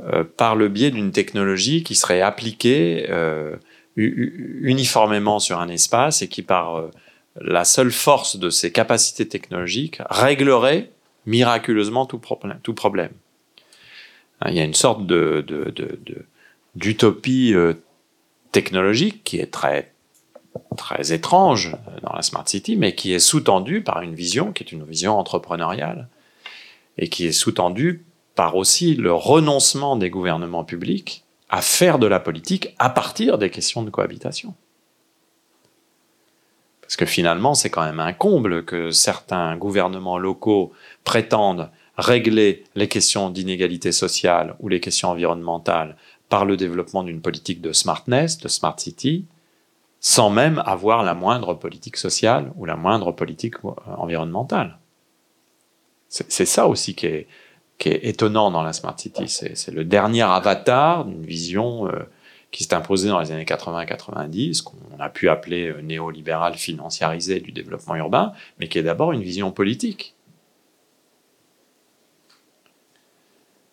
euh, par le biais d'une technologie qui serait appliquée euh, uniformément sur un espace et qui, par la seule force de ses capacités technologiques, réglerait miraculeusement tout, problème. Hein, il y a une sorte d'utopie technologique qui est très très étrange dans la Smart City, mais qui est sous-tendue par une vision qui est une vision entrepreneuriale et qui est sous-tendue par aussi le renoncement des gouvernements publics à faire de la politique à partir des questions de cohabitation. Parce que finalement, c'est quand même un comble que certains gouvernements locaux prétendent régler les questions d'inégalité sociale ou les questions environnementales par le développement d'une politique de smartness, de smart city, sans même avoir la moindre politique sociale ou la moindre politique euh, environnementale. C'est ça aussi qui est, qui est, étonnant dans la Smart City. C'est le dernier avatar d'une vision euh, qui s'est imposée dans les années 80-90, qu'on a pu appeler euh, néolibérale financiarisée du développement urbain, mais qui est d'abord une vision politique.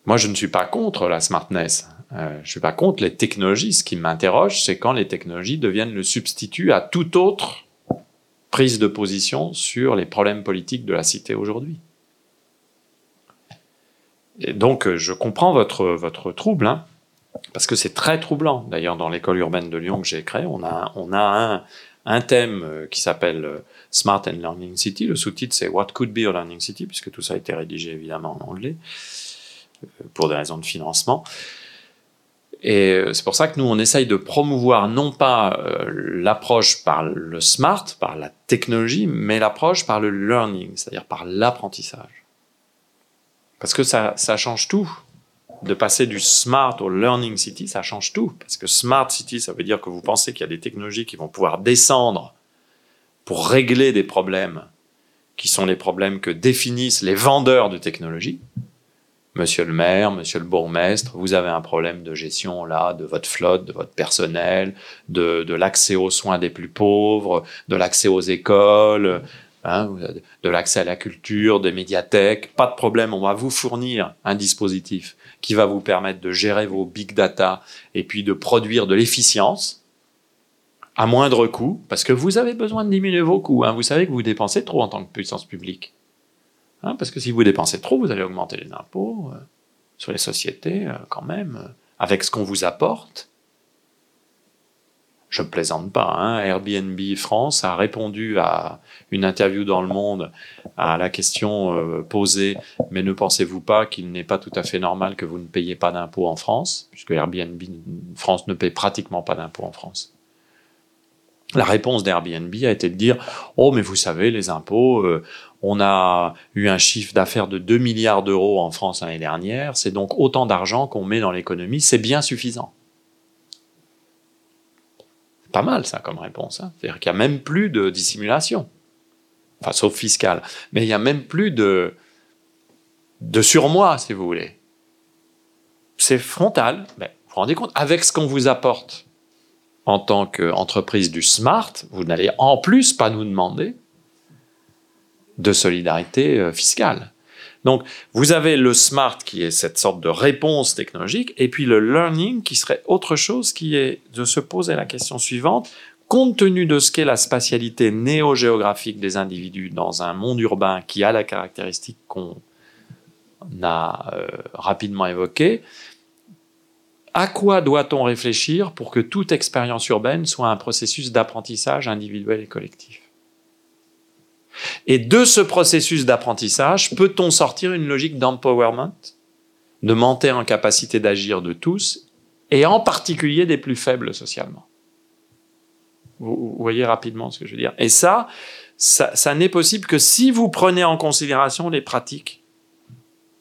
Moi, je ne suis pas contre la smartness. Euh, je ne suis pas contre les technologies. Ce qui m'interroge, c'est quand les technologies deviennent le substitut à toute autre prise de position sur les problèmes politiques de la cité aujourd'hui. Donc, euh, je comprends votre, votre trouble, hein, parce que c'est très troublant. D'ailleurs, dans l'école urbaine de Lyon que j'ai créée, on a, a un, thème euh, qui s'appelle Smart and Learning City. Le sous-titre, c'est What could be a learning city, puisque tout ça a été rédigé évidemment en anglais, pour des raisons de financement. Et euh, c'est pour ça que nous, on essaye de promouvoir non pas euh, l'approche par le smart, par la technologie, mais l'approche par le learning, c'est-à-dire par l'apprentissage. Parce que ça, change tout. De passer du smart au learning city, ça change tout. Parce que smart city, ça veut dire que vous pensez qu'il y a des technologies qui vont pouvoir descendre pour régler des problèmes qui sont les problèmes que définissent les vendeurs de technologies. Monsieur le maire, monsieur le bourgmestre, vous avez un problème de gestion là, de votre flotte, de votre personnel, de, l'accès aux soins des plus pauvres, de l'accès aux écoles, hein, de l'accès à la culture, des médiathèques. Pas de problème, on va vous fournir un dispositif qui va vous permettre de gérer vos big data et puis de produire de l'efficience à moindre coût, parce que vous avez besoin de diminuer vos coûts. Hein. Vous savez que vous dépensez trop en tant que puissance publique. Hein, parce que si vous dépensez trop, vous allez augmenter les impôts euh, sur les sociétés euh, quand même, euh, avec ce qu'on vous apporte. Je plaisante pas. Hein. Airbnb France a répondu à une interview dans Le Monde à la question posée Mais ne pensez-vous pas qu'il n'est pas tout à fait normal que vous ne payiez pas d'impôts en France Puisque Airbnb France ne paye pratiquement pas d'impôts en France? La réponse d'Airbnb a été de dire Oh, mais vous savez, les impôts, on a eu un chiffre d'affaires de 2 milliards d'euros en France l'année dernière. C'est donc autant d'argent qu'on met dans l'économie. C'est bien suffisant. Pas mal ça comme réponse. Hein. C'est-à-dire qu'il n'y a même plus de dissimulation. Sauf fiscal. Mais il n'y a même plus de, de surmoi, si vous voulez. C'est frontal. Mais vous vous rendez compte, avec ce qu'on vous apporte en tant qu'entreprise du smart, vous n'allez en plus pas nous demander de solidarité euh, fiscale. Donc, vous avez le smart qui est cette sorte de réponse technologique, et puis le learning qui serait autre chose qui est de se poser la question suivante. Compte tenu de ce qu'est la spatialité néo-géographique des individus dans un monde urbain qui a la caractéristique qu'on a euh, rapidement évoquée, à quoi doit-on réfléchir pour que toute expérience urbaine soit un processus d'apprentissage individuel et collectif? Et de ce processus d'apprentissage, peut-on sortir une logique d'empowerment, de monter en capacité d'agir de tous, et en particulier des plus faibles socialement? Vous, voyez rapidement ce que je veux dire. Et ça, ça, n'est possible que si vous prenez en considération les pratiques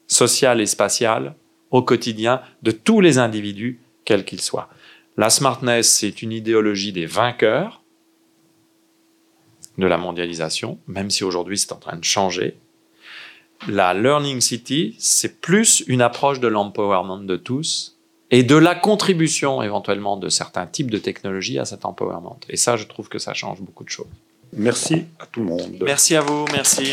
sociales et spatiales au quotidien de tous les individus, quels qu'ils soient. La smartness, c'est une idéologie des vainqueurs de la mondialisation, même si aujourd'hui c'est en train de changer. La Learning City, c'est plus une approche de l'empowerment de tous et de la contribution éventuellement de certains types de technologies à cet empowerment. Et ça, je trouve que ça change beaucoup de choses. Merci à tout le monde. Merci à vous, merci.